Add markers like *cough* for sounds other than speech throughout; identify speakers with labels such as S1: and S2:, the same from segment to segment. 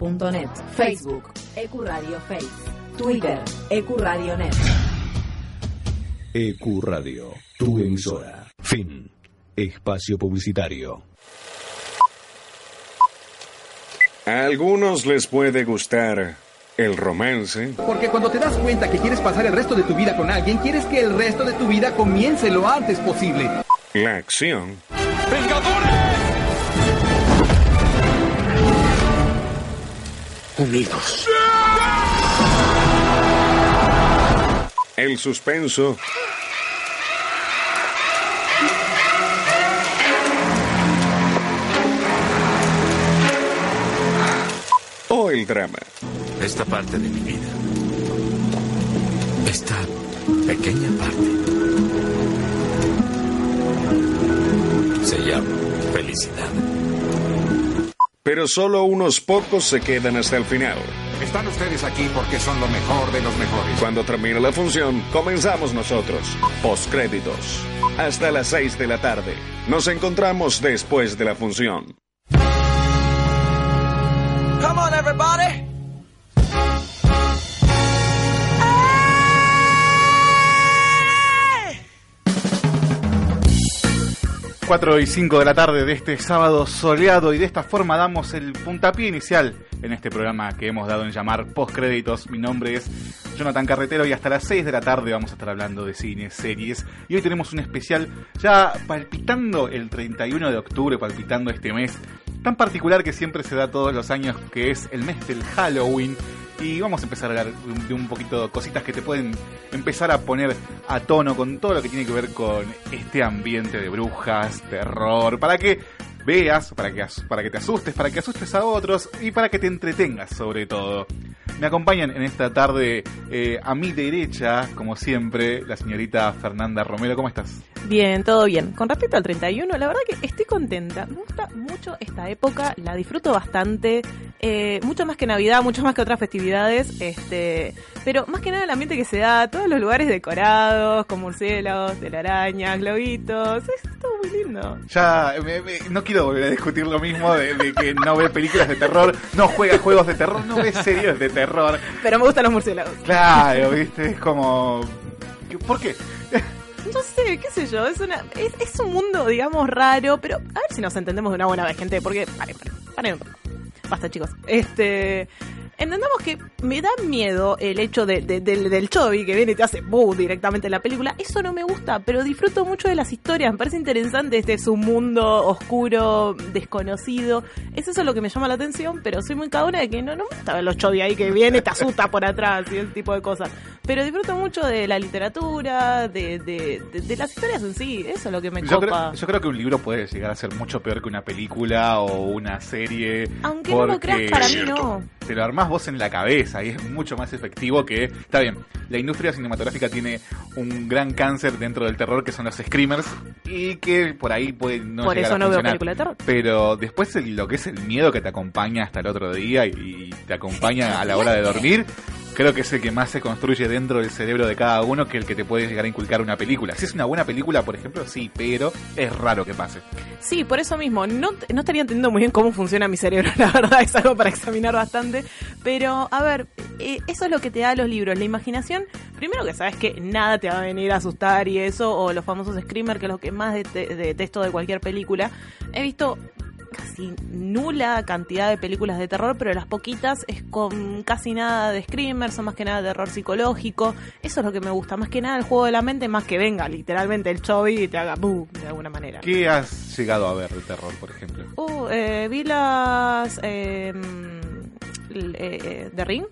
S1: ecuradio.net, Facebook, Ecuradio Face, Twitter, Ecuradio.net.
S2: Ecuradio, tu emisora. Fin. Espacio publicitario.
S3: A algunos les puede gustar el romance,
S4: Porque cuando te das cuenta que quieres pasar el resto de tu vida con alguien, quieres que el resto de tu vida comience lo antes posible.
S3: la acción,
S2: Unidos.
S3: el suspenso o el drama.
S5: Esta parte de mi vida. Esta pequeña parte. Se llama felicidad.
S3: Pero solo unos pocos se quedan hasta el final.
S6: Están ustedes aquí porque son lo mejor de los mejores.
S3: Cuando termine la función, comenzamos nosotros. Postcréditos. Hasta las 6 de la tarde. Nos encontramos después de la función.
S7: Come on, everybody.
S8: 4 y 5 de la tarde de este sábado soleado y de esta forma damos el puntapié inicial en este programa que hemos dado en llamar Postcréditos. Mi nombre es Jonathan Carretero y hasta las 6 de la tarde vamos a estar hablando de cine, series y hoy tenemos un especial ya palpitando el 31 de octubre, palpitando este mes tan particular que siempre se da todos los años que es el mes del Halloween. Y vamos a empezar a hablar de un poquito de cositas que te pueden empezar a poner a tono con todo lo que tiene que ver con este ambiente de brujas, terror, para que veas, para que, para que te asustes, para que asustes a otros y para que te entretengas sobre todo. Me acompañan en esta tarde eh, a mi derecha, como siempre, la señorita Fernanda Romero. ¿Cómo estás?
S9: Bien, todo bien. Con respecto al 31, la verdad que estoy contenta. Me gusta mucho esta época, la disfruto bastante, eh, mucho más que Navidad, mucho más que otras festividades, este, pero más que nada el ambiente que se da, todos los lugares decorados, con murciélagos, telarañas, globitos, es todo muy lindo.
S8: Ya, me- me- no quiero volver a discutir lo mismo de, de que no ve películas de terror, no juega juegos de terror, no ve series de terror.
S9: Pero me gustan los murciélagos.
S8: Claro, viste, es como... ¿Por qué?
S9: No sé, qué sé yo, es, una, es, es un mundo, digamos, raro, pero a ver si nos entendemos de una buena vez, gente, porque... Paren, paren, paren. Basta, chicos. Este... Entendamos que me da miedo el hecho de, de- del, del Chovy que viene y te hace boom directamente en la película. Eso no me gusta, pero disfruto mucho de las historias. Me parece interesante. Este es un mundo oscuro, desconocido. Es eso lo que me llama la atención, pero soy muy cagona de que no, no me gusta ver los Chovy ahí que viene, te asusta por atrás y ese tipo de cosas. Pero disfruto mucho de la literatura, de, de, de- de las historias en sí. Eso es lo que me
S8: Yo
S9: copa.
S8: creo, yo creo que un libro puede llegar a ser mucho peor que una película o una serie.
S9: Aunque no lo creas, para mí no.
S8: Te lo armás vos en la cabeza y es mucho más efectivo que... Está bien, la industria cinematográfica tiene un gran cáncer dentro del terror que son los screamers y que por ahí puede no
S9: Por
S8: llegar
S9: eso
S8: a
S9: no veo película de terror.
S8: Pero después el- lo que es el miedo que te acompaña hasta el otro día y, y te acompaña a la hora de dormir, creo que es el que más se construye dentro del cerebro de cada uno que el que te puede llegar a inculcar una película. Si es una buena película, por ejemplo, sí, pero es raro que pase.
S9: Sí, por eso mismo. No, no estaría entendiendo muy bien cómo funciona mi cerebro, *laughs* la verdad, es algo para examinar bastante. Pero, a ver, eh, eso es lo que te da los libros. La imaginación, primero que sabes que nada te va a venir a asustar y eso, o los famosos screamers, que es lo que más dete- detesto de cualquier película. He visto casi nula cantidad de películas de terror, pero las poquitas es con casi nada de screamers, son más que nada de terror psicológico. Eso es lo que me gusta, más que nada el juego de la mente, más que venga literalmente el chovy y te haga boom de alguna manera.
S8: ¿Qué has llegado a ver de terror, por ejemplo?
S9: Uh, eh, vi las eh, l- eh, de Ring.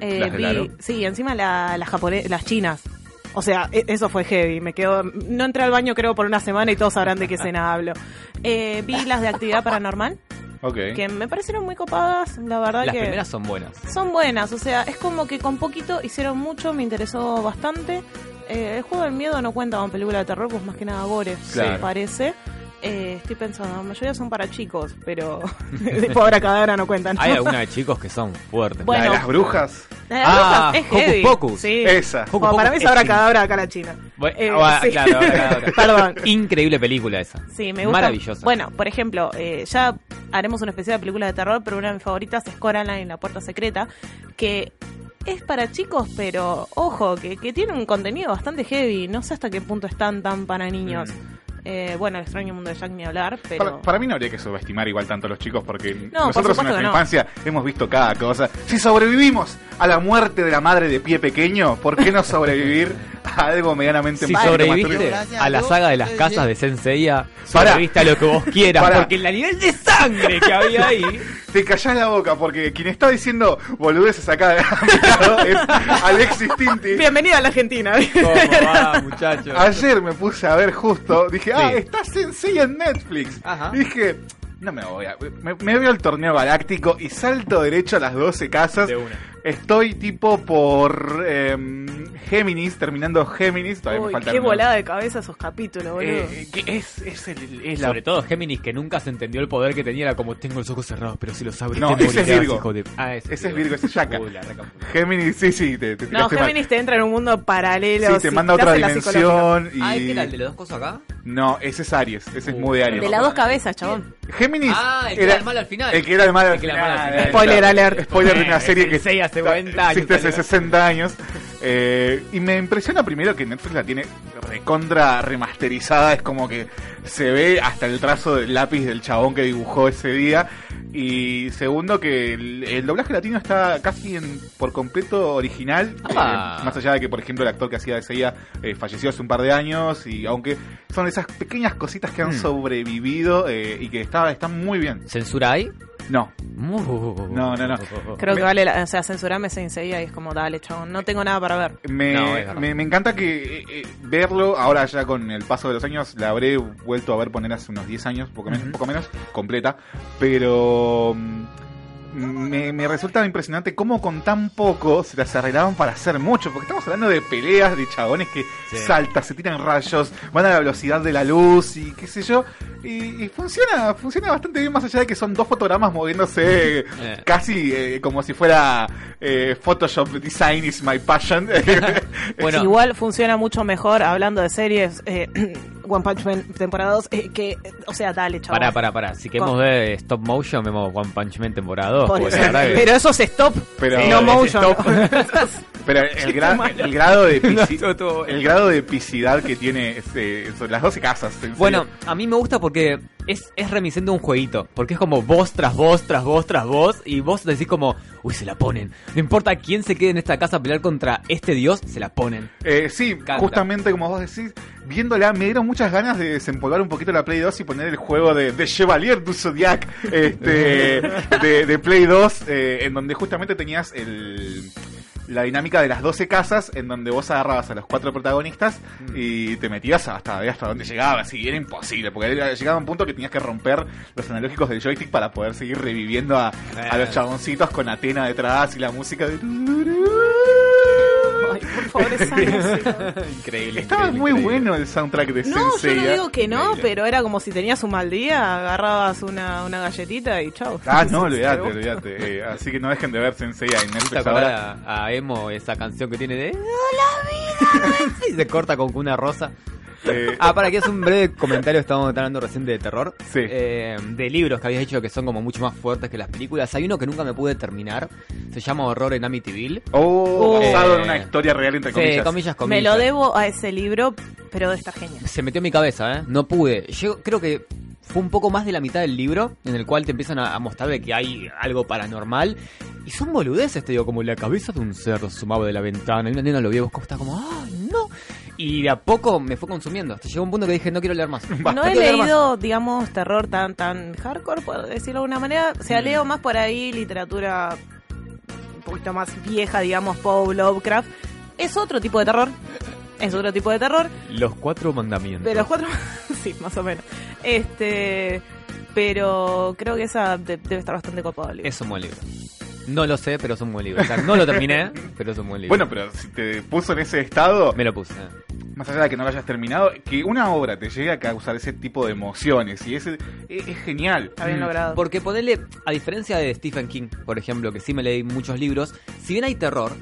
S9: Eh,
S8: ¿Las
S9: vi, sí, encima la- las las chinas. O sea, e- eso fue heavy. Me quedo, no entré al baño creo por una semana y todos sabrán de qué escena hablo. Eh, vi las de actividad paranormal,
S8: Ok.
S9: que me parecieron muy copadas. La verdad
S10: Las
S9: que
S10: primeras son buenas.
S9: son buenas. O sea, es como que con poquito hicieron mucho, me interesó bastante. Eh, el juego del miedo no cuenta con película de terror, pues más que nada gore,
S8: Claro.
S9: me parece. Eh, estoy pensando, la mayoría son para chicos, pero *laughs* tipo ahora cadabra no cuentan.
S10: Hay algunas de chicos que son fuertes.
S9: Bueno.
S8: La de las brujas.
S9: La de las
S10: Ah,
S9: brujas es
S10: Hocus
S9: heavy.
S10: Pocus.
S9: Sí.
S8: Esa.
S10: Hocus
S9: Bueno, para mí es ahora
S10: es
S9: cadabra acá la China.
S10: Bueno,
S9: Eh,
S10: ah,
S9: sí.
S10: claro. *laughs*
S9: Perdón.
S10: Increíble película esa.
S9: Sí, me gusta.
S10: Maravillosa.
S9: Bueno, por ejemplo, eh, ya haremos una especial de películas de terror, pero una de mis favoritas es Coraline, La Puerta Secreta, que es para chicos, pero ojo, que, que tiene un contenido bastante heavy. No sé hasta qué punto están tan para niños. Eh, bueno, el extraño mundo de Jack ni hablar, pero...
S8: Para, para mí no habría que subestimar igual tanto a los chicos porque
S9: No, por
S8: nosotros en nuestra
S9: no.
S8: infancia hemos visto cada cosa. Si sobrevivimos a la muerte de la madre de pie pequeño, ¿por qué no sobrevivir a algo medianamente
S10: Si
S8: más
S10: sobreviviste a la saga de las casas de Senseiya, sobreviviste a lo que vos quieras, porque el nivel de sangre que había ahí... *laughs*
S8: Te callás la boca porque quien está diciendo boludeces acá de *laughs* es Alexis Tinti.
S9: Bienvenida a la Argentina.
S10: ¿Cómo va, muchachos?
S8: Ayer me puse a ver justo, dije, ah, está Sensei en Netflix.
S10: Ajá.
S8: Dije, no me voy a... Me, me veo el torneo galáctico y salto derecho a las 12 casas.
S10: De una.
S8: Estoy tipo por em, Géminis, terminando Géminis. Todavía me
S9: Uy,
S8: faltan
S9: qué volada de cabeza esos capítulos, boludo.
S8: Eh, que es, es, el, es la
S10: Sobre todo Géminis, que nunca se entendió el poder que tenía, era como tengo los ojos cerrados, pero si los abres
S8: No, ese es Virgo.
S10: hijo de- Ah, ese,
S8: Ese es Virgo, ese es Yaka.
S10: Uy, recaputa.
S8: Géminis, sí, sí, te, te
S9: no,
S8: mal.
S9: Géminis te entra en un mundo paralelo.
S8: Sí, te manda a otra dimensión y...
S10: Ah, ¿este era el de las dos cosas acá?
S8: No, ese es Aries, ese es
S10: Uh,
S8: muy de Aries.
S9: De las dos cabezas, chabón.
S8: Géminis
S10: Ah, el que era el malo al final.
S8: El que era el malo al final.
S9: Spoiler alert.
S8: Spoiler de una
S10: Eh,
S8: serie que
S10: hace 40 años
S8: existe hace
S10: salió.
S8: 60 años. Eh, y me impresiona primero que Netflix la tiene recontra remasterizada. Es como que se ve hasta el trazo del lápiz del chabón que dibujó ese día. Y segundo que el, el doblaje latino está casi en, por completo original.
S10: Ah.
S8: Eh, más allá de que, por ejemplo, el actor que hacía de Seiya eh, falleció hace un par de años. Y aunque son esas pequeñas cositas que han
S10: Hmm.
S8: sobrevivido eh, y que está, están muy bien.
S10: ¿Censura ahí?
S8: No,
S10: No,
S8: No, no, no.
S9: Creo
S8: Me-
S9: que vale, la, o sea, censurame ese enseguida y es como, dale, chabón, no tengo nada para ver.
S8: Me,
S10: No,
S8: me, me encanta que eh, eh, verlo, ahora ya con el paso de los años, la habré vuelto a ver poner hace unos 10 años, poco menos,
S10: Ujú.
S8: poco menos completa, pero mm, me, me resulta impresionante cómo con tan poco se las arreglaban para hacer mucho, porque estamos hablando de peleas de chabones que
S10: Sí.
S8: saltan, se tiran rayos, van a la velocidad de la luz y qué sé yo, y, y funciona, funciona bastante bien más allá de que son dos fotogramas moviéndose *laughs*
S10: Eh.
S8: casi eh, como si fuera eh, Photoshop Design is my passion. *laughs*
S10: Bueno.
S9: Igual funciona mucho mejor hablando de series eh, *clears throat* One Punch Man temporada 2 eh, que, o sea, dale, chabón.
S10: Pará, pará, pará. Si queremos ver stop motion, vemos One Punch Man temporada 2.
S9: Por
S10: porque
S9: eso.
S10: la verdad que-
S9: Pero eso es stop,
S8: Pero-
S9: no motion.
S8: stop. *laughs* Pero el, gra- el grado de *laughs*
S10: No,
S8: el grado de epicidad que tiene este, son las 12 casas.
S10: Bueno, a mí me gusta porque es, es reminiscente de un jueguito. Porque es como vos tras vos, tras vos, tras vos. Y vos decís como, uy, se la ponen. No importa quién se quede en esta casa a pelear contra este dios, se la ponen.
S8: Eh, sí, justamente como vos decís, viéndola me dieron muchas ganas de desempolvar un poquito la Play 2 y poner el juego de, de Chevalier du Zodiac este, *laughs* de, de Play 2, eh, en donde justamente tenías el, la dinámica de las 12 casas, en donde vos agarrabas a los cuatro protagonistas y te metías hasta, hasta donde llegabas, y era imposible, porque llegaba un punto que tenías que romper los analógicos del joystick para poder seguir reviviendo a, a los chaboncitos con Atena detrás y la música de...
S9: Ay, por favor, esa *laughs* música.
S10: increíble.
S8: Estaba
S10: increíble,
S8: muy
S10: increíble.
S8: bueno el soundtrack de
S9: No, yo
S8: Sensei.
S9: no digo que no, pero era como si tenías un mal día, agarrabas una, una galletita y chao.
S8: Ah, no, *laughs* olvídate, olvídate. Eh, así que no dejen de ver Sensei en
S10: ¿Te
S8: Netflix ahora.
S10: a, a Emo esa canción que tiene de ¡Hola vida! *laughs* y se corta con una rosa.
S8: Eh, *laughs*
S10: Ah, para que es un breve comentario, estábamos hablando recién de terror.
S8: Sí.
S10: Eh, de libros que habías dicho que son como mucho más fuertes que las películas. Hay uno que nunca me pude terminar. Se llama Horror en Amityville.
S8: oh,
S9: Oh.
S8: basado
S10: Eh,
S8: en una historia real, entre
S10: Sí,
S8: comillas.
S10: comillas,
S9: Me
S10: comillas.
S9: lo debo a ese libro, pero de esta genial.
S10: Se metió en mi cabeza, ¿eh? No pude. Yo creo que fue un poco más de la mitad del libro en el cual te empiezan a, mostrar de que hay algo paranormal. Y son boludeces, te digo, como la cabeza de un cerdo sumaba de la ventana. Y una nena lo vio y vos como estás como, ¡ay, no! Y de a poco me fue consumiendo. Hasta llegó un punto que dije, no quiero leer más. *laughs*
S9: No he
S10: más.
S9: leído, digamos, terror tan tan hardcore, por decirlo de alguna manera. O sea, leo más por ahí literatura un poquito más vieja, digamos, Poe Lovecraft. Es otro tipo de terror. Es otro tipo de terror.
S10: Los cuatro mandamientos.
S9: De los cuatro. *laughs* sí, más o menos. Este. Pero creo que esa de- debe estar bastante copado el libro.
S10: Es un buen libro. No lo sé, pero es un buen libro. O sea, no lo terminé, pero es un buen libro.
S8: Bueno, pero si te puso en ese estado,
S10: me lo puse. eh.
S8: más allá de que no lo hayas terminado, que una obra te llegue a causar ese tipo de emociones y ese es, es genial.
S9: Está bien logrado.
S10: Porque ponerle, a diferencia de Stephen King, por ejemplo, que sí me leí muchos libros, si bien hay terror,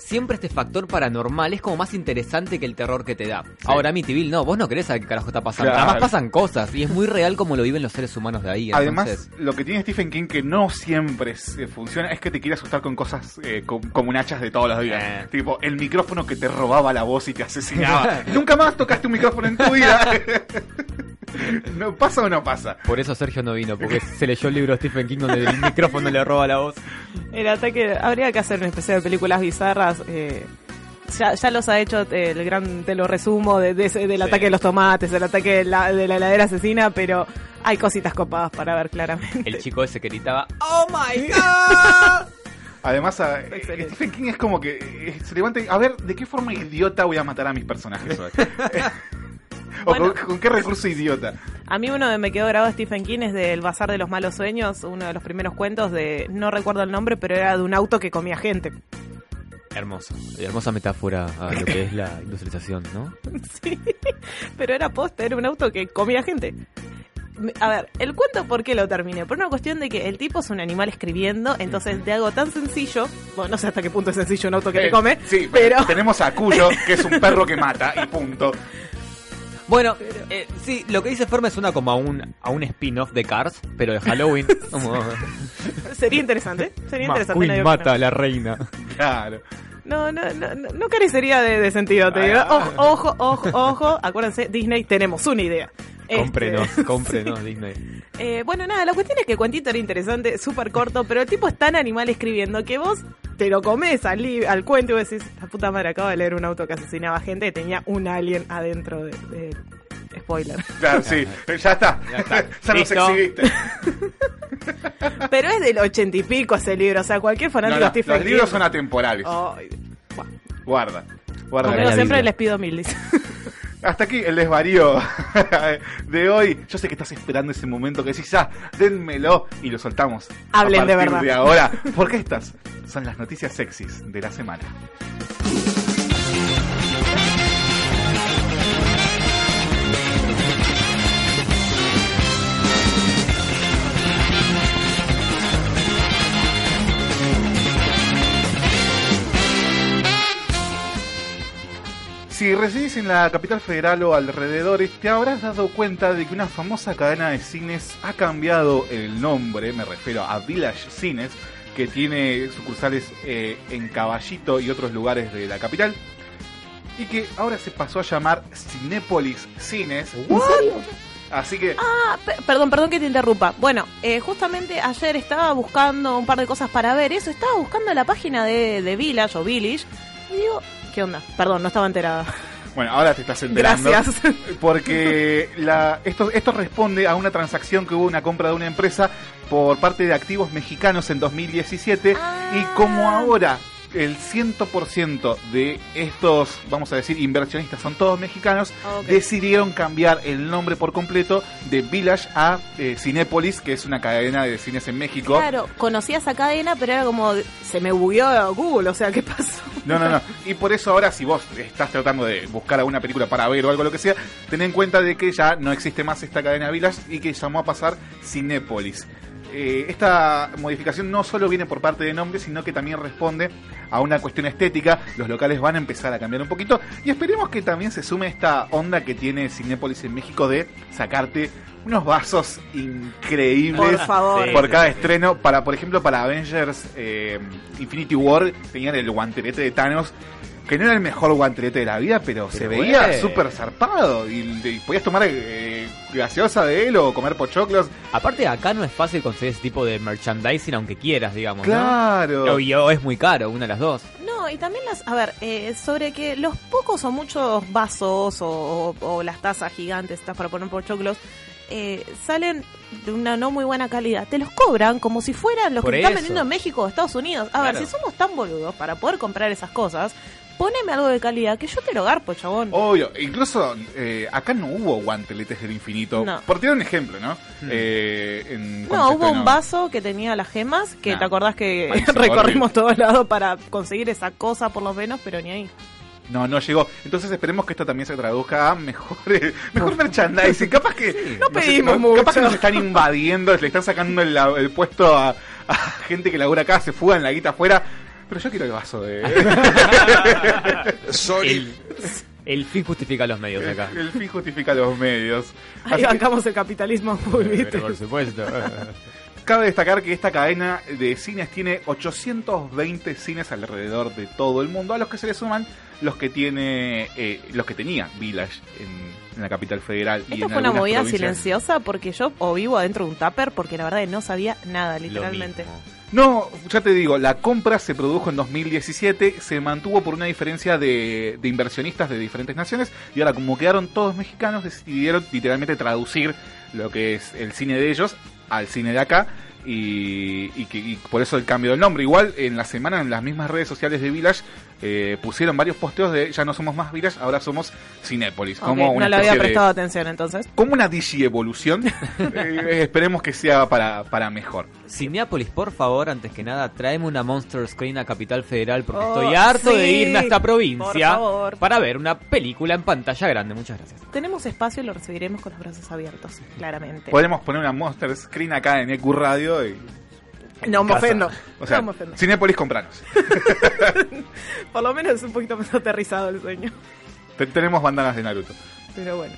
S10: siempre este factor paranormal es como más interesante que el terror que te da. Ahora, Amityville, no, vos no querés saber qué carajo está pasando.
S8: Claro.
S10: Además pasan cosas y es muy real como lo viven los seres humanos de ahí.
S8: Además, lo que tiene Stephen King que no siempre se funciona es que te quiere asustar con cosas eh, com- comunachas de todos los días.
S10: Eh.
S8: Tipo, el micrófono que te robaba la voz y te asesinaba. *laughs* Nunca más tocaste un micrófono en tu vida. *laughs* no, ¿Pasa o no pasa?
S10: Por eso Sergio no vino, porque se leyó el libro de Stephen King donde el micrófono le roba la voz.
S9: El ataque, habría que hacer una especie de películas bizarras. Eh, ya, ya los ha hecho eh, el gran, te lo resumo, de, de ese- del
S10: Sí.
S9: ataque de los tomates, el ataque de la, de la heladera asesina, pero hay cositas copadas para ver claramente.
S10: El chico ese que gritaba, ¡Oh my god! *laughs*
S8: Además, a-
S9: Excelente.
S8: Stephen King es como que eh, se levanta y, a ver, ¿de qué forma idiota voy a matar a mis personajes hoy? *laughs* *laughs* o
S9: Bueno.
S8: con, con qué recurso idiota.
S9: A mí uno de me quedó grabado Stephen King es del Bazar de los Malos Sueños, uno de los primeros cuentos de, no recuerdo el nombre, pero era de un auto que comía gente.
S10: Hermoso. Hermosa metáfora a lo que es la *laughs* industrialización, ¿no?
S9: Sí, pero era posta, era un auto que comía gente. A ver, el cuento, ¿por qué lo terminé? Por una cuestión de que el tipo es un animal escribiendo, entonces de algo tan sencillo, bueno, no sé hasta qué punto es sencillo un auto que
S8: Eh,
S9: come,
S8: Sí,
S9: pero
S8: tenemos a Cuyo, que es un perro que mata, y punto. *laughs*
S10: Bueno, eh, sí, lo que dice Forma es una como a un, a un spin-off de Cars, pero de Halloween. *laughs* Como,
S9: sería interesante, sería interesante.
S10: mata a la reina.
S8: Claro.
S9: No, no, no, no, no carecería de, de sentido, te digo. Ojo, ojo, ojo, ojo, acuérdense, Disney, tenemos una idea. Este,
S10: Cómprenos, *laughs* cómprenos, Disney.
S9: Eh, bueno, nada, la cuestión es que el cuentito era interesante, súper corto, pero el tipo es tan animal escribiendo que vos te lo comes al, cuento y vos decís, la puta madre, acabo de leer un auto que asesinaba gente y tenía un alien adentro de... de- Spoiler.
S8: Claro, sí, ya está.
S10: Ya está. *laughs*
S8: Ya nos exhibiste. *laughs*
S9: Pero es del ochenta y pico ese libro, o sea, cualquier
S8: No,
S9: fanático
S8: no,
S9: Stephen
S8: los libros son atemporales.
S9: Ay,
S8: Guarda. Guarda.
S9: como siempre les pido milis.
S8: Hasta aquí el desvarío *laughs* de hoy. Yo sé que estás esperando ese momento que decís, ya, denmelo y lo soltamos.
S9: Hablen
S8: a
S9: de verdad.
S8: de ahora. Porque estas son las noticias sexys de la semana. Si residís en la capital federal o alrededores, te habrás dado cuenta de que una famosa cadena de cines ha cambiado el nombre, me refiero a Village Cines, que tiene sucursales eh, en Caballito y otros lugares de la capital, y que ahora se pasó a llamar Cinépolis Cines. Así que
S9: Ah, pe- perdón, perdón que te interrumpa. Bueno, eh, justamente ayer estaba buscando un par de cosas para ver eso. Estaba buscando la página de, de Village o Village. Y digo, ¿qué onda? Perdón, no estaba enterada.
S8: Bueno, ahora te estás enterando.
S9: Gracias.
S8: Porque la, esto, esto responde a una transacción que hubo una compra de una empresa por parte de activos mexicanos en 2017
S9: Ah.
S8: y como ahora el 100% de estos, vamos a decir, inversionistas son todos mexicanos,
S9: Ok.
S8: decidieron cambiar el nombre por completo de Village a eh, Cinépolis, que es una cadena de cines en México.
S9: Claro, conocía esa cadena, pero era como, se me bugueó Google, o sea, ¿qué pasó?
S8: No, no, no. Y por eso ahora, si vos estás tratando de buscar alguna película para ver o algo lo que sea, ten en cuenta de que ya no existe más esta cadena Village y que llamó a pasar Cinépolis. Eh, esta modificación no solo viene por parte de nombre, sino que también responde a una cuestión estética. Los locales van a empezar a cambiar un poquito y esperemos que también se sume esta onda que tiene Cinépolis en México de sacarte unos vasos increíbles
S9: Por favor.
S10: Sí.
S8: por cada estreno. Para, por ejemplo, para Avengers eh, Infinity War tenían el guantelete de Thanos, que no era el mejor guantelete de la vida, pero, se veía
S10: güey.
S8: súper zarpado. Y, y podías tomar eh, gaseosa de él o comer pochoclos.
S10: Aparte, acá no es fácil conseguir ese tipo de merchandising, aunque quieras, digamos, ¿no?
S8: Claro.
S10: O, y- o es muy caro, una de las dos.
S9: No, y también las, a ver, eh, sobre que los pocos o muchos vasos o, o- o las tazas gigantes, estas para poner por choclos, eh, salen de una no muy buena calidad. Te los cobran como si fueran los
S10: Por
S9: que están vendiendo en México o Estados Unidos. A ver, si somos tan boludos para poder comprar esas cosas, poneme algo de calidad que yo te lo garpo, chabón.
S8: Obvio, incluso eh, acá no hubo guanteletes del infinito.
S9: No.
S8: Por tirar un ejemplo, ¿no? Eh, en-
S9: No, hubo un vaso que tenía las gemas, que
S8: No.
S9: te acordás que *laughs* recorrimos todos lados para conseguir esa cosa por los venos, pero ni ahí.
S8: no, no llegó. Entonces esperemos que esto también se traduzca a mejor, *laughs* mejor merchandising. Capaz que
S9: No
S8: sé,
S9: pedimos
S8: no, Capaz que nos están invadiendo, le están sacando el, el puesto a, a gente que labura acá, se fugan la guita afuera. Pero yo quiero el vaso de... *laughs*
S10: El, el fin justifica los medios acá.
S8: el fin justifica los medios.
S9: Ahí
S8: Así que-
S9: bancamos el capitalismo.
S10: Pero por supuesto.
S8: Cabe destacar que esta cadena de cines tiene 820 cines alrededor de todo el mundo, a los que se le suman los que tiene, eh, los que tenía Village en, en la capital federal. y
S9: Esto
S8: en
S9: fue una movida
S8: provincias.
S9: silenciosa porque yo o vivo adentro de un tupper porque la verdad es que no sabía nada, literalmente.
S8: No, ya te digo, la compra se produjo en 2017, se mantuvo por una diferencia de, de inversionistas de diferentes naciones y ahora como quedaron todos mexicanos decidieron literalmente traducir lo que es el cine de ellos al cine de acá y, y que, y por eso el cambio del nombre. Igual en la semana en las mismas redes sociales de Village eh, pusieron varios posteos de ya no somos más Village, ahora somos Cinépolis.
S9: Ok,
S8: como una
S9: no le había
S8: de-
S9: prestado atención entonces.
S8: como una digievolución. *laughs* Eh, esperemos que sea para, para mejor.
S10: Cineápolis, por favor, antes que nada, tráeme una Monster Screen a Capital Federal porque
S9: Oh,
S10: estoy harto de irme a esta provincia para ver una película en pantalla grande. Muchas gracias.
S9: Tenemos espacio y lo recibiremos con los brazos abiertos, claramente.
S8: Podemos poner una Monster Screen acá en EQ Radio y
S9: no me ofendo.
S8: O sea,
S9: no me ofendo.
S8: Cinépolis compranos. *laughs*
S9: Por lo menos es un poquito más aterrizado el sueño.
S8: Te- tenemos bandanas de Naruto.
S9: Pero bueno.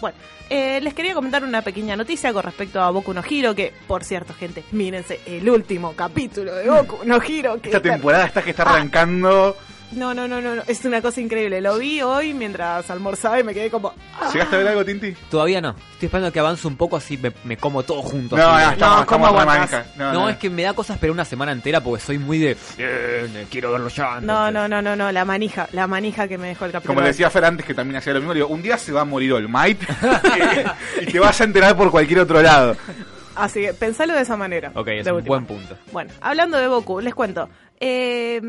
S9: Bueno, eh, les quería comentar una pequeña noticia con respecto a Boku no Hero, que, por cierto, gente, mírense el último capítulo de Boku no Hero. Que
S8: Esta temporada está que está arrancando.
S9: No, no, no, no, no, es una cosa increíble. Lo vi hoy mientras almorzaba y me quedé como... ah.
S8: ¿Llegaste a ver algo, Tinti?
S10: Todavía no. Estoy esperando que avance un poco así me, me como todo junto.
S8: No,
S10: así.
S8: no, estamos,
S9: ¿cómo
S8: estamos re
S9: aguantás?
S8: manija.
S10: No, es que me da cosas esperar una semana entera porque soy muy de... "Bien, quiero verlo ya.
S9: No,
S10: entonces".
S9: no, no, no, no, la manija, la manija que me dejó el capítulo.
S8: Como le decía Fer antes que también hacía lo mismo, digo, un día se va a morir All Might *laughs* y, te vas a enterar por cualquier otro lado.
S9: Así que pensalo de esa manera.
S10: Ok, es un
S9: última.
S10: buen punto.
S9: Bueno, hablando de Goku, les cuento. Eh,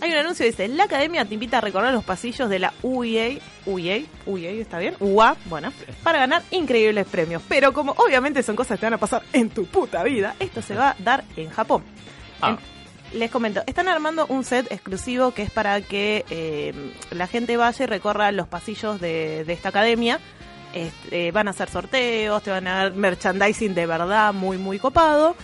S9: hay un anuncio que dice, la academia te invita a recorrer los pasillos de la UEA, UEA, UEA, ¿está bien? UA, bueno, para ganar increíbles premios. Pero como obviamente son cosas que te van a pasar en tu puta vida, esto se va a dar en Japón.
S10: Ah.
S9: En- les comento, están armando un set exclusivo que es para que eh, la gente vaya y recorra los pasillos de, de esta academia. Este, eh, van a hacer sorteos, te van a dar merchandising de verdad muy, muy copado.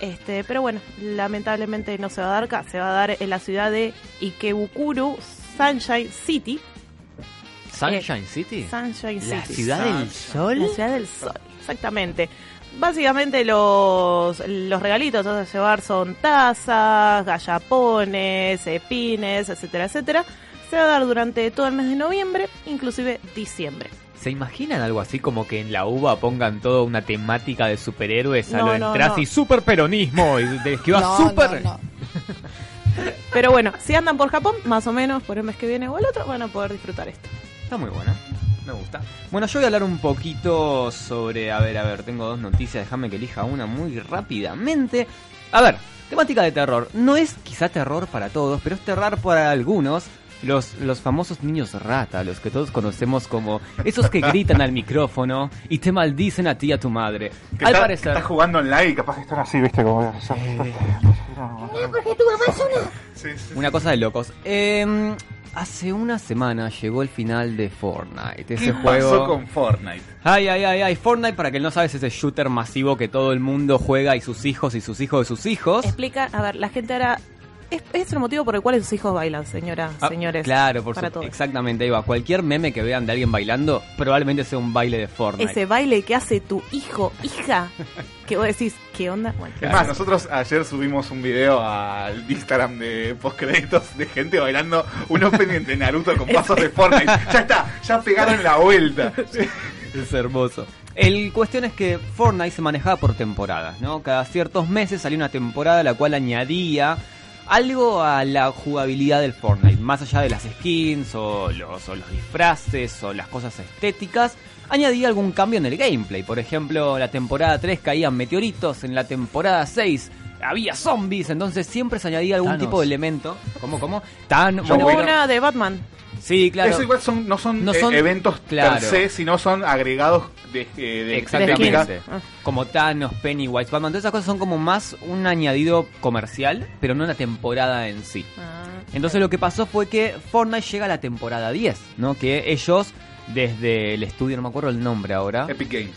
S9: Este, pero bueno, lamentablemente no se va a dar acá, se va a dar en la ciudad de Ikebukuro, Sunshine City.
S10: Sunshine City.
S9: Sunshine
S10: La
S9: City.
S10: ciudad del sol.
S9: La ciudad del sol, exactamente. Básicamente los, los regalitos que vas a llevar son tazas, gallapones, eh, pines, etcétera, etcétera. Se va a dar durante todo el mes de noviembre, inclusive diciembre.
S10: ¿Se imaginan algo así como que en la uva pongan toda una temática de superhéroes? A
S9: No,
S10: lo entras
S9: no.
S10: y super peronismo. Y va
S9: No,
S10: super.
S9: Pero bueno, si andan por Japón, más o menos por el mes que viene o el otro, van a poder disfrutar esto.
S10: Está muy buena. Me gusta. Bueno, yo voy a hablar un poquito sobre. A ver, a ver, tengo dos noticias. Déjame que elija una muy rápidamente. A ver, temática de terror. No es quizá terror para todos, pero es terror para algunos. Los, los famosos niños rata, los que todos conocemos como esos que gritan al micrófono y te maldicen a ti y a tu madre.
S8: Que
S10: Al
S8: está,
S10: parecer.
S8: que está jugando online y capaz que están así, ¿viste? Como... *laughs* Sí, sí,
S10: Una cosa de locos. Eh, hace una semana llegó el final de Fortnite.
S8: ¿Qué
S10: Ese
S8: pasó
S10: juego.
S8: con Fortnite?
S10: Ay, ay, ay, ay. Fortnite, para que no sabes, es ese shooter masivo que todo el mundo juega y sus hijos y sus hijos de sus hijos.
S9: Explica, a ver, la gente ahora. Es, es el motivo por el cual sus hijos bailan, señora,
S10: Ah,
S9: señores.
S10: Claro, por
S9: para
S10: su-
S9: todos.
S10: exactamente, ahí va. Cualquier meme que vean de alguien bailando, probablemente sea un baile de Fortnite.
S9: Ese baile que hace tu hijo, hija, que vos decís, ¿qué onda? Bueno,
S8: Es más, nosotros ayer subimos un video al Instagram de postcréditos de gente bailando un opening de Naruto con *laughs* pasos de Fortnite. Ya está, ya pegaron la vuelta.
S10: Es hermoso. El cuestión es que Fortnite se manejaba por temporadas, ¿no? Cada ciertos meses salía una temporada la cual añadía algo a la jugabilidad del Fortnite, más allá de las skins o los, o los disfraces o las cosas estéticas, añadía algún cambio en el gameplay. Por ejemplo, la temporada 3 caían meteoritos, en la temporada 6 había zombies, entonces siempre se añadía algún
S8: Thanos.
S10: tipo de elemento. ¿Cómo, cómo? Tan,
S8: Yo
S10: bueno,
S9: Hubo una de Batman.
S10: Sí, claro.
S8: Eso igual son, no son,
S10: No
S8: eh, eventos
S10: claro.
S8: per se, sino son agregados de, eh, de
S10: Exactamente.
S8: temática.
S10: Como Thanos, Pennywise, Batman, todas esas cosas son como más un añadido comercial, pero no una temporada en sí.
S9: Ah.
S10: Entonces lo que pasó fue que Fortnite llega a la temporada 10, ¿no? Que ellos, desde el estudio, no me acuerdo el nombre ahora,
S8: Epic Games.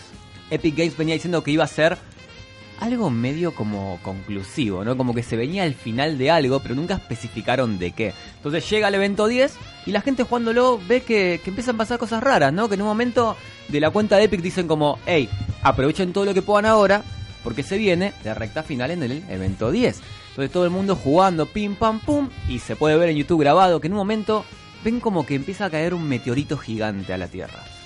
S10: Epic Games venía diciendo que iba a ser algo medio como conclusivo, ¿no? Como que se venía al final de algo, pero nunca especificaron de qué. Entonces llega el evento 10 y la gente jugándolo ve que, que empiezan a pasar cosas raras, ¿no? Que en un momento de la cuenta de Epic dicen como, hey, aprovechen todo lo que puedan ahora, porque se viene la recta final en el evento 10. Entonces todo el mundo jugando, pim, pam, pum, y se puede ver en YouTube grabado que en un momento ven como que empieza a caer un meteorito gigante a la Tierra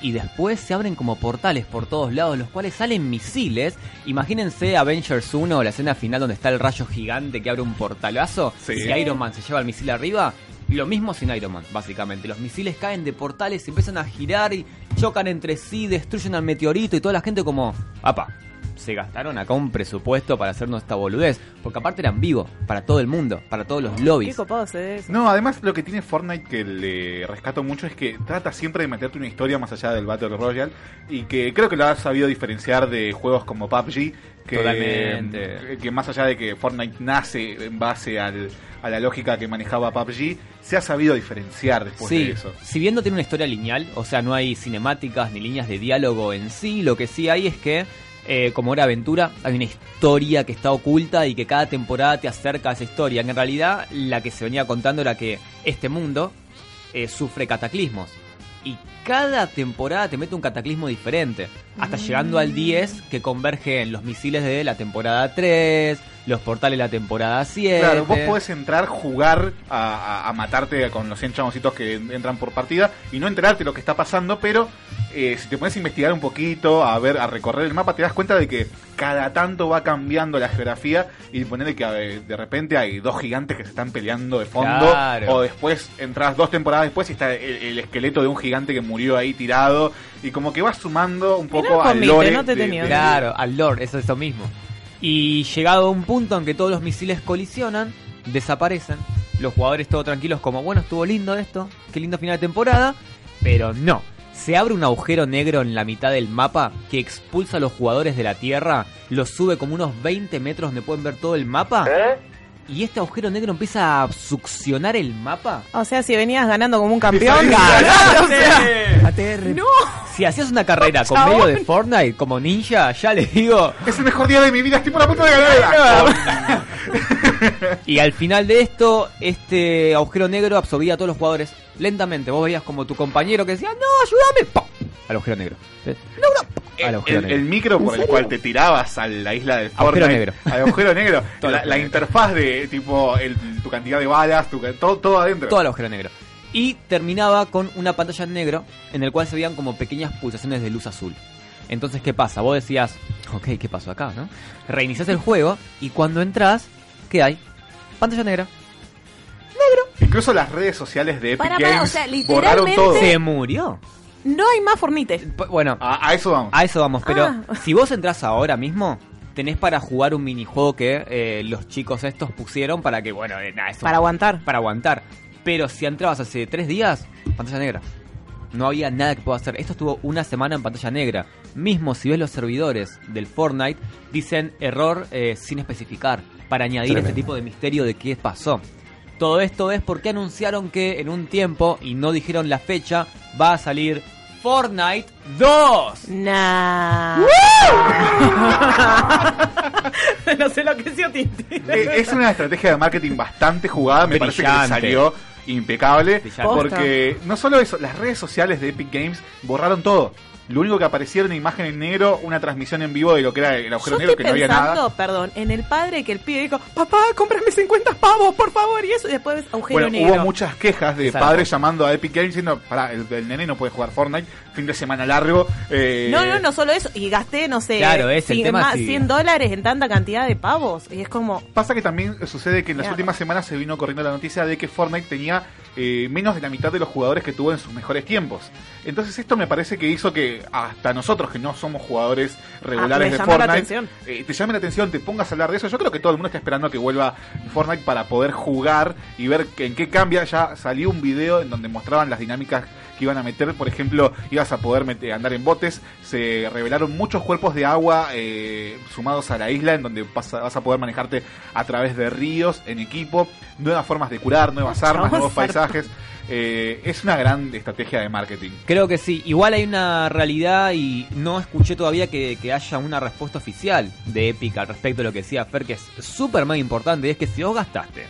S10: y después se abren como portales por todos lados, los cuales salen misiles. Imagínense Avengers 1, la escena final donde está el rayo gigante que abre un portalazo.
S8: Sí.
S10: Y Iron Man se lleva el misil arriba. Lo mismo sin Iron Man, básicamente. Los misiles caen de portales, empiezan a girar y chocan entre sí, destruyen al meteorito y toda la gente como... ¡Apa! Se gastaron acá un presupuesto para hacernos esta boludez. Porque aparte eran vivos, para todo el mundo, para todos los
S9: Qué
S10: lobbies.
S9: copado se ve eso.
S8: No, además lo que tiene Fortnite que le rescato mucho es que trata siempre de meterte una historia más allá del Battle Royale y que creo que lo ha sabido diferenciar de juegos como PUBG que,
S10: Totalmente.
S8: que más allá de que Fortnite nace en base al- a la lógica que manejaba PUBG, se ha sabido diferenciar después
S10: Sí,
S8: de eso.
S10: si bien no tiene una historia lineal, o sea, no hay cinemáticas ni líneas de diálogo en sí, lo que sí hay es que, eh, como era aventura, hay una historia que está oculta y que cada temporada te acerca a esa historia. En realidad, la que se venía contando era que este mundo eh, sufre cataclismos. Y cada temporada te mete un cataclismo diferente. Hasta llegando al 10, que converge en los misiles de la temporada 3, los portales de la temporada 7.
S8: Claro, vos podés entrar, jugar a, a- a matarte con los 100 chaboncitos que entran por partida y no enterarte de lo que está pasando, pero eh, si te pones a investigar un poquito, a ver, a recorrer el mapa, te das cuenta de que cada tanto va cambiando la geografía y ponerle que eh, de repente hay dos gigantes que se están peleando de fondo,
S10: Claro.
S8: o después entras dos temporadas después y está el, el esqueleto de un gigante que murió ahí tirado, y como que vas sumando un poco al
S9: comiste,
S8: lore.
S9: no te
S8: de-
S9: tenía.
S8: de-
S10: Claro, al Lord, eso es eso mismo. Y llegado a un punto en que todos los misiles colisionan, desaparecen, los jugadores todos tranquilos como, bueno, estuvo lindo esto, qué lindo final de temporada, pero no. Se abre un agujero negro en la mitad del mapa que expulsa a los jugadores de la Tierra, los sube como unos 20 metros donde pueden ver todo el mapa. Y este agujero negro empieza a succionar el mapa.
S9: O sea, si venías ganando como un campeón. O sea,
S10: ATR.
S9: no.
S10: Si hacías una carrera con
S9: Chabón.
S10: medio de Fortnite como ninja, ya les digo,
S8: Es el mejor día de mi vida, estoy por la punta de ganar. *laughs* *laughs*
S10: Y al final de esto, este agujero negro absorbía a todos los jugadores lentamente. Vos veías como tu compañero que decía, no, ayúdame. ¡Pum! Al agujero negro. No, no. Agujero
S8: el, el micro por el cual te tirabas a la isla del
S10: Agujero
S8: Fortnite,
S10: negro.
S8: al agujero negro, *laughs* la,
S10: agujero
S8: interfaz de tipo el- tu cantidad de balas, tu, todo, todo adentro.
S10: Todo al agujero negro. Y terminaba con una pantalla en negro en el cual se veían como pequeñas pulsaciones de luz azul. Entonces, ¿qué pasa? Vos decías, ok, ¿qué pasó acá, no? Reinicias el juego y cuando entras, ¿qué hay? Pantalla negra.
S8: Incluso las redes sociales de Epic
S9: Para, para,
S8: Games
S9: o sea,
S8: borraron
S9: literalmente-
S8: todo.
S10: Se murió.
S9: No hay más Fornite.
S10: P- Bueno,
S8: A, a eso vamos.
S10: A eso vamos, pero
S9: Ah.
S10: si vos entras ahora mismo, tenés para jugar un minijuego que eh, los chicos estos pusieron para que, bueno, eh,
S9: Para aguantar.
S10: para aguantar. Pero si entrabas hace tres días, pantalla negra. No había nada que pueda hacer. Esto estuvo una semana en pantalla negra. Mismo si ves los servidores del Fortnite, dicen error eh, sin especificar. Para añadir
S5: Tremendo.
S10: este tipo de misterio de qué pasó. Todo esto es porque anunciaron que en un tiempo, y no dijeron la fecha, va a salir Fortnite 2.
S9: Nah. *laughs* no sé lo que Tintín.
S8: Eh, es una estrategia de marketing bastante jugada, me parece que salió impecable.
S10: Brillante.
S8: Porque no solo eso, las redes sociales de Epic Games borraron todo. Lo único que aparecía era una imagen en negro, una transmisión en vivo de lo que era el agujero
S9: Yo
S8: negro,
S9: estoy
S8: que no había nada.
S9: perdón, en el padre que el pibe dijo, papá, cómprame 50 pavos, por favor, y eso, y después ves agujero
S8: Bueno,
S9: negro.
S8: hubo muchas quejas de
S10: Exacto.
S8: padres llamando a Epic Games diciendo, pará, el, el nene no puede jugar Fortnite, fin de semana largo. eh,
S9: No, no, no solo eso, y gasté, no sé,
S10: Claro, es el
S9: cien-
S10: tema
S9: más-
S10: si-
S9: 100 dólares en tanta cantidad de pavos, y es como,
S8: Pasa que también sucede que en las
S9: Claro.
S8: últimas semanas se vino corriendo la noticia de que Fortnite tenía eh, menos de la mitad de los jugadores que tuvo en sus mejores tiempos. Entonces esto me parece que hizo que hasta nosotros que no somos jugadores regulares
S9: Ah,
S8: de Fortnite, eh, te llame la atención, te pongas a hablar de eso. Yo creo que todo el mundo está esperando a que vuelva Fortnite para poder jugar y ver que- en qué cambia. Ya salió un video en donde mostraban las dinámicas que iban a meter, por ejemplo, ibas a poder meter- andar en botes, se revelaron muchos cuerpos de agua eh, sumados a la isla, en donde vas a, vas a poder manejarte a través de ríos en equipo, nuevas formas de curar, nuevas armas, nuevos paisajes. Eh, es una gran estrategia de marketing.
S10: Creo que sí. Igual hay una realidad y no escuché todavía que, que haya una respuesta oficial de Epic al respecto de lo que decía Fer, que es súper más importante. Y es que si vos gastaste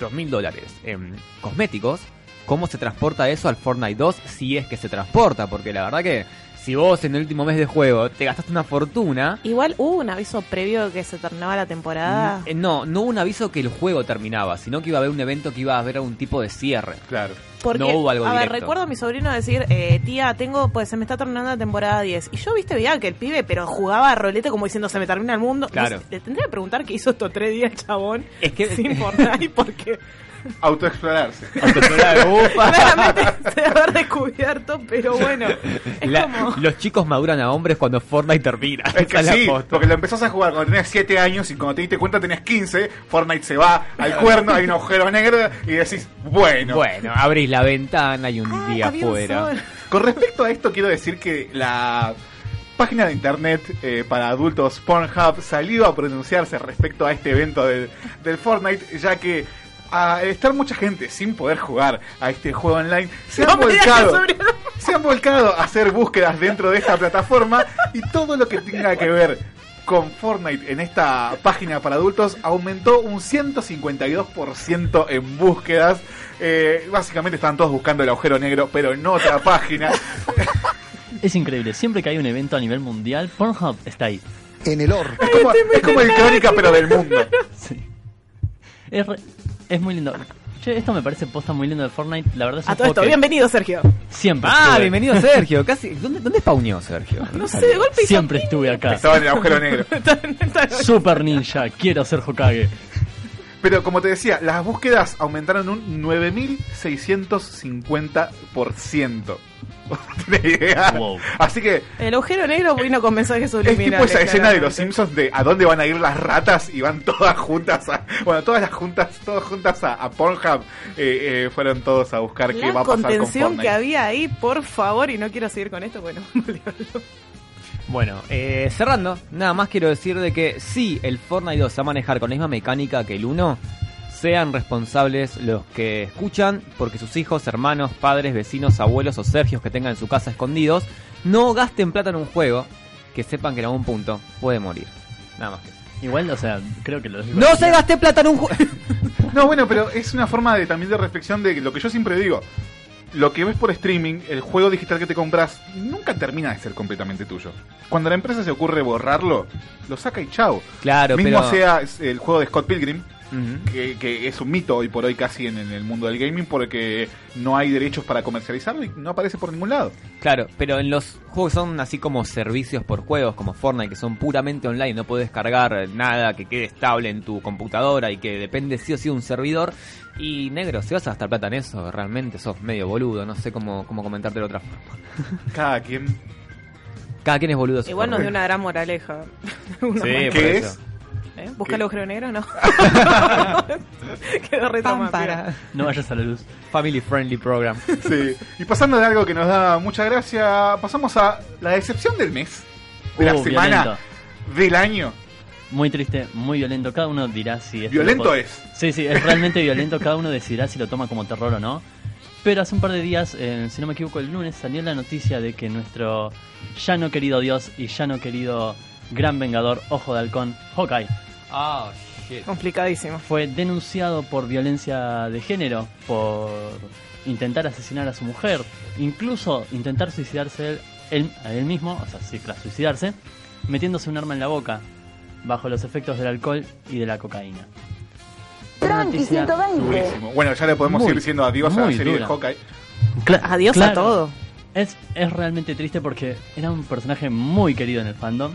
S10: dos mil dólares en cosméticos, ¿cómo se transporta eso al Fortnite 2 si es que se transporta? Porque la verdad que si vos en el último mes de juego te gastaste una fortuna...
S9: Igual hubo un aviso previo que se terminaba la temporada.
S10: eh, No, no hubo un aviso que el juego terminaba, sino que iba a haber un evento que iba a haber algún tipo de cierre.
S8: Claro.
S9: Porque,
S10: no hubo algo
S9: a ver,
S10: directo.
S9: recuerdo a mi sobrino decir, eh, tía, tengo, pues se me está terminando la temporada 10. Y yo, viste, veía que el pibe, pero jugaba a rolete como diciendo, se me termina el mundo.
S10: Claro.
S9: Sé, le tendría que preguntar qué hizo estos tres días el chabón.
S10: Es que- *laughs*
S9: Sin Fortnite, porque
S8: Autoexplorarse.
S9: claramente se debe haber descubierto, pero bueno. Es
S10: La-
S9: como...
S10: Los chicos maduran a hombres cuando Fortnite termina.
S8: Es que *laughs*
S10: la
S8: sí, porque lo empezás a jugar cuando tenías 7 años y cuando te diste cuenta tenías 15, Fortnite se va al cuerno, hay un agujero negro y decís, bueno.
S10: Bueno, abrís la ventana y un
S9: Ah,
S10: día afuera.
S8: Con respecto a esto quiero decir que la página de internet eh, para adultos Pornhub salió a pronunciarse respecto a este evento del, del Fortnite, ya que al estar mucha gente sin poder jugar a este juego online, se
S9: No
S8: han volcado, se han volcado a hacer búsquedas dentro de esta plataforma y todo lo que tenga que ver con Fortnite en esta página para adultos aumentó un 152% en búsquedas. Eh, básicamente estaban todos buscando el agujero negro, pero en otra página. *laughs*
S11: Es increíble, siempre que hay un evento a nivel mundial, Pornhub está ahí.
S12: En el or.
S8: Es como, es como el crónica, pero del mundo.
S11: Sí. Es, re- es muy lindo. Che, esto me parece posta muy lindo de Fortnite. La verdad es un
S9: A todo esto, bienvenido, Sergio.
S11: Siempre
S10: Ah,
S11: estuve-
S10: bienvenido Sergio. Casi, ¿dónde, ¿Dónde spawneó Sergio?
S9: No sé, de golpe hizo
S11: Siempre estuve acá.
S8: Estaba en el agujero negro. *laughs*
S11: Super ninja, quiero ser Hokage.
S8: Pero como te decía, las búsquedas aumentaron un 9650%. *laughs* ¿No tenés idea?
S11: Wow.
S8: Así que
S9: El agujero negro vino con mensajes
S8: es
S9: subliminales.
S8: tipo esa escena de los. Simpsons de a dónde van a ir las ratas y van todas juntas a, bueno todas las juntas todas juntas a, a Pornhub eh, eh, fueron todos a buscar qué
S9: La
S8: va a pasar con
S9: contención
S8: Fortnite.
S9: que había ahí, por favor, y no quiero seguir con esto, bueno, *laughs*
S10: Bueno, eh, cerrando, nada más quiero decir de que si el Fortnite 2 se va a manejar con la misma mecánica que el 1, sean responsables los que escuchan, porque sus hijos, hermanos, padres, vecinos, abuelos o Sergios que tengan en su casa escondidos, no gasten plata en un juego que sepan que en algún punto puede morir. Nada más que eso.
S11: Igual, o sea, creo que lo digo.
S10: ¡No se gaste plata en un juego! *laughs* *laughs*
S8: No, bueno, pero es una forma de también de reflexión de lo que yo siempre digo. Lo que ves por streaming, el juego digital que te compras, nunca termina de ser completamente tuyo. Cuando a la empresa se ocurre borrarlo, lo saca y chao.
S10: Claro,
S8: Mismo
S10: pero...
S8: sea el juego de Scott Pilgrim, Que, que es un mito hoy por hoy casi en, en el mundo del gaming porque no hay derechos para comercializarlo y no aparece por ningún lado.
S10: Claro, pero en los juegos que son así como servicios por juegos, como Fortnite, que son puramente online, no puedes cargar nada que quede estable en tu computadora y que depende sí o sí de un servidor. Y negro, si vas a gastar plata en eso, realmente sos medio boludo, no sé cómo, cómo comentarte de otra forma. *laughs*
S8: Cada quien.
S10: Cada quien es boludo. a su
S9: igual nos dio una gran moraleja. *laughs*
S10: Sí,
S8: ¿Qué
S10: eso.
S8: es?
S9: ¿Eh? ¿Busca el agujero negro? No. *laughs* Quedó re
S10: Pam,
S9: tomado,
S10: para.
S11: No vayas a la luz.
S10: Family friendly program.
S8: Sí. Y pasando de algo que nos da mucha gracia, pasamos a la decepción del mes, de la
S11: Uh,
S8: semana,
S11: violento.
S8: del año.
S11: Muy triste, muy violento. Cada uno dirá si es.
S8: Violento es.
S11: Sí, sí, es realmente violento. Cada uno decidirá si lo toma como terror o no. Pero hace un par de días, eh, si no me equivoco, el lunes salió la noticia de que nuestro ya no querido Dios y ya no querido gran vengador, Ojo de Halcón, Hawkeye,
S10: Oh, shit.
S9: Complicadísimo.
S11: fue denunciado por violencia de género, por intentar asesinar a su mujer, incluso intentar suicidarse él, él- a él mismo, o sea, sí, claro, suicidarse, metiéndose un arma en la boca, bajo los efectos del alcohol y de la cocaína. Noticia
S8: Durísimo. Bueno, ya le podemos
S11: Muy,
S8: ir diciendo adiós a la serie
S11: dura.
S8: de Hawkeye.
S11: Cla-
S9: Adiós a todo.
S11: Es, es realmente triste porque era un personaje muy querido en el fandom.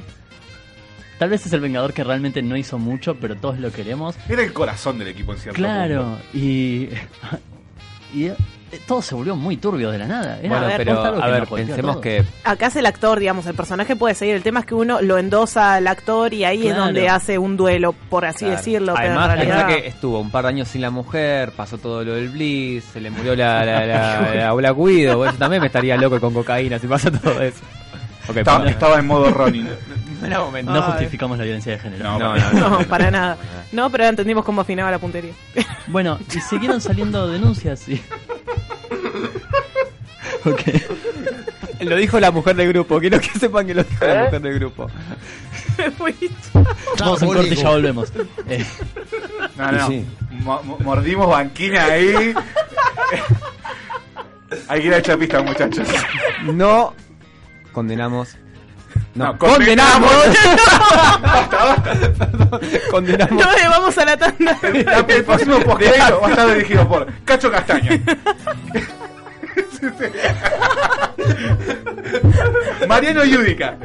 S11: Tal vez es el Vengador que realmente no hizo mucho, pero todos lo queremos.
S8: Era el corazón del equipo en cierto
S11: Claro,
S8: punto.
S11: y, *laughs* y todo se volvió muy turbio de la nada. Era
S10: Bueno, pero a ver, pensemos
S11: todo.
S10: que
S9: Acá es el actor, digamos, el personaje puede seguir. El tema es que uno lo endosa al actor y ahí es donde hace un duelo, por así
S10: Claro.
S9: decirlo. pero
S10: Además,
S9: en realidad...
S10: pensá que estuvo un par de años sin la mujer, pasó todo lo del Blitz, se le murió la, la, la, *laughs* la Black Widow, bueno, yo también me estaría loco con cocaína si pasa todo eso. Ok,
S8: Estaba, en modo Ronin.
S11: No justificamos la violencia de género.
S8: No,
S10: No, no,
S9: No, para nada. No, pero entendimos cómo afinaba la puntería.
S11: Bueno, y siguieron saliendo denuncias y... *laughs* Ok.
S10: Lo dijo la mujer del grupo, quiero que sepan que lo dijo la mujer del grupo.
S9: Me fui.
S11: Vamos a corte y ya volvemos. Eh,
S8: No, no.
S10: Sí.
S8: Mordimos banquina ahí. *laughs* Hay que ir a echar pista, muchachos.
S10: No condenamos. *laughs* No,
S8: No,
S10: condenamos. *laughs* *laughs* Condenamos.
S9: No, eh, vamos a la tanda.
S8: La- El próximo postcrédito va a estar dirigido por Cacho Castaño. Sí, sí. Mariano Yudica.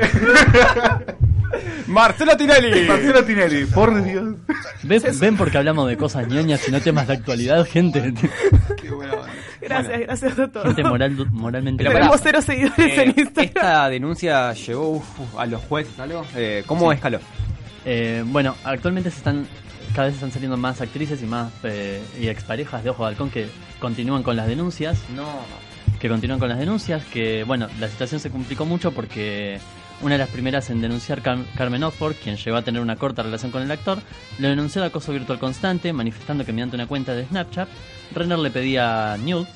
S10: Marcelo Tinelli.
S8: Marcelo Tinelli. Por Dios.
S11: ¿ven, ven por qué hablamos de cosas ñoñas y no temas de actualidad, gente? *laughs*
S9: Gracias, gracias a todos.
S11: Gente moral, *laughs* moralmente...
S10: Pero
S9: Tenemos cero seguidores
S10: Eh,
S9: en Instagram.
S10: esta denuncia llegó uf, a los jueces, ¿algo? Eh, ¿Cómo
S11: Sí.
S10: escaló?
S11: Eh, bueno, actualmente se están cada vez están saliendo más actrices y más eh, y exparejas de Ojo de Halcón que continúan con las denuncias,
S10: No.
S11: que continúan con las denuncias, que bueno, la situación se complicó mucho porque una de las primeras en denunciar Car- Carmen Oxford, quien llegó a tener una corta relación con el actor, lo denunció de acoso virtual constante, manifestando que mediante una cuenta de Snapchat, Renner le pedía nudes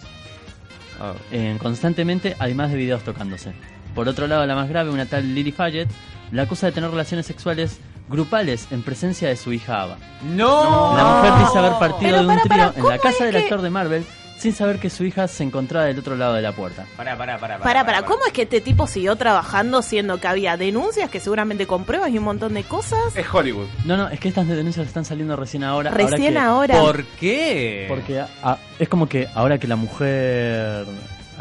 S11: eh, constantemente, además de videos tocándose. Por otro lado, la más grave, una tal Lily Fayette, la acusa de tener relaciones sexuales grupales en presencia de su hija Ava.
S10: ¡No!
S11: La mujer dice haber partido
S9: Pero
S11: de un
S9: para,
S11: trío en
S9: ¿cómo
S11: la casa del
S9: que-
S11: actor de Marvel sin saber que su hija se encontraba del otro lado de la puerta.
S10: Pará, pará, pará.
S9: Para, para, ¿cómo es que este tipo siguió trabajando siendo que había denuncias que seguramente con pruebas y un montón de cosas?
S8: Es Hollywood.
S11: No, no, es que estas denuncias están saliendo recién ahora.
S9: Recién
S11: que-
S9: ahora.
S10: ¿Por qué?
S11: Porque ah, es como que ahora que la mujer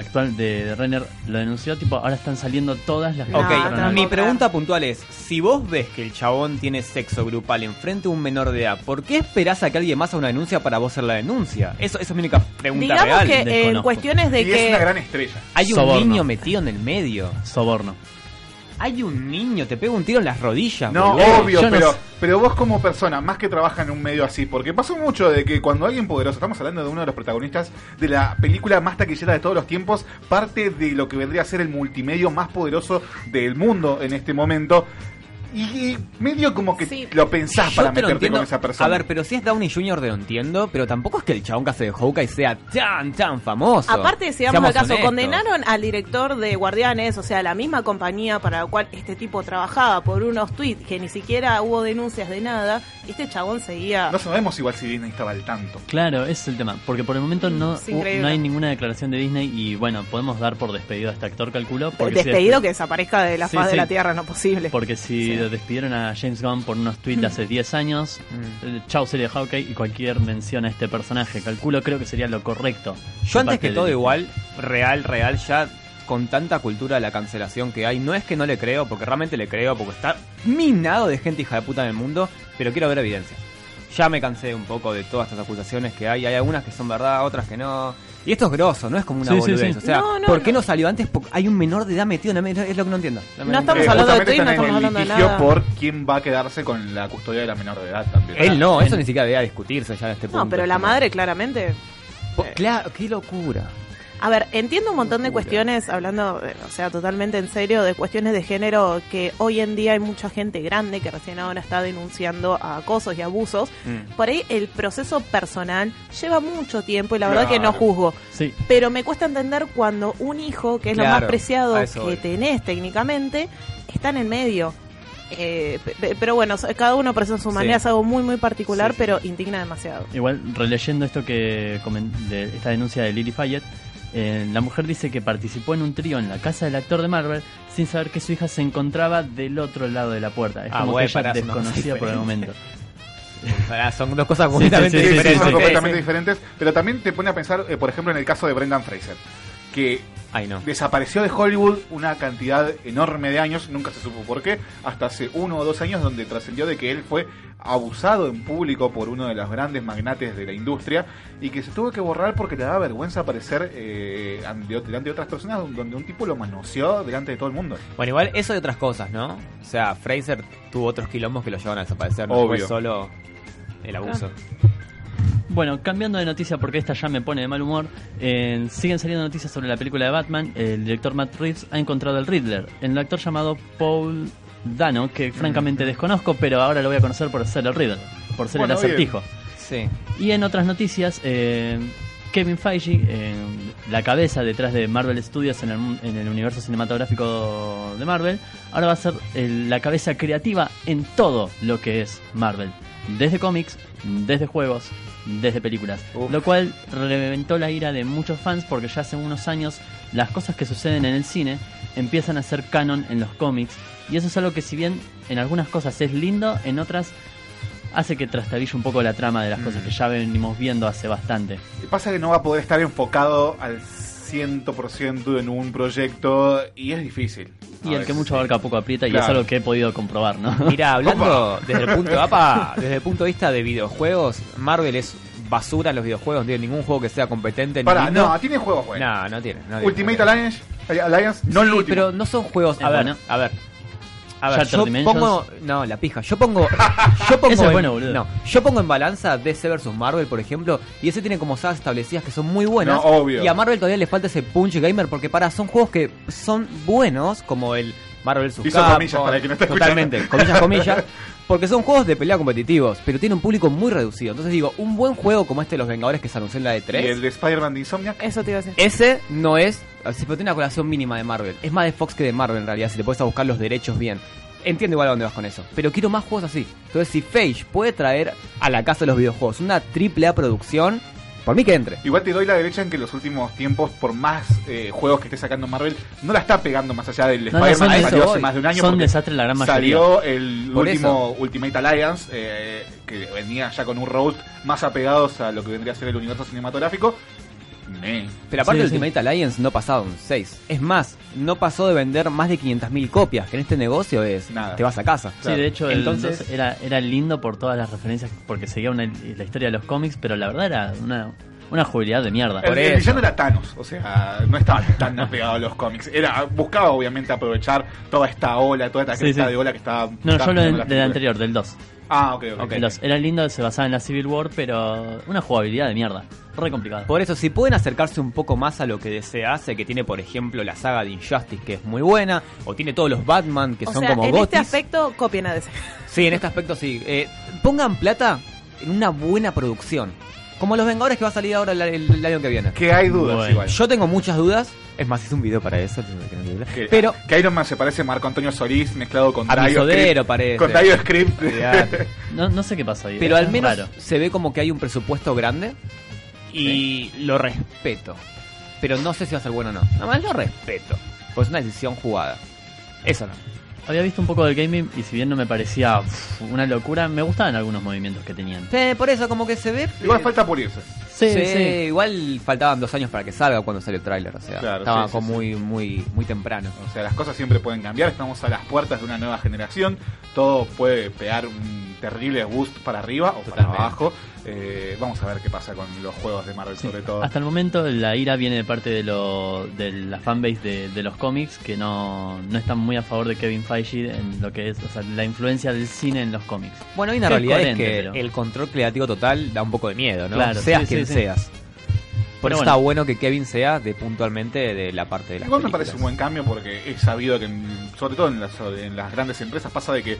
S11: actual de, de Renner lo denunció, tipo, ahora están saliendo todas las que
S9: No,
S10: Ok, mi pregunta puntual es, si vos ves que el chabón tiene sexo grupal enfrente de un menor de edad, ¿por qué esperás a que alguien más haga una denuncia para vos hacer la denuncia? Eso, esa es mi única pregunta
S9: Digamos
S10: real.
S9: que en
S11: desconozco.
S9: cuestiones de
S8: y es una
S9: que...
S8: gran estrella.
S10: Hay un
S11: Soborno.
S10: niño metido en el medio.
S11: Soborno.
S10: Hay un niño, te pega un tiro en las rodillas.
S8: No,
S10: boludo.
S8: obvio,
S11: yo no
S8: pero,
S11: sé.
S8: pero vos como persona, más que trabaja en un medio así, porque pasó mucho de que cuando alguien poderoso, estamos hablando de uno de los protagonistas de la película más taquillera de todos los tiempos, parte de lo que vendría a ser el multimedio más poderoso del mundo en este momento, y, y medio como que
S9: Sí.
S8: lo pensás
S10: Yo
S8: para meterte
S10: entiendo.
S8: con esa persona.
S10: A ver, pero si es Downey Jr. te lo entiendo, pero tampoco es que el chabón que hace de Hawkeye sea tan, tan famoso.
S9: Aparte, si vamos al caso,
S10: honestos.
S9: condenaron al director de Guardianes, o sea, la misma compañía para la cual este tipo trabajaba por unos tweets que ni siquiera hubo denuncias de nada, y este chabón seguía...
S8: No sabemos igual si Disney estaba al tanto.
S11: Claro, ese es el tema. Porque por el momento no, no hay ninguna declaración de Disney y bueno, podemos dar por despedido a este actor, calculo. Porque si
S9: despedido que desaparezca de la
S11: Sí,
S9: faz de la Tierra, no posible.
S11: Porque si Despidieron a James Gunn por unos tweets de hace 10 años,
S10: Mm.
S11: eh, chau serie de Hawkeye y cualquier mención a este personaje, calculo creo que sería lo correcto.
S10: Yo antes que todo igual, real, real, ya con tanta cultura de la cancelación que hay, no es que no le creo, porque realmente le creo, porque está minado de gente hija de puta en el mundo, pero quiero ver evidencia. Ya me cansé un poco de todas estas acusaciones que hay, hay algunas que son verdad, otras que no. Y esto es grosso, no es como una
S11: Sí,
S10: boludez.
S11: sí.
S10: O sea,
S9: No, no,
S10: ¿por qué
S9: no.
S10: salió antes? Porque hay un menor de edad metido en medio, es lo que no entiendo.
S9: No estamos
S8: Eh,
S9: hablando de tweets, no estamos hablando de
S8: litigio
S9: nada.
S8: por quién va a quedarse con la custodia de la menor de edad también.
S10: Él no,
S11: Ah,
S10: eso
S11: en-
S10: ni siquiera debería discutirse ya en este punto.
S9: No, pero la madre claramente...
S10: Po- Claro, qué locura.
S9: A ver, entiendo un montón de cuestiones, hablando, de- o sea, totalmente en serio, de cuestiones de género que hoy en día hay mucha gente grande que recién ahora está denunciando a acosos y abusos.
S10: Mm.
S9: Por ahí el proceso personal lleva mucho tiempo y la verdad que no juzgo.
S11: Sí,
S9: Pero me cuesta entender cuando un hijo, que es lo más preciado
S10: a
S9: que
S10: voy.
S9: tenés técnicamente, está en el medio. Eh, pe- pe- pero bueno, cada uno presenta su
S10: Sí.
S9: manera, es algo muy, muy particular,
S10: Sí, sí,
S9: pero indigna demasiado.
S11: igual releyendo esto que de esta denuncia de Lily Fayette, eh, la mujer dice que participó en un trío en la casa del actor de Marvel sin saber que su hija se encontraba del otro lado de la puerta. Es
S10: Ah,
S11: como
S10: bueno,
S11: que ella desconocía por el momento. *laughs*
S10: Son dos cosas completamente
S11: sí, sí,
S10: diferentes.
S8: son
S11: sí,
S8: completamente diferentes, pero también te pone a pensar, eh, por ejemplo, en el caso de Brendan Fraser, que
S10: Ay, no.
S8: desapareció de Hollywood una cantidad enorme de años, nunca se supo por qué, hasta hace uno o dos años donde trascendió de que él fue abusado en público por uno de los grandes magnates de la industria y que se tuvo que borrar porque le daba vergüenza aparecer eh, ante- delante de otras personas donde un tipo lo manoseó delante de todo el mundo.
S10: Bueno, igual eso y otras cosas, ¿no? O sea, Fraser tuvo otros quilombos que lo llevaron a desaparecer. No fue solo el abuso.
S11: Bueno, cambiando de noticia porque esta ya me pone de mal humor, eh, siguen saliendo noticias sobre la película de Batman. El director Matt Reeves ha encontrado al Riddler, el actor llamado Paul Dano, que francamente desconozco, pero ahora lo voy a conocer por ser el Riddler, por ser
S8: Bueno,
S11: el
S8: bien.
S11: acertijo.
S10: Sí.
S11: Y en otras noticias, eh, Kevin Feige, eh, la cabeza detrás de Marvel Studios en el, en el universo cinematográfico de Marvel, ahora va a ser el- la cabeza creativa en todo lo que es Marvel. Desde cómics, desde juegos, desde películas. Lo cual reventó la ira de muchos fans porque ya hace unos años las cosas que suceden en el cine empiezan a ser canon en los cómics. Y eso es algo que si bien en algunas cosas es lindo, en otras hace que trastabille un poco la trama de las cosas que ya venimos viendo hace bastante.
S8: Pasa que no va a poder estar enfocado al 100% en un proyecto y es difícil.
S11: Y el que mucho abarca poco aprieta y
S8: Claro.
S11: es algo que he podido comprobar, ¿no? *laughs*
S10: Mira, hablando desde el punto apa, *laughs* desde el punto de vista de videojuegos, Marvel es basura en los videojuegos, no tiene ningún juego que sea competente ni lindo.
S8: no, tiene juegos buenos.
S10: No, no tiene. no tiene.
S8: Ultimate Alliance, Alliance no el
S10: Sí,
S8: último.
S10: pero no son juegos. A ver,
S11: bueno.
S10: a ver. A ver, yo
S11: Dimensions.
S10: pongo. No, la pija. Yo pongo. *laughs* Yo pongo
S11: Ese es
S10: en,
S11: bueno, boludo.
S10: No, yo pongo en balanza DC vs Marvel, por ejemplo, y ese tiene como sagas establecidas que son muy buenas.
S8: No, obvio.
S10: Y a Marvel todavía le falta ese punch gamer, porque para, son juegos que son buenos, como el Marvel vs. Capcom,
S8: comillas para el que no está
S10: Totalmente,
S8: escuchando.
S10: comillas, comillas. *laughs* Porque son juegos de pelea competitivos, pero tiene un público muy reducido. Entonces digo, un buen juego como este de los Vengadores que se anunció en la de 3
S8: Y el de Spider-Man de Insomniac.
S9: Eso te iba a decir.
S10: ese no es. Si pero tiene una colación mínima de Marvel. Es más de Fox que de Marvel en realidad, si te puedes a buscar los derechos bien. Entiendo igual a dónde vas con eso. Pero quiero más juegos así. Entonces, si Phage puede traer a la casa de los videojuegos una triple A producción, por mí que entre.
S8: Igual te doy la derecha en que los últimos tiempos, por más eh, juegos que esté sacando Marvel, no la está pegando más allá del
S11: No,
S8: Spider-Man que
S11: de-
S8: salió hace más de un año.
S11: Son
S8: porque
S11: desastres la gran mayoría.
S8: Salió el
S10: Por
S8: último Ultimate Alliance, eh, que venía ya con un road más apegados a lo que vendría a ser el universo cinematográfico. Me.
S10: Pero aparte
S11: Sí,
S10: el
S11: sí.
S10: Ultimate Alliance no pasaba un 6. Es más, no pasó de vender más de 500.000 copias, que en este negocio es
S8: Nada.
S10: te vas a casa.
S11: Sí, de hecho, el
S10: Entonces-
S11: dos era, era lindo por todas las referencias, porque seguía una- la historia de los cómics, pero la verdad era una, una jugabilidad de mierda.
S8: El, el villano era Thanos, o sea, no estaba tan apegado a los cómics. Era, buscaba obviamente aprovechar toda esta ola, toda esta
S11: Sí,
S8: cresta
S11: sí.
S8: de ola que estaba.
S11: No, yo hablo
S8: teniendo
S11: del, anterior, del 2.
S8: Ah, ok, ok.
S11: El 2. Era lindo, se basaba en la Civil War, pero una jugabilidad de mierda. Re complicada.
S10: Por eso, si pueden acercarse un poco más a lo que DC hace, que tiene, por ejemplo, la saga de Injustice, que es muy buena, o tiene todos los Batman, que
S9: o
S10: son
S9: sea,
S10: como
S9: en
S10: gotis.
S9: este aspecto copien a DC.
S10: Sí, en este aspecto sí. Eh, pongan plata en una buena producción. Como los Vengadores que va a salir ahora el, el- el año que viene.
S8: Que hay dudas
S11: Bueno.
S8: igual.
S10: Yo tengo muchas dudas. Es más, hice un video para eso.
S8: Que,
S10: Pero
S8: que Iron Man se parece a Marco Antonio Solís mezclado con Script-
S10: parece.
S8: Con Dio Script. *laughs*
S11: No, no sé qué pasó ahí.
S10: Pero al menos
S11: raro.
S10: se ve como que hay un presupuesto grande y lo respeto. Pero no sé si va a ser bueno o no. Nada más lo respeto. Pues es una decisión jugada. Eso no.
S11: Había visto un poco del gaming y si bien no me parecía uf, una locura, me gustaban algunos movimientos que tenían.
S10: Sí, por eso como que se ve.
S8: Igual
S10: eh,
S8: falta pulirse.
S11: Sí,
S10: sí,
S11: sí.
S10: igual faltaban dos años para que salga cuando salió el tráiler, o sea,
S8: Claro,
S10: estaba
S8: sí, sí,
S10: como
S8: sí.
S10: muy, muy, muy temprano.
S8: O sea, las cosas siempre pueden cambiar. Estamos a las puertas de una nueva generación. Todo puede pegar un terrible boost para arriba o para abajo. Eh, vamos a ver qué pasa con los juegos de Marvel, sobre todo.
S11: Hasta el momento la ira viene de parte de, lo, de la fanbase de, de los cómics que no, no están muy a favor de Kevin Feige en lo que es o sea, la influencia del cine en los cómics.
S10: Bueno, hay una realidad es que
S11: pero-
S10: el control creativo total da un poco de miedo, ¿no?
S11: Claro,
S10: seas
S11: sí,
S10: quien
S11: sí, sí.
S10: seas. Por
S11: Pero
S10: eso
S11: bueno.
S10: está bueno que Kevin sea de puntualmente de la parte de las
S8: Igual me parece un buen cambio porque he sabido que, en- sobre todo en las, en las grandes empresas, pasa de que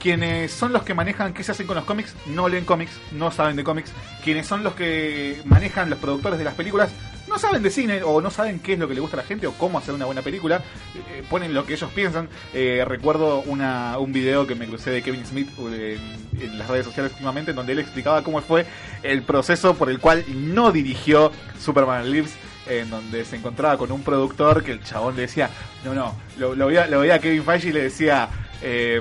S8: quienes son los que manejan qué se hacen con los cómics no leen cómics, no saben de cómics. Quienes son los que manejan los productores de las películas no saben de cine o no saben qué es lo que le gusta a la gente o cómo hacer una buena película. Eh, ponen lo que ellos piensan. Eh, recuerdo una, un video que me crucé de Kevin Smith eh, en, las redes sociales últimamente en donde él explicaba cómo fue el proceso por el cual no dirigió Superman Lives en donde se encontraba con un productor que el chabón le decía, no, no, lo, lo veía, lo veía a Kevin Feige y le decía, eh,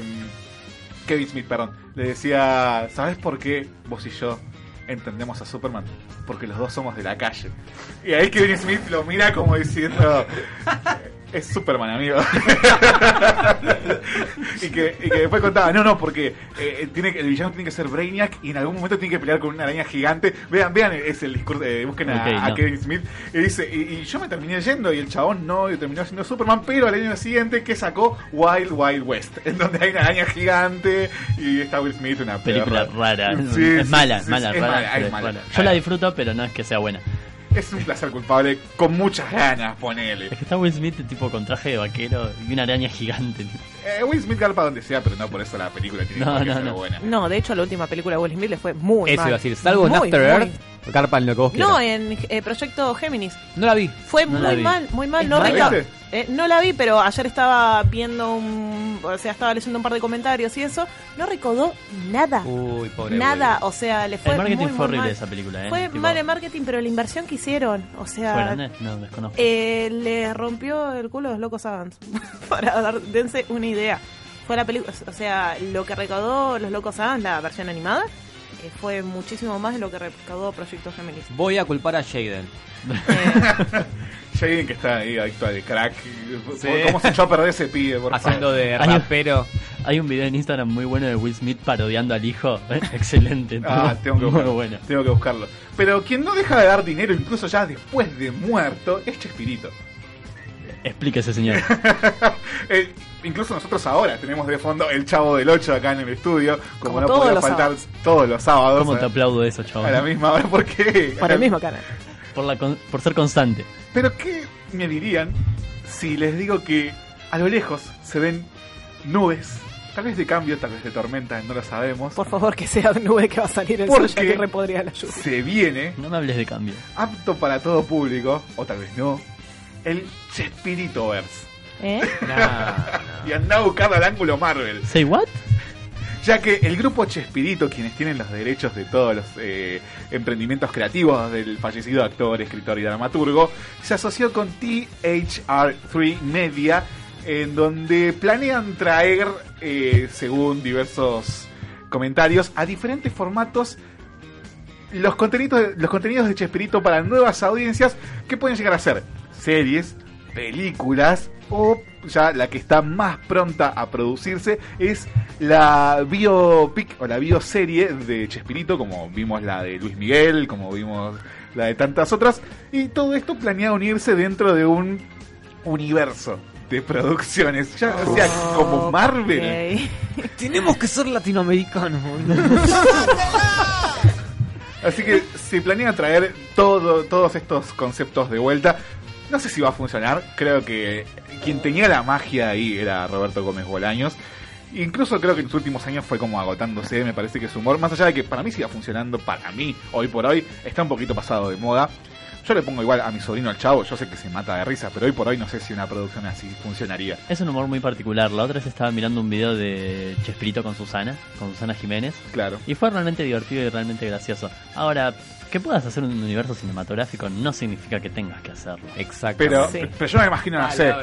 S8: Kevin Smith, perdón, le decía, ¿sabes por qué vos y yo entendemos a Superman porque los dos somos de la calle. Y ahí Kevin Smith lo mira como diciendo, *laughs* es Superman, amigo. *laughs* y, que, y que después contaba, no, no, porque eh, tiene, que- el villano tiene que ser Brainiac y en algún momento tiene que pelear con una araña gigante. Vean, vean, es el discurso, eh, busquen a,
S11: Ok,
S8: a
S11: no.
S8: Kevin Smith. Y dice, y, y yo me terminé yendo y el chabón no, y terminó siendo Superman, pero al año siguiente que sacó Wild Wild West, en donde hay una araña gigante y está Will Smith, una
S11: Película rara.
S8: Sí,
S11: es
S8: sí,
S11: mala,
S8: sí,
S11: mala,
S8: es
S11: rara,
S8: mala, es mala.
S11: Yo la disfruto, pero no es que sea buena.
S8: Es un placer culpable con muchas ganas, ponele.
S11: Es que está Will Smith tipo con traje de vaquero y una araña gigante.
S8: Eh, Will Smith garpa donde sea, pero no por eso la película tiene
S11: No,
S8: qué
S11: no,
S8: ser
S11: no.
S8: buena.
S9: No, de hecho, la última película de Will Smith le fue muy
S10: Eso
S9: mal.
S10: iba a decir, salvo en After
S9: muy.
S10: Earth, carpan lo que vos
S9: No,
S10: quieras.
S9: en eh, Proyecto Géminis.
S10: No la vi.
S9: Fue
S10: No
S9: muy
S10: vi.
S9: mal, muy mal.
S10: ¿Es
S9: No, eh, no la vi, pero ayer estaba viendo un. O sea, estaba leyendo un par de comentarios y eso. No recaudó nada.
S10: Uy, pobre
S9: nada. O sea, le fue.
S11: el marketing
S9: muy,
S11: fue
S9: muy
S11: horrible
S9: mal.
S11: esa película, ¿eh?
S9: Fue
S11: Tipo,
S9: mal el marketing, pero la inversión que hicieron. O sea.
S11: ¿Fue grande? No, desconozco.
S9: Eh, le rompió el culo a los locos Adams. *laughs* Para dar, dense una idea. Fue la película, o sea, lo que recaudó los locos Adams, la versión animada, eh, fue muchísimo más de lo que recaudó Proyecto Géminis.
S10: Voy a culpar a Jaden. *laughs*
S8: Jaden que está ahí adicto al crack.
S10: Sí.
S8: ¿Cómo se echó a perder ese pibe? Por
S10: Haciendo
S8: favor?
S10: de rapero.
S11: Hay un video en Instagram muy bueno de Will Smith parodiando al hijo. ¿eh? *laughs* Excelente.
S8: Ah, tengo que, buscarlo,
S11: bueno.
S8: tengo que buscarlo. Pero quien no deja de dar dinero, incluso ya después de muerto, es Chespirito.
S11: Explíquese, señor. *laughs*
S8: Eh, incluso nosotros ahora tenemos de fondo el Chavo del 8 acá en el estudio, como,
S9: Como
S8: no podía faltar
S9: sábados.
S8: todos los sábados.
S11: ¿Cómo te
S8: a-
S11: aplaudo eso,
S8: a,
S11: chaval?
S8: la misma hora, ¿por qué?
S9: Para el mismo canal.
S11: Por, la con- por ser constante.
S8: Pero ¿qué me dirían si les digo que a lo lejos se ven nubes? Tal vez de cambio, tal vez de tormenta, no lo sabemos.
S9: Por favor, que sea nube que va a salir el sol, ya que repodría la lluvia.
S8: se viene,
S11: No me hables de cambio.
S8: apto para todo público, o tal vez no, el Chespiritoverse.
S9: ¿Eh? *laughs* *laughs*
S8: Y anda a buscar al ángulo Marvel.
S11: ¿Say what?
S8: Ya que el grupo Chespirito, quienes tienen los derechos de todos los eh, emprendimientos creativos del fallecido actor, escritor y dramaturgo, se asoció con THR3 Media, en donde planean traer, eh, según diversos comentarios, a diferentes formatos los contenidos, los contenidos de Chespirito para nuevas audiencias que pueden llegar a ser series, películas o ya la que está más pronta a producirse es la biopic o la bioserie de Chespirito, como vimos la de Luis Miguel, como vimos la de tantas otras, y todo esto planea unirse dentro de un universo de producciones, ya sea, como Marvel. *laughs*
S10: Tenemos que ser latinoamericanos.
S8: Así que se planea traer todo, todos estos conceptos de vuelta. No sé si va a funcionar. Creo que quien tenía la magia ahí era Roberto Gómez Bolaños. Incluso creo que en los últimos años fue como agotándose. Me parece que su humor, más allá de que para mí siga funcionando, para mí, hoy por hoy, está un poquito pasado de moda. Yo le pongo igual a mi sobrino al chavo. Yo sé que se mata de risa, pero hoy por hoy no sé si una producción así funcionaría.
S11: Es un humor muy particular. La otra vez estaba mirando un video de Chespirito con Susana, con Susana Jiménez.
S8: Claro.
S11: Y fue realmente divertido y realmente gracioso. Ahora, que puedas hacer un universo cinematográfico no significa que tengas que hacerlo.
S10: Exacto.
S8: Pero,
S9: Sí.
S8: pero yo me imagino, no sé.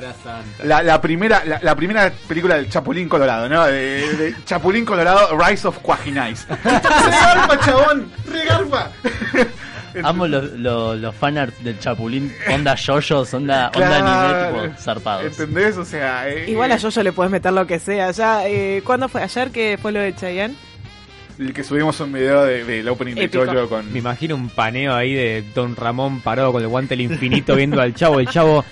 S8: La, la primera la, la primera película del Chapulín Colorado, ¿no? De, de Chapulín Colorado, Rise of Quaginais. *laughs* ¡Regarpa, *laughs* chabón! ¡Regarpa! *laughs*
S11: Amo los, los, los fanarts del Chapulín, onda yoyos, onda, onda
S8: Claro.
S11: anime, tipo zarpados.
S8: ¿Entendés? O sea... eh,
S9: Igual a Yoyo le puedes meter lo que sea. Ya, eh, ¿Cuándo fue? ¿Ayer que fue lo de Chayanne?
S8: El que subimos un video de- del opening de. Choyo con...
S10: Me imagino un paneo ahí de Don Ramón parado con el guante del infinito viendo al chavo. El chavo.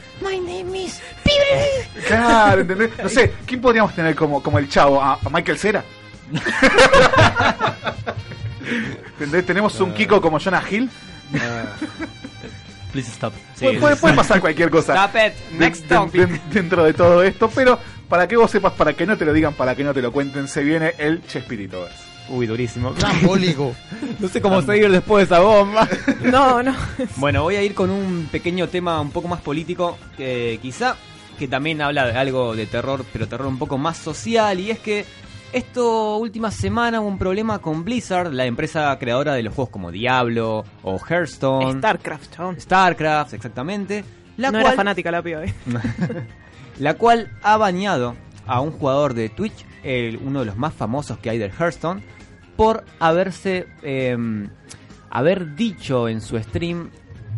S8: Claro, ¿entendés? No sé, ¿quién podríamos tener como, como el chavo? ¿A, a Michael Cera? ¿Entendés? Tenemos un Kiko como Jonah Hill.
S11: Please stop.
S8: puede, puede- puede pasar cualquier cosa.
S10: Stop it. Next
S8: de- de- de- dentro de todo esto, pero para que vos sepas, para que no te lo digan, para que no te lo cuenten, se viene el Chespirito.
S10: Uy, durísimo. Trambólico. *laughs* No sé cómo seguir después de esa bomba.
S9: No, no. *laughs*
S10: Bueno, voy a ir con un pequeño tema un poco más político, que quizá que también habla de algo de terror, pero terror un poco más social, y es que esto última semana hubo un problema con Blizzard, la empresa creadora de los juegos como Diablo o Hearthstone,
S9: StarCraft.
S10: StarCraft, exactamente, la
S9: no
S10: cual
S9: era fanática la piba, ¿eh? *laughs*
S10: la cual ha bañado a un jugador de Twitch, el- uno de los más famosos que hay del Hearthstone, por haberse eh, haber dicho en su stream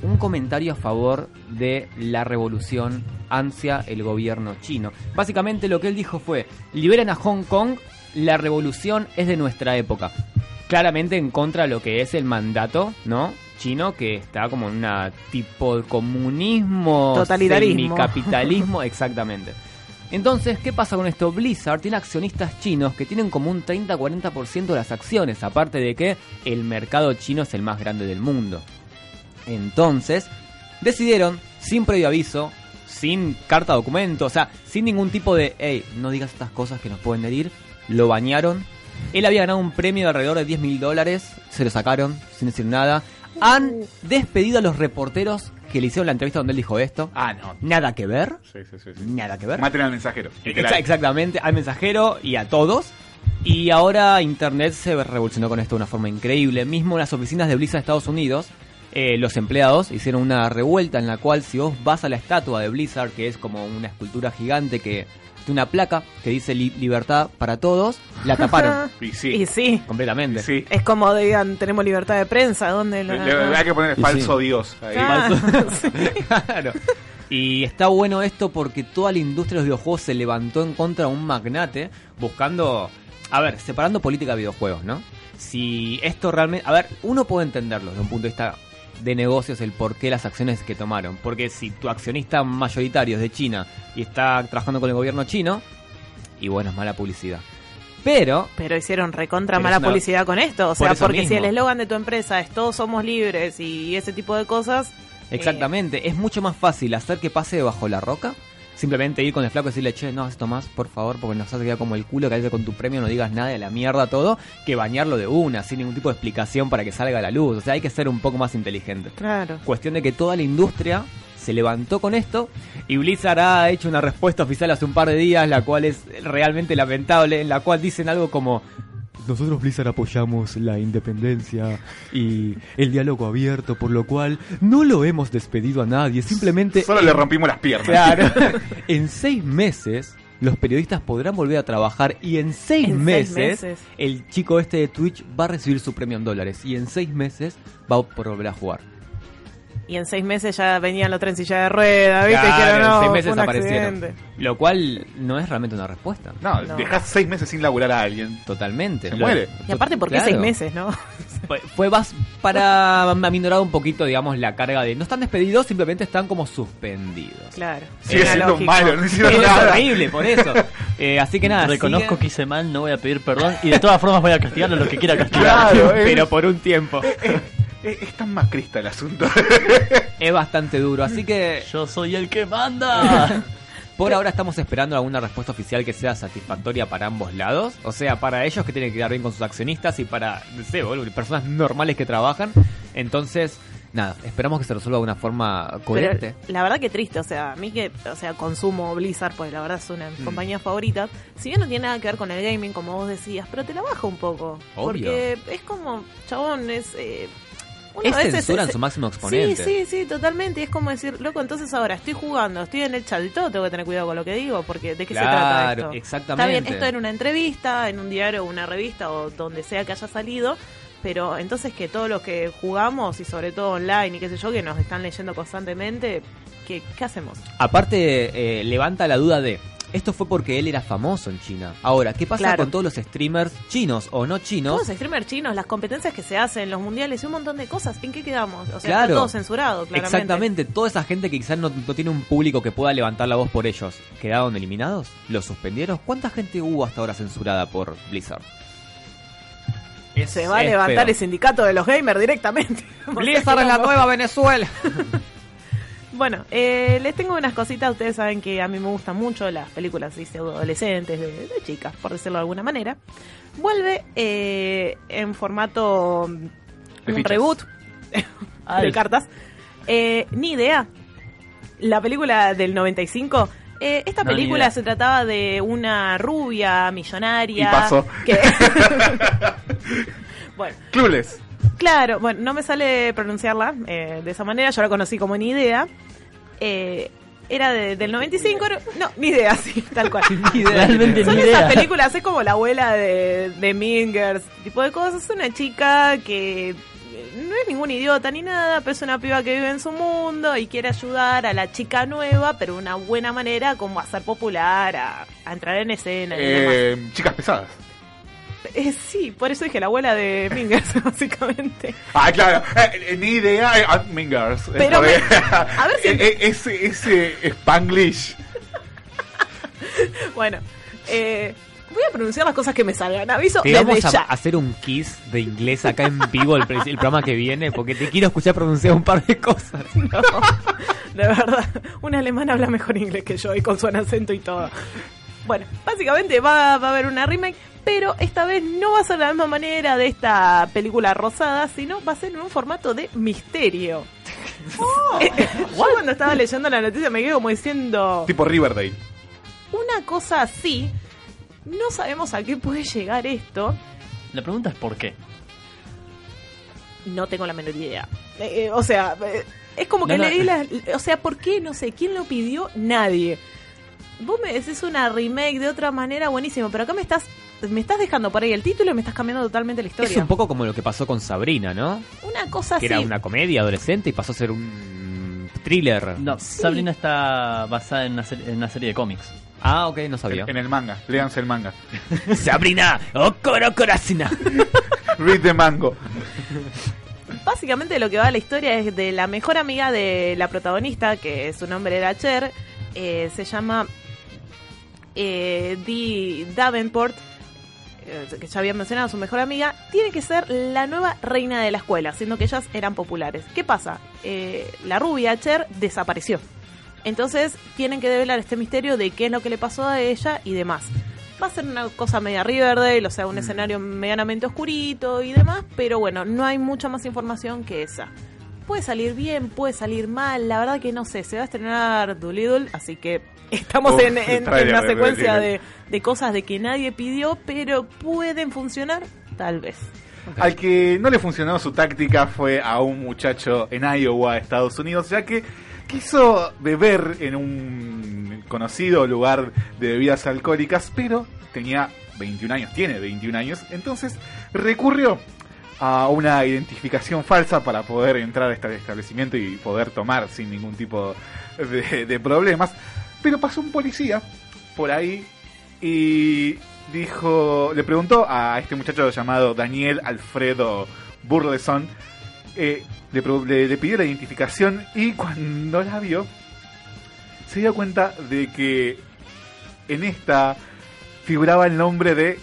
S10: un comentario a favor de la revolución hacia el gobierno chino. Básicamente lo que él dijo fue, liberen a Hong Kong, la revolución es de nuestra época. Claramente en contra de lo que es el mandato, ¿no? Chino, que está como en una tipo de comunismo,
S9: Totalitarismo.
S10: capitalismo, *laughs* exactamente. Entonces, ¿qué pasa con esto? Blizzard tiene accionistas chinos que tienen como un 30-40% de las acciones, aparte de que el mercado chino es el más grande del mundo. Entonces, decidieron, sin previo aviso, sin carta documento, o sea, sin ningún tipo de, hey, no digas estas cosas que nos pueden herir, lo bañaron. Él había ganado un premio de alrededor de 10 mil dólares, se lo sacaron sin decir nada. Han despedido a los reporteros que le hicieron la entrevista donde él dijo esto.
S8: Ah, no.
S10: Nada que ver.
S8: Sí, sí, sí. sí.
S10: Nada que ver.
S8: Maten al mensajero.
S10: Exa- Exactamente, al mensajero y a todos. Y ahora Internet se revolucionó con esto de una forma increíble. Mismo en las oficinas de Blizzard de Estados Unidos, eh, los empleados hicieron una revuelta en la cual si vos vas a la estatua de Blizzard, que es como una escultura gigante que tiene una placa que dice li- libertad para todos, la taparon *laughs*
S8: Y sí.
S9: Y sí.
S10: completamente.
S8: Sí.
S9: Es como digan, tenemos libertad de prensa, ¿dónde
S8: Le,
S9: la-
S8: le- hay que poner falso
S10: sí.
S8: Dios. ahí.
S9: Ah, *laughs* sí.
S10: Claro. Y está bueno esto porque toda la industria de los videojuegos se levantó en contra de un magnate buscando, a ver, separando política de videojuegos, ¿no? Si esto realmente, a ver, uno puede entenderlo desde un punto de vista de negocios el por qué las acciones que tomaron, porque si tu accionista mayoritario es de China y está trabajando con el gobierno chino, y bueno, es mala publicidad. Pero
S9: Pero hicieron recontra
S10: Pero
S9: mala
S10: una-
S9: publicidad con esto. O
S10: Por
S9: sea, porque si el eslogan de tu empresa es todos somos libres y ese tipo de cosas.
S10: Exactamente, es mucho más fácil hacer que pase bajo la roca. Simplemente ir con el flaco y decirle, che, no, esto más, por favor, porque nos hace quedar como el culo, que con tu premio no digas nada de la mierda todo, que bañarlo de una, sin ningún tipo de explicación para que salga a la luz. O sea, hay que ser un poco más inteligente.
S9: Claro.
S10: Cuestión de que toda la industria se levantó con esto y Blizzard ha hecho una respuesta oficial hace un par de días, la cual es realmente lamentable, en la cual dicen algo como... Nosotros Blizzard apoyamos la independencia y el diálogo abierto, por lo cual no lo hemos despedido a nadie, simplemente...
S8: Solo le rompimos las piernas.
S10: Claro. *laughs* *laughs* en seis meses los periodistas podrán volver a trabajar y en seis,
S9: En seis
S10: meses, el chico este de Twitch va a recibir su premio en dólares y en seis meses va a volver a jugar.
S9: Y en seis meses ya venían los trencillas de rueda, ¿viste?
S10: Claro,
S9: que
S10: en
S9: no,
S10: seis meses
S9: un
S10: aparecieron.
S9: accidente.
S10: Lo cual no es realmente una respuesta.
S8: No,
S9: No.
S8: dejás seis meses sin laburar a alguien.
S10: Totalmente.
S8: Se
S10: Lo-
S8: muere.
S9: Y aparte, ¿por qué
S10: Claro.
S9: seis meses, no?
S10: Fue, fue más para aminorar un poquito, digamos, la carga de... No están despedidos, simplemente están como suspendidos.
S9: Claro.
S8: Sigue siendo
S9: lógico.
S8: malo, no hicieron
S10: Es
S8: nada.
S10: horrible, por eso. Eh, así que nada,
S11: Reconozco
S10: sigue-
S11: que hice mal, no voy a pedir perdón y de todas formas voy a castigarlo lo que quiera castigar.
S8: Claro, *laughs*
S10: pero por un tiempo.
S8: Es- es tan macrista el asunto. *laughs*
S10: Es bastante duro, así que
S11: Yo soy el que manda. *laughs*
S10: por ahora estamos esperando alguna respuesta oficial que sea satisfactoria para ambos lados. O sea, para ellos que tienen que quedar bien con sus accionistas y para, no sé, boludo, personas normales que trabajan. Entonces, nada, esperamos que se resuelva de una forma
S9: Pero
S10: coherente.
S9: la verdad que triste, o sea, a mí que, o sea, consumo Blizzard, pues la verdad es una de
S10: Mm.
S9: mis compañías favoritas. Si bien no tiene nada que ver con el gaming, como vos decías, pero te la baja un poco.
S10: Obvio.
S9: Porque es como, chabón, es... Eh,
S10: Es censura en su máximo exponente.
S9: Sí, sí, sí, totalmente. Y es como decir, loco, entonces ahora estoy jugando, estoy en el todo, tengo que tener cuidado con lo que digo, porque ¿de qué se trata esto?
S10: exactamente.
S9: Está bien, esto era una entrevista, en un diario, una revista o donde sea que haya salido, pero entonces que todos los que jugamos y sobre todo online y qué sé yo, que nos están leyendo constantemente, ¿qué, qué hacemos?
S10: Aparte, eh, levanta la duda de. Esto fue porque él era famoso en China. Ahora, ¿qué pasa
S9: Claro.
S10: con todos los streamers chinos o no chinos?
S9: Todos los streamers chinos, las competencias que se hacen, los mundiales y un montón de cosas, ¿en qué quedamos? O sea,
S10: Claro.
S9: está todo censurado, claramente.
S10: Exactamente, toda esa gente que quizás no, no tiene un público que pueda levantar la voz por ellos, ¿quedaron eliminados? ¿Los suspendieron? ¿Cuánta gente hubo hasta ahora censurada por Blizzard? Es-
S9: Se va a
S10: es
S9: levantar
S10: feo.
S9: el sindicato de los gamers directamente. *laughs*
S10: Blizzard es la nueva Venezuela. *laughs*
S9: Bueno, eh, les tengo unas cositas. Ustedes saben que a mí me gustan mucho las películas así, adolescentes, de, de chicas, por decirlo de alguna manera. Vuelve eh, en formato mm,
S8: De
S9: un
S8: fichas.
S9: reboot *laughs* de cartas. Eh, ni idea. La película del 95. eh, esta
S11: No,
S9: película se trataba de una rubia millonaria.
S8: Y pasó.
S9: Que... *laughs* *laughs* bueno,
S8: Clueless.
S9: Claro, bueno, no me sale pronunciarla eh, de esa manera, yo la conocí como ni idea. Eh, era de- del 95, era- no, ni idea, *laughs* sí, tal cual.
S11: Realmente
S9: Son
S11: ni
S9: esas
S11: idea.
S9: películas, es como la abuela de, de Mingers, tipo de cosas. Es una chica que eh, no es ningún idiota ni nada, pero es una piba que vive en su mundo y quiere ayudar a la chica nueva, pero de una buena manera, como a ser popular, a, a entrar en escena y demás.
S8: Eh, chicas pesadas.
S9: Eh, sí, por eso dije la abuela de Mingers, *laughs* básicamente.
S8: Ah, claro, eh, eh, ni idea, eh, ah, eh,
S9: Pero me- a ver si- *laughs*
S8: Eh, eh, ese, ese Spanglish. *laughs*
S9: Bueno, eh, voy a pronunciar las cosas que me salgan. Aviso
S10: Te vamos
S9: desde
S10: a
S9: ya.
S10: hacer un kiss de inglés acá en vivo el, el programa que viene, porque te quiero escuchar pronunciar un par de cosas.
S9: De verdad, un alemán habla mejor inglés que yo y con su acento y todo. Bueno, básicamente va, va a haber una remake, pero esta vez no va a ser de la misma manera de esta película rosada, sino va a ser en un formato de misterio. Eh, *laughs* *laughs* Yo cuando estaba leyendo la noticia me quedé como diciendo
S8: Tipo Riverdale.
S9: una cosa así. No sabemos a qué puede llegar esto.
S11: La pregunta es por qué.
S9: No tengo la menor idea. Eh, eh, o sea, eh, es como que
S11: No, no.
S9: leí la... O sea, ¿por qué? No sé. ¿Quién lo pidió? Nadie. Vos me decís una remake de otra manera, buenísimo, pero acá me estás me estás dejando por ahí el título y me estás cambiando totalmente la historia.
S10: Es un poco como lo que pasó con Sabrina, ¿no?
S9: Una cosa
S10: Que
S9: así.
S10: era una comedia adolescente y pasó a ser un thriller.
S11: No, Sabrina está basada en una, ser- en una serie de cómics.
S10: Ah, ok, no sabía.
S8: En el manga, léanse el manga. *laughs*
S10: Sabrina, Okoro Korasina. *laughs*
S8: Read the mango.
S9: Básicamente lo que va la historia es de la mejor amiga de la protagonista, que su nombre era Cher, eh, se llama eh, Dee Davenport, eh, que ya había mencionado su mejor amiga, tiene que ser la nueva reina de la escuela, siendo que ellas eran populares. ¿Qué pasa? Eh, la rubia Cher desapareció. Entonces tienen que develar este misterio de qué es lo que le pasó a ella y demás. Va a ser una cosa media Riverdale, o sea, un escenario medianamente oscurito y demás, pero bueno, no hay mucha más información que esa. Puede salir bien, puede salir mal, la verdad que no sé, se va a estrenar Doolittle, así que *laughs* estamos
S8: Uf,
S9: en, una secuencia de, de cosas de que nadie pidió, pero pueden funcionar, tal vez.
S8: Al que no le funcionó su táctica fue a un muchacho en Iowa, Estados Unidos, ya que quiso beber en un conocido lugar de bebidas alcohólicas, pero tenía 21 años, tiene 21 años, entonces recurrió a una identificación falsa para poder entrar a este establecimiento y poder tomar sin ningún tipo de, de problemas. Pero pasó un policía por ahí y dijo, le preguntó a este muchacho llamado Daniel Alfredo Burleson, eh, le, le- le pidió la identificación y cuando la vio, se dio cuenta de que en esta figuraba el nombre de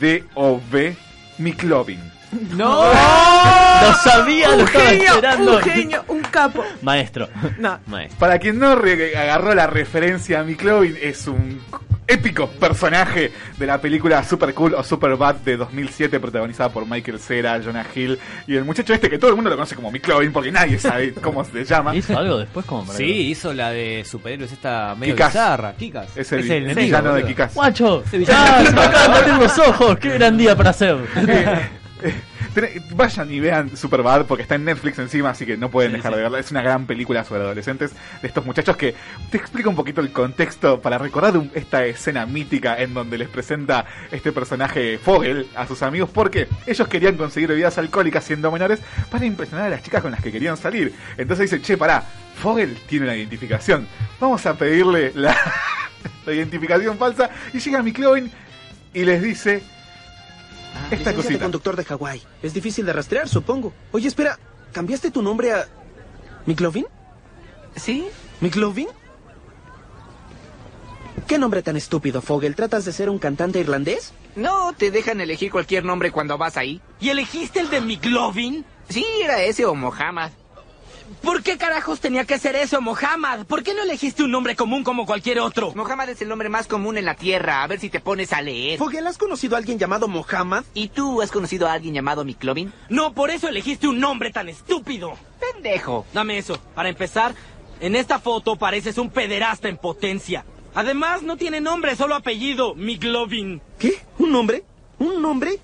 S8: D-O-V, McLovin.
S10: ¡No! *laughs*
S11: Lo sabía, lo
S9: un
S11: estaba
S9: genio,
S11: esperando.
S9: un genio, un capo.
S11: Maestro.
S9: No,
S10: Maestro.
S8: Para quien no agarró la referencia a McLovin, es un épico personaje de la película Super Cool o Super Bad de 2007, protagonizada por Michael Cera, Jonah Hill y el muchacho este que todo el mundo lo conoce como McLovin porque nadie sabe *laughs* cómo se llama.
S11: ¿Hizo algo después como
S10: Sí, hizo la de superhéroes esta medio
S8: Kick-Ass.
S10: bizarra. Kikas.
S8: Es el, el
S10: enemigo,
S8: villano de
S10: boludo.
S8: Kikas.
S11: ¡Guacho! ¡Ah, de los ojos! ¡Qué gran día para hacer! *laughs* *laughs*
S8: Vayan y vean Superbad porque está en Netflix encima, así que no pueden
S11: Sí,
S8: dejar
S11: sí.
S8: de verla. Es una gran película sobre adolescentes de estos muchachos que te explica un poquito el contexto para recordar un- esta escena mítica en donde les presenta este personaje Fogel a sus amigos porque ellos querían conseguir bebidas alcohólicas siendo menores para impresionar a las chicas con las que querían salir. Entonces dicen, che, pará, Fogel tiene una identificación. Vamos a pedirle la, *laughs* la identificación falsa y llega McLovin y les dice esta
S12: Licencia de
S8: cosita.
S12: conductor de Hawái. Es difícil de rastrear, supongo. Oye, espera, ¿cambiaste tu nombre a... ¿McLovin?
S13: ¿Sí?
S12: ¿McLovin? ¿Qué nombre tan estúpido, Fogel? ¿Tratas de ser un cantante irlandés?
S13: No, te dejan elegir cualquier nombre cuando vas ahí.
S14: ¿Y elegiste el de McLovin?
S13: Sí, era ese o Mohammed.
S14: ¿Por qué carajos tenía que ser eso, Mohammed? ¿Por qué no elegiste un nombre común como cualquier otro?
S13: Mohammed es el nombre más común en la Tierra. A ver si te pones a leer.
S12: Fogel, ¿has conocido a alguien llamado Mohammed?
S13: ¿Y tú has conocido a alguien llamado Miklovin?
S14: No, por eso elegiste un nombre tan estúpido.
S13: Pendejo.
S14: Dame eso. Para empezar, en esta foto pareces un pederasta en potencia. Además, no tiene nombre, solo apellido, McLovin.
S12: ¿Qué? ¿Un nombre? ¿Un nombre?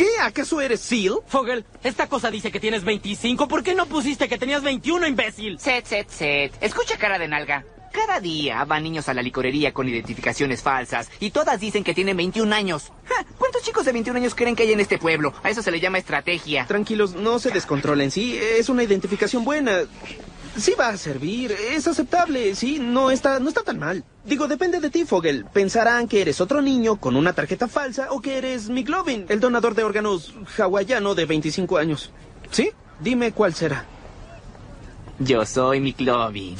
S12: ¿Qué? ¿Acaso eres Seal?
S14: Fogel, esta cosa dice que tienes 25. ¿Por qué no pusiste que tenías 21, imbécil?
S13: Set, set, set. Escucha cara de nalga. Cada día van niños a la licorería con identificaciones falsas y todas dicen que tienen 21 años. Ja, ¿Cuántos chicos de 21 años creen que hay en este pueblo? A eso se le llama estrategia.
S12: Tranquilos, no se descontrolen, sí, es una identificación buena. Sí va a servir, es aceptable, sí, no está, no está tan mal. Digo, depende de ti, Fogel. Pensarán que eres otro niño con una tarjeta falsa o que eres McLovin, el donador de órganos hawaiano de 25 años. ¿Sí? Dime cuál será.
S13: Yo soy McLovin.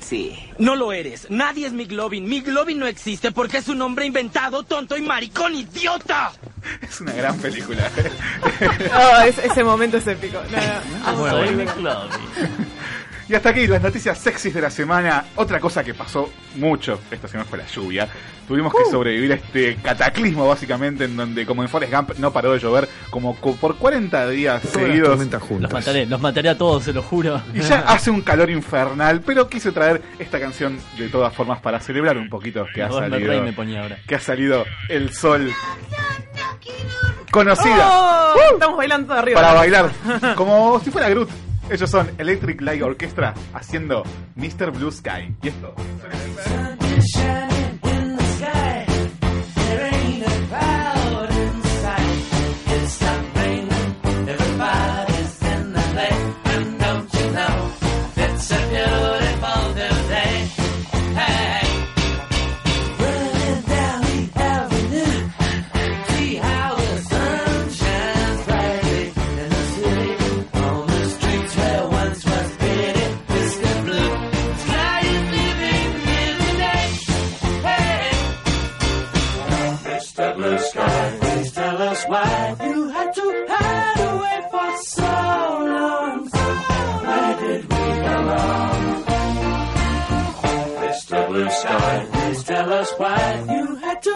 S13: Sí.
S14: No lo eres. Nadie es McLovin. McLovin no existe porque es un hombre inventado, tonto y maricón idiota.
S8: Es una gran película. *laughs*
S9: Es- ese momento es épico. No, no.
S11: Soy. McLovin.
S8: Y hasta aquí las noticias sexys de la semana. Otra cosa que pasó mucho esta semana fue la lluvia. Tuvimos que sobrevivir a este cataclismo básicamente en donde como en Forrest Gump no paró de llover como co- por 40 días seguidos.
S11: Los mataré, los mataré a todos, se lo juro.
S8: Y ya *laughs* hace un calor infernal, pero quise traer esta canción de todas formas para celebrar un poquito que ha salido,
S11: Rey me ponía ahora.
S8: que ha salido el sol conocida
S9: Oh, Estamos bailando arriba.
S8: para bailar como si fuera Groot. Ellos son Electric Light Orchestra haciendo Mr. Blue Sky. Y esto.
S15: Sky, please tell us why. You had to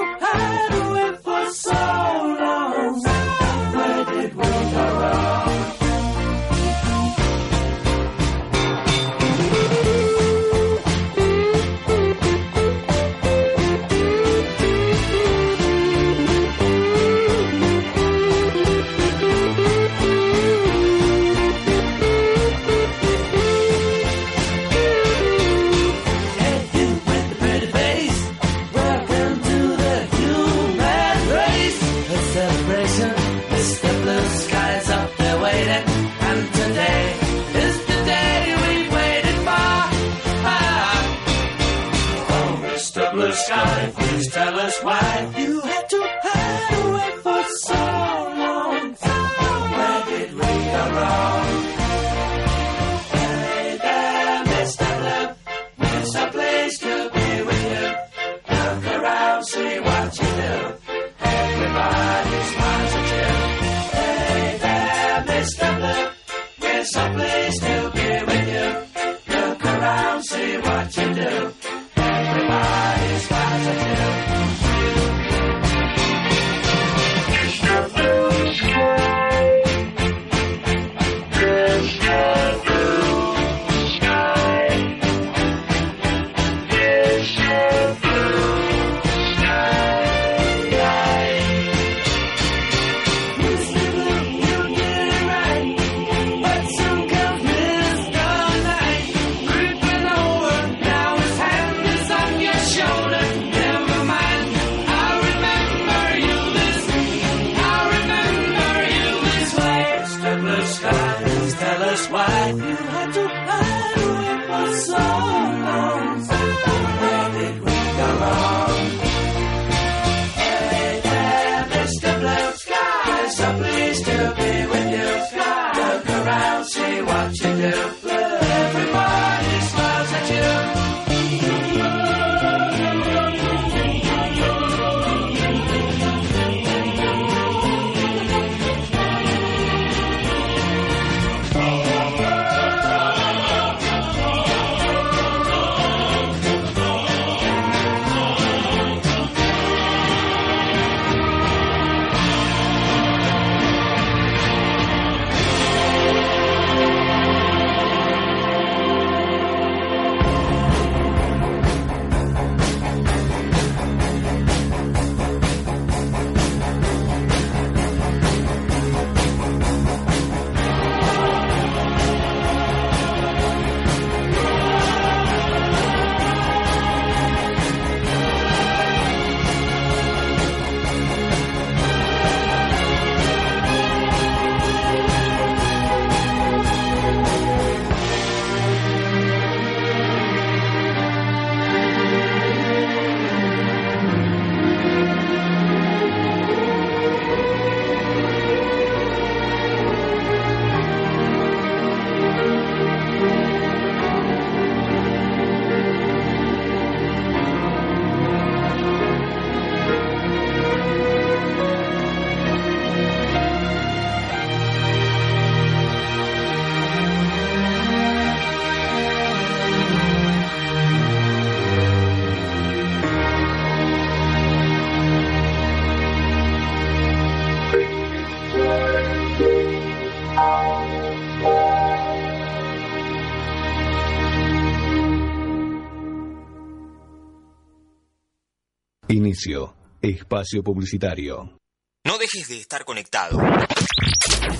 S2: Inicio. Espacio publicitario.
S16: No dejes de estar conectado.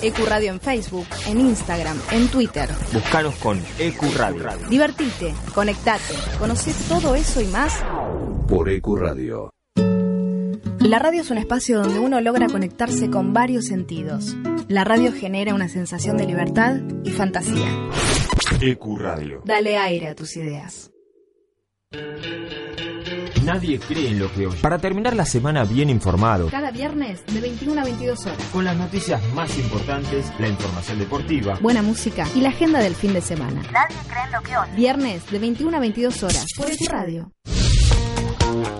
S17: Ecuradio en Facebook, en Instagram, en Twitter.
S16: Búscanos con Ecuradio.
S17: Divertite, conectate, conoce todo eso y más.
S2: Por Ecuradio.
S17: La radio es un espacio donde uno logra conectarse con varios sentidos. La radio genera una sensación de libertad y fantasía.
S2: Ecuradio.
S17: Dale aire a tus ideas.
S16: Nadie cree en lo que oye. Para terminar la semana bien informado,
S17: Cada viernes de 21 a 22 horas.
S16: con las noticias más importantes, la información deportiva,
S17: Buena música y la agenda del fin de semana.
S18: Nadie cree en lo que oye.
S17: Viernes de 21 a 22 horas por Ecuradio.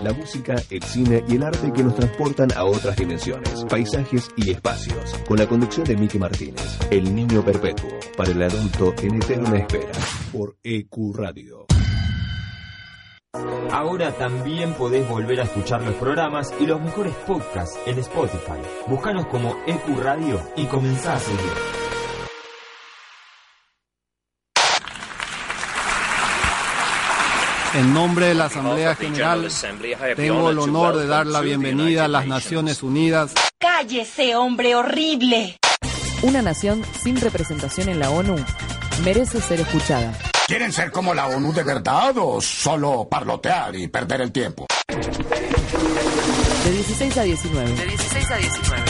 S2: La música, el cine y el arte que nos transportan a otras dimensiones, paisajes y espacios. Con la conducción de Miki Martínez, El Niño Perpetuo, para el adulto en eterna espera. Por Ecuradio.
S16: Ahora también podés volver a escuchar los programas y los mejores podcasts en Spotify. Búscanos como EQ Radio y comenzá a seguir.
S19: En nombre de la Asamblea General, tengo el honor de dar la bienvenida a las Naciones Unidas.
S18: Cállese, hombre horrible.
S1: Una nación sin representación en la ONU merece ser escuchada.
S20: ¿Quieren ser como la ONU de verdad o solo parlotear y perder el tiempo?
S1: De 16 a 19.
S18: De 16 a 19.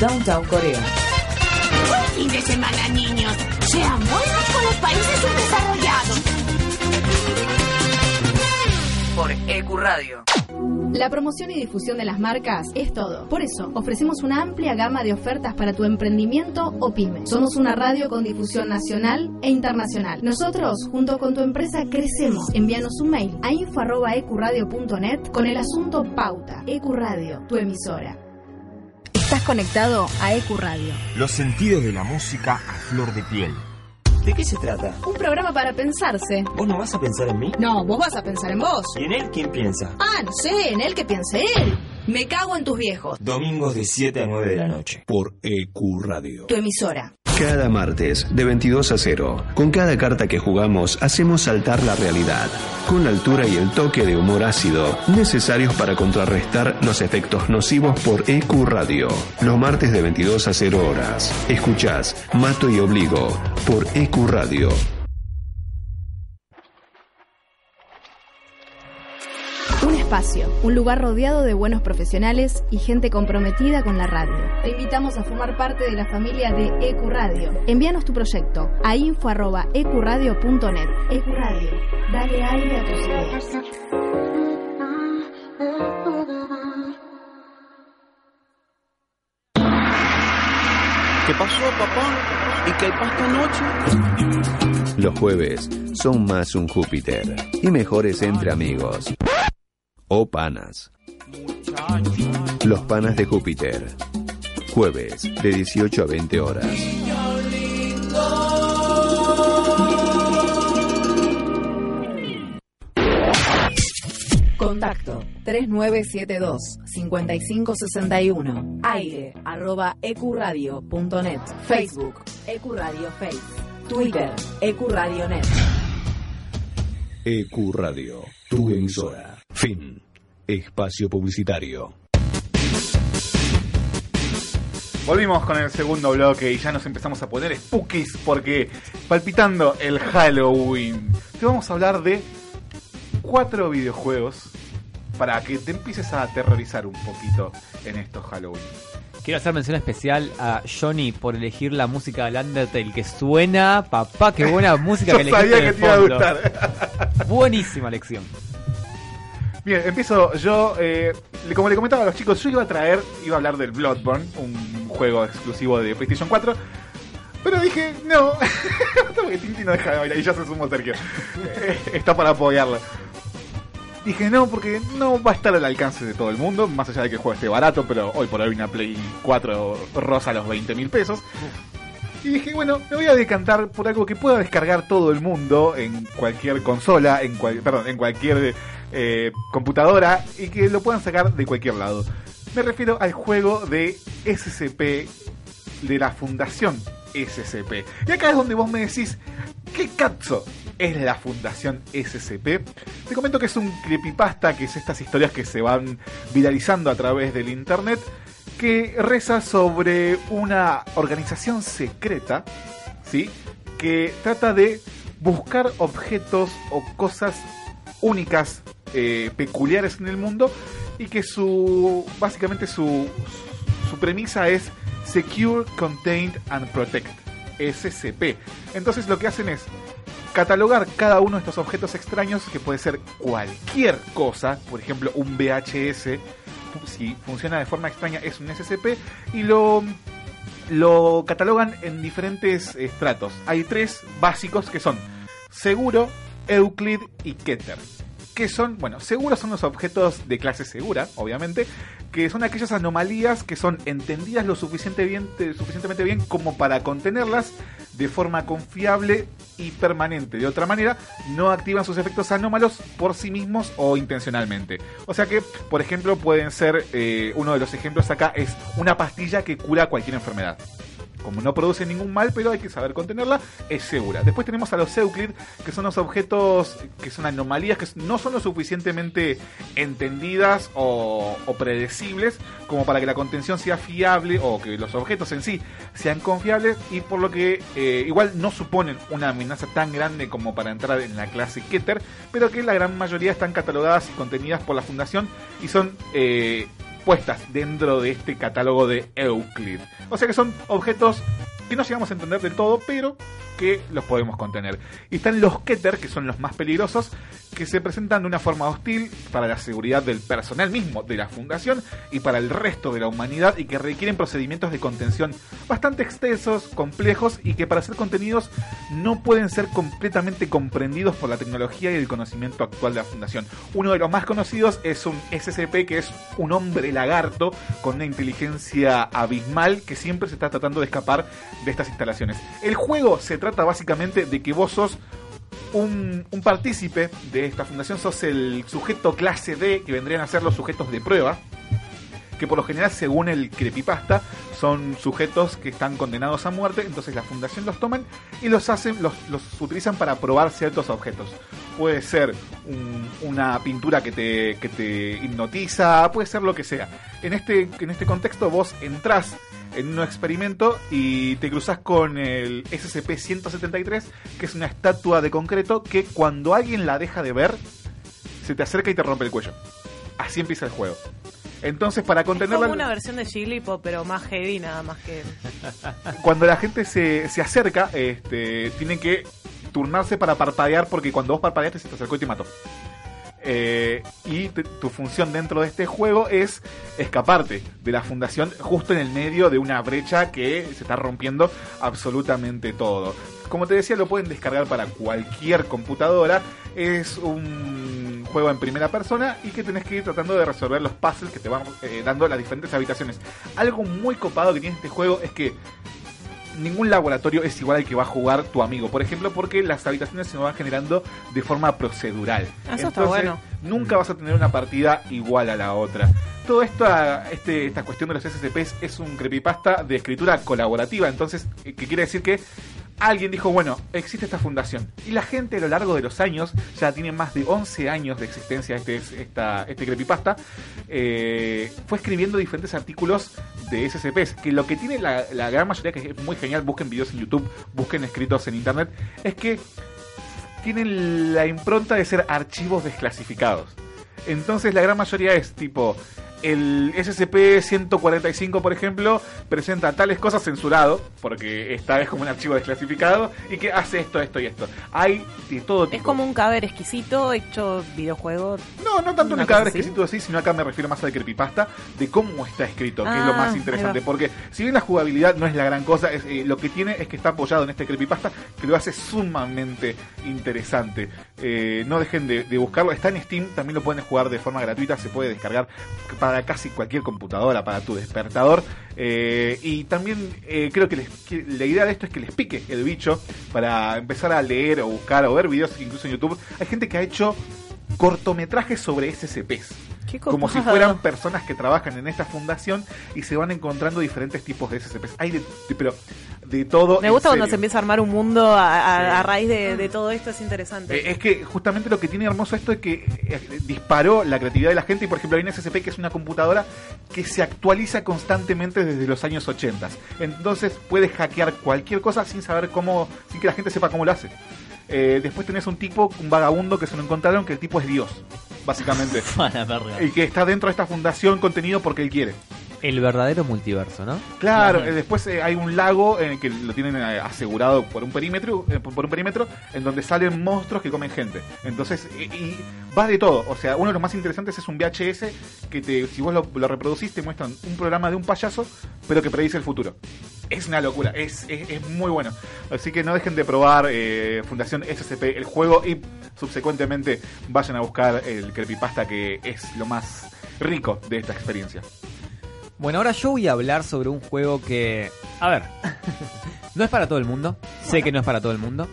S1: Downtown Corea.
S18: Buen fin de semana, niños. Sean buenos con los países subdesarrollados.
S1: Por EQ Radio.
S17: La promoción y difusión de las marcas es todo. Por eso, ofrecemos una amplia gama de ofertas para tu emprendimiento o pyme. Somos una radio con difusión nacional e internacional. Nosotros, junto con tu empresa, crecemos. Envíanos un mail a info.ecuradio.net con el asunto Pauta. Ecuradio, tu emisora. Estás conectado a Ecuradio.
S16: Los sentidos de la música a flor de piel. ¿De qué se trata?
S17: Un programa para pensarse.
S16: ¿Vos no vas a pensar en mí?
S17: No, vos vas a pensar en vos.
S16: ¿Y en él quién piensa?
S17: Ah, no sé, en él que piense él. Me cago en tus viejos.
S16: Domingos de 7 a 9 de la noche.
S2: Por Ecuradio.
S17: Tu emisora.
S2: Cada martes, de 22 a 0, con cada carta que jugamos, hacemos saltar la realidad, con la altura y el toque de humor ácido necesarios para contrarrestar los efectos nocivos por EQ Radio. Los martes de 22 a 0 horas. Escuchás Mato y Obligo por EQ Radio.
S17: Espacio, un lugar rodeado de buenos profesionales y gente comprometida con la radio. Te invitamos a formar parte de la familia de Ecuradio. Envíanos tu proyecto a info.ecuradio.net. Ecuradio, dale aire a tus ideas.
S12: ¿Qué pasó, papá? ¿Y qué hay pasta anoche?
S2: Los jueves son más un Júpiter y mejores entre amigos. O panas. Los panas de Júpiter. Jueves de 18 a 20 horas.
S1: Contacto 3972-5561. Aire arroba ecuradio.net. Facebook Ecuradio Face. Twitter Ecuradio.net.
S2: EQ E Radio, tu emisora. Fin. Espacio publicitario.
S8: Volvimos con el segundo bloque y ya nos empezamos a poner spookies porque palpitando el Halloween. Te vamos a hablar de cuatro videojuegos para que te empieces a aterrorizar un poquito en estos Halloween.
S10: Quiero hacer mención especial a Johnny por elegir la música del Undertale que suena. Papá, qué buena música *laughs*
S8: Yo
S10: que elegiste
S8: sabía
S10: de
S8: que te iba a
S10: fondo.
S8: gustar.
S10: Buenísima lección.
S8: Bien, empiezo yo. eh, como le comentaba a los chicos, yo iba a traer, iba a hablar del Bloodborne, un juego exclusivo de PlayStation 4. Pero dije, no, *laughs* porque Tinti no deja de bailar y ya se sumó Sergio. Eh, Está para apoyarlo. Dije, no, porque no va a estar al alcance de todo el mundo, más allá de que el juego esté barato, pero hoy por hoy una Play 4 rosa los 20 mil pesos. Y dije, bueno, me voy a decantar por algo que pueda descargar todo el mundo en cualquier consola, en cual, perdón, en cualquier eh, computadora y que lo puedan sacar de cualquier lado. Me refiero al juego de SCP de la Fundación SCP. Y acá es donde vos me decís, ¿qué cazzo es la Fundación SCP. Te comento que es un creepypasta, que es estas historias que se van viralizando a través del internet, que reza sobre una organización secreta, ¿sí? Que trata de buscar objetos o cosas únicas, eh, peculiares en el mundo y que su básicamente su, su premisa es Secure, Contained and Protect, SCP. Entonces lo que hacen es catalogar cada uno de estos objetos extraños, que puede ser cualquier cosa, por ejemplo un VHS, si funciona de forma extraña es un SCP, y lo, lo catalogan en diferentes estratos. Hay tres básicos que son seguro, Euclid y Keter que son, bueno, seguros son los objetos de clase segura, obviamente, que son aquellas anomalías que son entendidas lo bien, suficientemente bien como para contenerlas de forma confiable y permanente. De otra manera, no activan sus efectos anómalos por sí mismos o intencionalmente. O sea que, por ejemplo, pueden ser, eh, uno de los ejemplos acá es una pastilla que cura cualquier enfermedad como no produce ningún mal, pero hay que saber contenerla, es segura. Después tenemos a los Euclid, que son los objetos que son anomalías que no son lo suficientemente entendidas o, predecibles como para que la contención sea fiable o que los objetos en sí sean confiables y por lo que eh, igual no suponen una amenaza tan grande como para entrar en la clase Keter, pero que la gran mayoría están catalogadas y contenidas por la fundación y son eh, puestas dentro de este catálogo de Euclid. O sea que son objetos que no llegamos a entender del todo, pero que los podemos contener. Y están los Keter, que son los más peligrosos, que se presentan de una forma hostil para la seguridad del personal mismo de la fundación y para el resto de la humanidad y que requieren procedimientos de contención bastante extensos, complejos y que para ser contenidos no pueden ser completamente comprendidos por la tecnología y el conocimiento actual de la fundación. Uno de los más conocidos es un SCP que es un hombre lagarto con una inteligencia abismal que siempre se está tratando de escapar de estas instalaciones. El juego se trata básicamente de que vos sos un, un, partícipe de esta fundación, sos el sujeto clase D, que vendrían a ser los sujetos de prueba, que por lo general, según el creepypasta, son sujetos que están condenados a muerte, entonces la fundación los toman y los hacen, los, los utilizan para probar ciertos objetos. Puede ser una pintura que te, que te hipnotiza, puede ser lo que sea. En este, en este contexto vos entrás en un experimento y te cruzas con el SCP-173, que es una estatua de concreto que cuando alguien la deja de ver, se te acerca y te rompe el cuello. Así empieza el juego. Entonces, para contenerla.
S9: Es como una versión de Jigglypuff, pero más heavy, nada más que. *laughs*
S8: Cuando la gente se, se acerca, este, tienen que turnarse para parpadear, porque cuando vos parpadeaste se te acercó y te mató. Eh, y tu función dentro de este juego es escaparte de la fundación justo en el medio de una brecha que se está rompiendo absolutamente todo. Como te decía, lo pueden descargar para cualquier computadora. Es un juego en primera persona y que tenés que ir tratando de resolver los puzzles que te van eh, dando las diferentes habitaciones. Algo muy copado que tiene este juego es que ningún laboratorio es igual al que va a jugar tu amigo. Por ejemplo, porque las habitaciones se van generando de forma procedural.
S9: Eso está bueno.
S8: Nunca vas a tener una partida igual a la otra. Todo esto, este, esta cuestión de los SCPs es un creepypasta de escritura colaborativa. Entonces, eh, ¿qué quiere decir que alguien dijo, bueno, existe esta fundación. Y la gente a lo largo de los años, ya tiene más de 11 años de existencia este, esta, este creepypasta, eh, fue escribiendo diferentes artículos de SCPs. Que lo que tiene la, la gran mayoría, que es muy genial, busquen videos en YouTube, busquen escritos en Internet, es que tienen la impronta de ser archivos desclasificados. Entonces la gran mayoría es tipo, el SCP-145, por ejemplo, presenta tales cosas censurado, porque esta es como un archivo desclasificado, y que hace esto, esto y esto. Hay de todo tipo.
S9: Es como un cadáver exquisito hecho videojuego.
S8: No, no tanto un cadáver exquisito así, sino acá me refiero más al creepypasta, de cómo está escrito, que es lo
S9: Ah,
S8: más interesante. Porque si bien la jugabilidad no es la gran cosa, es, eh, lo que tiene es que está apoyado en este creepypasta, que lo hace sumamente interesante. Eh, no dejen de, de buscarlo, está en Steam, también lo pueden jugar de forma gratuita, se puede descargar para casi cualquier computadora, para tu despertador. Eh, y también eh, creo que, les- que la idea de esto es que les pique el bicho para empezar a leer o buscar o ver videos incluso en YouTube. Hay gente que ha hecho cortometrajes sobre SCPs.
S9: Qué
S8: como si fueran personas que trabajan en esta fundación y se van encontrando diferentes tipos de SCPs. Hay de, de- pero de todo.
S9: Me gusta cuando se empieza a armar un mundo a, a-
S8: Sí.
S9: a raíz de, de todo esto, es interesante.
S8: Eh, Es que justamente lo que tiene hermoso esto es que eh, disparó la creatividad de la gente y por ejemplo hay un SCP que es una computadora que se actualiza constantemente desde los años 80. Entonces puedes hackear cualquier cosa sin saber cómo, sin que la gente sepa cómo lo hace. Eh, después tenés un tipo, un vagabundo que se lo encontraron que el tipo es Dios, básicamente. *laughs* Y que está dentro de esta fundación contenido porque él quiere.
S10: El verdadero multiverso, ¿no?
S8: Claro, eh, después eh, hay un lago en el que lo tienen eh, asegurado por un perímetro, eh, por por un perímetro en donde salen monstruos que comen gente. Entonces, y, y va de todo. O sea, uno de los más interesantes es un VHS que te, si vos lo, lo reproducís, te muestran un programa de un payaso, pero que predice el futuro. Es una locura, es, es, es muy bueno. Así que no dejen de probar eh, Fundación SCP, el juego, y subsecuentemente vayan a buscar el creepypasta que es lo más rico de esta experiencia.
S10: Bueno, ahora yo voy a hablar sobre un juego que, a ver, *laughs* no es para todo el mundo, sé que no es para todo el mundo,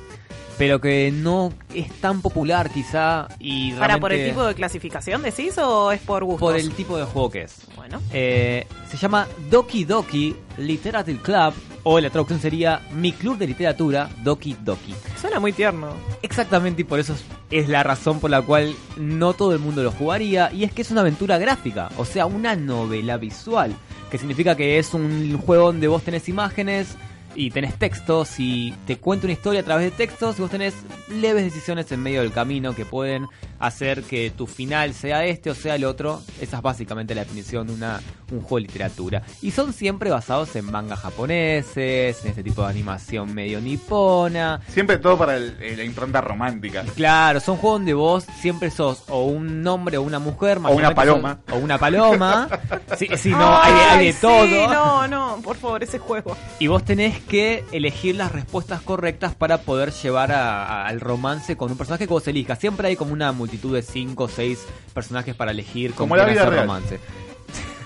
S10: pero que no es tan popular quizá y
S9: ¿Para por el tipo de clasificación decís o es por gusto?
S10: por el tipo de juego que es.
S9: Bueno.
S10: Eh, se llama Doki Doki Literature Club, o la traducción sería Mi Club de Literatura Doki Doki.
S9: Suena muy tierno.
S10: Exactamente, y por eso es- es la razón por la cual no todo el mundo lo jugaría, y es que es una aventura gráfica, o sea, una novela visual, que significa que es un juego donde vos tenés imágenes y tenés textos y te cuenta una historia a través de textos y vos tenés leves decisiones en medio del camino que pueden hacer que tu final sea este o sea el otro. Esa es básicamente la definición de una, un juego de literatura. Y son siempre basados en mangas japoneses, en este tipo de animación medio nipona.
S8: Siempre todo para el- eh, la impronta romántica.
S10: Claro, son juegos donde vos siempre sos o un hombre o una mujer,
S8: O una paloma.
S10: sos- o una paloma. *laughs* sí, sí, no, hay, de- hay de
S9: Ay,
S10: todo.
S9: Sí, no, no, por favor, ese juego.
S10: Y vos tenés que elegir las respuestas correctas para poder llevar a- a- al romance con un personaje que vos elijas. Siempre hay como una multitud de 5 o 6 personajes para elegir con
S8: Como la vida real.
S10: romance.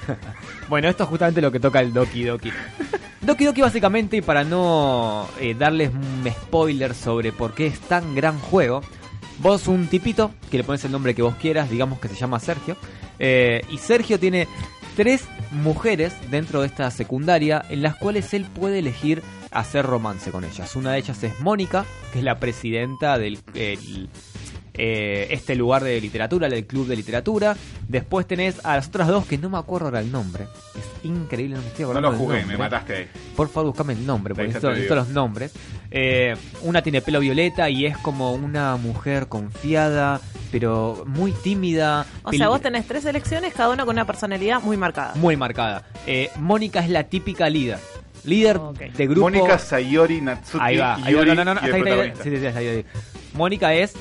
S10: *laughs* bueno, esto es justamente lo que toca el Doki Doki. *laughs* Doki Doki básicamente, y para no eh, darles un spoiler sobre por qué es tan gran juego, vos un tipito, que le pones el nombre que vos quieras, digamos que se llama Sergio, eh, y Sergio tiene tres mujeres dentro de esta secundaria en las cuales él puede elegir hacer romance con ellas. Una de ellas es Mónica, que es la presidenta del el- eh, este lugar de literatura, del club de literatura. Después tenés a las otras dos que no me acuerdo ahora el nombre. Es increíble, no me estoy
S8: No
S10: acordando
S8: lo
S10: del
S8: jugué, me mataste ahí.
S10: Por favor, buscame el nombre, porque necesito, necesito los nombres. Eh, una tiene pelo violeta y es como una mujer confiada, pero muy tímida.
S9: O sea, vos tenés tres elecciones, cada una con una personalidad muy marcada.
S10: Muy marcada. Eh, Mónica es la típica líder. Líder de grupo.
S8: Mónica Sayori Natsuki
S10: Ahí va. ahí va. No, no, no,
S8: el
S10: hasta ahí, ahí, sí, sí, sí. Mónica es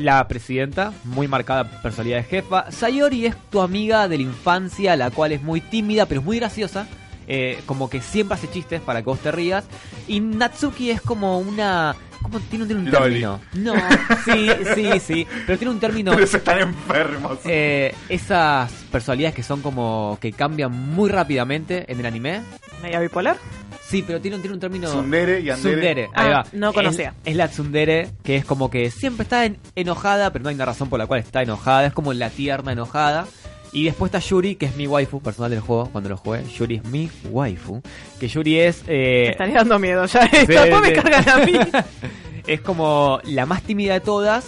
S10: la presidenta, muy marcada personalidad de jefa. Sayori es tu amiga de la infancia, la cual es muy tímida, pero es muy graciosa. eh, como que siempre hace chistes para que vos te rías. Y Natsuki es como una. ¿Cómo tiene, tiene un término? No, sí, sí, sí. Pero tiene un término.
S8: Pero están enfermos.
S10: Eh, esas personalidades que son como que cambian muy rápidamente en el anime.
S9: ¿Media bipolar?
S10: Sí, pero tiene, un- tiene un término.
S8: Tsundere y andere.
S10: Tsundere, ahí
S9: Ah,
S10: va.
S9: no conocía.
S10: Es, es la tsundere, que es como que siempre está en- enojada, pero no hay una razón por la cual está enojada. Es como la tierna enojada. Y después está Yuri, que es mi waifu personal del juego cuando lo jugué. Yuri es mi waifu. Que Yuri es. Eh,
S9: Me estaría dando miedo ya. *laughs*
S10: Sí,
S9: esto. Después me cargan a mí. *laughs*
S10: es como la más tímida de todas,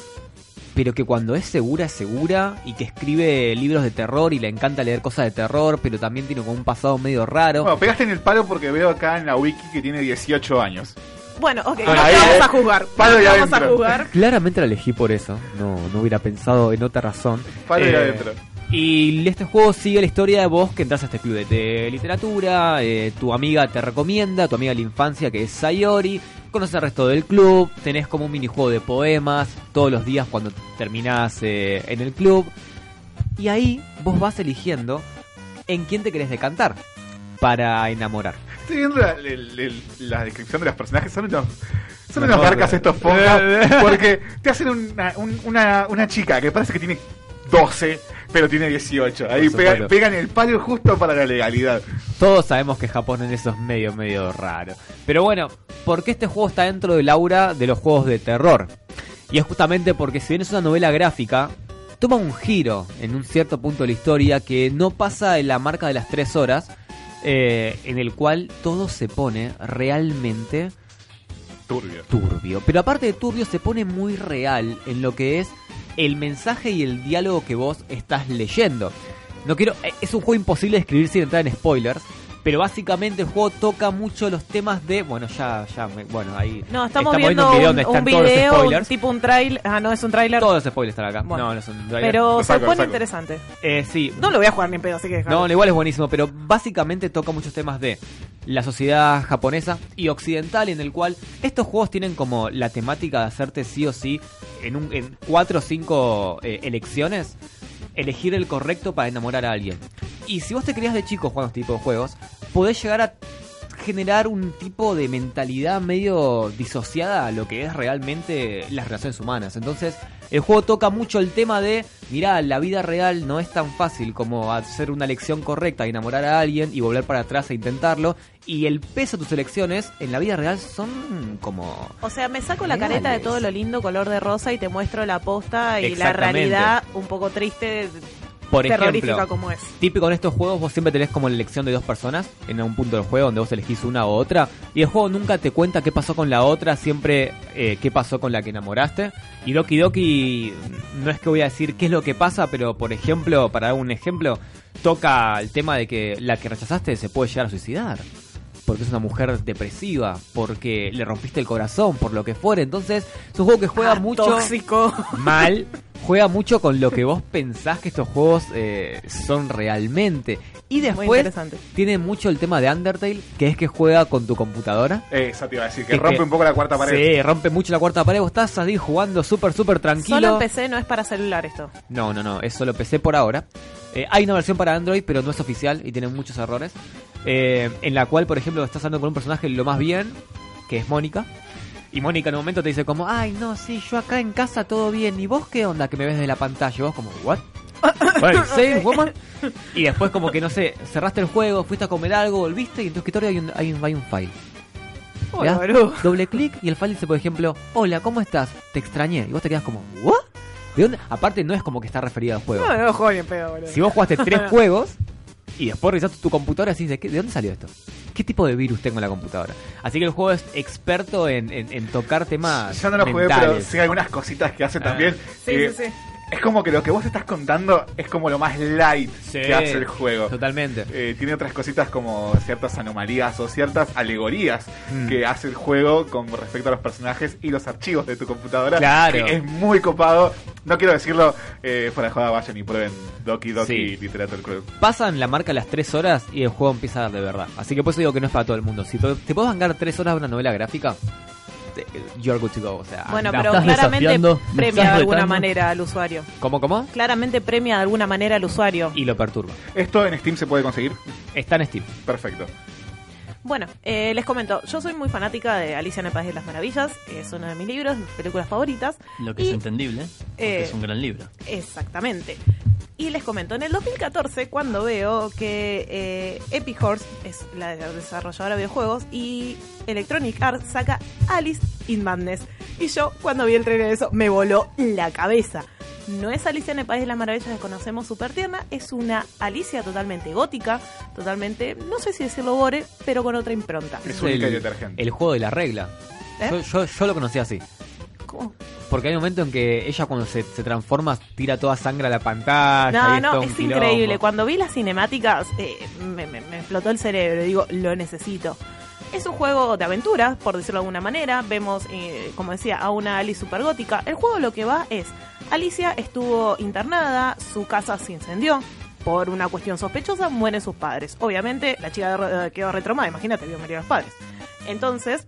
S10: pero que cuando es segura, es segura, y que escribe libros de terror y le encanta leer cosas de terror, pero también tiene como un pasado medio raro.
S8: Bueno, pegaste en el palo porque veo acá en la wiki que tiene 18 años.
S9: Bueno, ok, no
S8: ahí,
S9: vamos
S8: eh,
S9: a jugar.
S8: palo
S9: no vamos a
S8: adentro.
S9: jugar.
S10: Claramente la elegí por eso, no, no hubiera pensado en otra razón. Eh,
S8: Palo de adentro.
S10: Y este juego sigue la historia de vos que entras a este club de, de literatura, eh, tu amiga te recomienda, tu amiga de la infancia que es Sayori, conoces al resto del club, tenés como un minijuego de poemas todos los días cuando terminás eh, en el club. Y ahí vos vas eligiendo en quién te querés decantar para enamorar.
S8: Estoy viendo la, descripción de los personajes. Son unos, son garcas
S10: eh.
S8: estos pongas. *laughs* Porque te hacen una, un- una, una chica que parece que tiene 12, pero tiene 18. Ahí pega- pegan el palo justo para la legalidad.
S10: Todos sabemos que Japón en eso es medio, medio raro. Pero bueno, ¿por qué este juego está dentro del aura de los juegos de terror? Y es justamente porque si bien es una novela gráfica, toma un giro en un cierto punto de la historia que no pasa en la marca de las tres horas, eh, en el cual todo se pone realmente
S8: Turbio.
S10: turbio. Pero aparte de turbio, se pone muy real en lo que es el mensaje y el diálogo que vos estás leyendo. No quiero, eh, es un juego imposible de escribir sin entrar en spoilers. Pero básicamente el juego toca mucho los temas de. Bueno, ya, ya, me- bueno, ahí.
S9: No, estamos, viendo
S10: un video
S9: un,
S10: donde
S9: un
S10: están todos los
S9: video, un
S10: spoilers.
S9: tipo un trailer. Ah, no, es un trailer.
S10: Todos los spoilers están acá.
S9: Bueno.
S10: No, no son un trailer.
S9: Pero
S10: Lo
S9: se
S10: saco,
S9: pone interesante.
S10: Eh, sí.
S9: No lo voy a jugar ni en pedo, así que dejalo.
S10: No, igual es buenísimo, pero básicamente toca muchos temas de la sociedad japonesa y occidental, en el cual estos juegos tienen como la temática de hacerte sí o sí en, un, en cuatro o cinco eh, elecciones, elegir el correcto para enamorar a alguien. Y si vos te creías de chico jugando este tipo de juegos, podés llegar a generar un tipo de mentalidad medio disociada a lo que es realmente las relaciones humanas. Entonces, el juego toca mucho el tema de, mirá, la vida real no es tan fácil como hacer una elección correcta, enamorar a alguien y volver para atrás e intentarlo. Y el peso de tus elecciones en la vida real son como...
S9: O sea, me saco la careta de
S10: Reales.
S9: todo lo lindo color de rosa y te muestro la posta y la realidad un poco triste,
S10: Por ejemplo,
S9: como es.
S10: Típico en estos juegos, vos siempre tenés como la elección de dos personas en un punto del juego donde vos elegís una u otra. Y el juego nunca te cuenta qué pasó con la otra, siempre eh, qué pasó con la que enamoraste. Y Doki Doki, no es que voy a decir qué es lo que pasa, pero por ejemplo, para dar un ejemplo, toca el tema de que la que rechazaste se puede llegar a suicidar. Porque es una mujer depresiva, porque le rompiste el corazón, por lo que fuera. Entonces, es un juego que juega
S9: Ah,
S10: mucho
S9: tóxico.
S10: mal, *laughs* juega mucho con lo que vos pensás que estos juegos eh, son realmente. Y después
S9: interesante.
S10: tiene mucho el tema de Undertale, que es que juega con tu computadora.
S8: Eh, Eso te iba a decir, que rompe un poco la cuarta pared.
S10: Sí, rompe mucho la cuarta pared. Vos estás ahí jugando súper, súper tranquilo.
S9: Solo en PC, no es para celular esto.
S10: No, no, no, es solo PC por ahora. Eh, hay una versión para Android, pero no es oficial y tiene muchos errores. Eh, en la cual, por ejemplo, estás hablando con un personaje lo más bien, que es Mónica. Y Mónica en un momento te dice como, ay, no, sí, yo acá en casa todo bien. ¿Y vos qué onda que me ves de la pantalla? Y vos como, what? Saying, woman? Y después como que, no sé, cerraste el juego, fuiste a comer algo, volviste y en tu escritorio hay un, hay un, hay un file.
S9: Hola.
S10: Doble clic y el file dice, por ejemplo, hola, ¿cómo estás? Te extrañé. Y vos te quedas como, ¿what? ¿De dónde? Aparte no es como que está referido al juego.
S9: No, no juego ni en pedo, boludo.
S10: Si vos jugaste tres *laughs* juegos y después revisaste tu computadora y decís, ¿de, qué- ¿de dónde salió esto? ¿Qué tipo de virus tengo en la computadora? Así que el juego es experto en, en- en tocar temas
S8: Yo no lo jugué, pero
S10: mentales.
S8: sí hay algunas cositas que hace
S10: Ah.
S8: también.
S9: Sí,
S8: que
S9: sí, sí.
S8: Es como que lo que vos estás contando es como lo más light que hace el juego.
S10: Totalmente.
S8: Eh, tiene otras cositas como ciertas anomalías o ciertas alegorías
S10: Mm.
S8: que hace el juego con respecto a los personajes y los archivos de tu computadora.
S10: Claro.
S8: Que es muy copado. No quiero decirlo eh, fuera de joda, vayan y prueben Doki Doki
S10: Sí.
S8: Literature Club.
S10: Pasan la marca las tres horas y el juego empieza a dar de verdad. Así que por eso digo que no es para todo el mundo. Si te, te puedes bancar tres horas de una novela gráfica, you're good to go. O sea,
S9: Bueno, pero
S11: estás
S9: claramente premia
S11: estás
S9: de alguna manera al usuario.
S10: ¿Cómo, cómo?
S9: Claramente premia de alguna manera al usuario.
S10: Y lo perturba.
S8: ¿Esto en Steam se puede conseguir?
S10: Está en Steam.
S8: Perfecto.
S9: Bueno, eh, les comento, yo soy muy fanática de Alicia en el País de las Maravillas, es uno de mis libros, mis películas favoritas.
S11: Lo que
S9: Y-
S11: es entendible, porque
S9: eh,
S11: es un gran libro.
S9: Exactamente. Y les comento, en el 2014, cuando veo que eh, Epic Horse es la desarrolladora de videojuegos y Electronic Arts saca Alice in Madness. Y yo, cuando vi el trailer de eso, me voló la cabeza. No es Alicia en el País de las Maravillas que conocemos súper tierna, es una Alicia totalmente gótica, totalmente, no sé si decirlo gore, pero con otra impronta.
S8: Es única y
S10: el,
S8: detergente.
S10: el juego de la regla.
S9: ¿Eh?
S10: Yo, yo, yo lo conocí así.
S9: ¿Cómo?
S10: Porque hay un momento en que ella cuando se, se transforma tira toda sangre a la pantalla.
S9: No,
S10: es
S9: no, es
S10: quilombo.
S9: increíble. Cuando vi las cinemáticas, eh, me, me- me explotó el cerebro. Digo, lo necesito. Es un juego de aventura, por decirlo de alguna manera. Vemos, eh, como decía, a una Alice super gótica. El juego lo que va es, Alicia estuvo internada, su casa se incendió. Por una cuestión sospechosa, mueren sus padres. Obviamente, la chica de- quedó retraumada. Imagínate, vio morir a los padres. Entonces,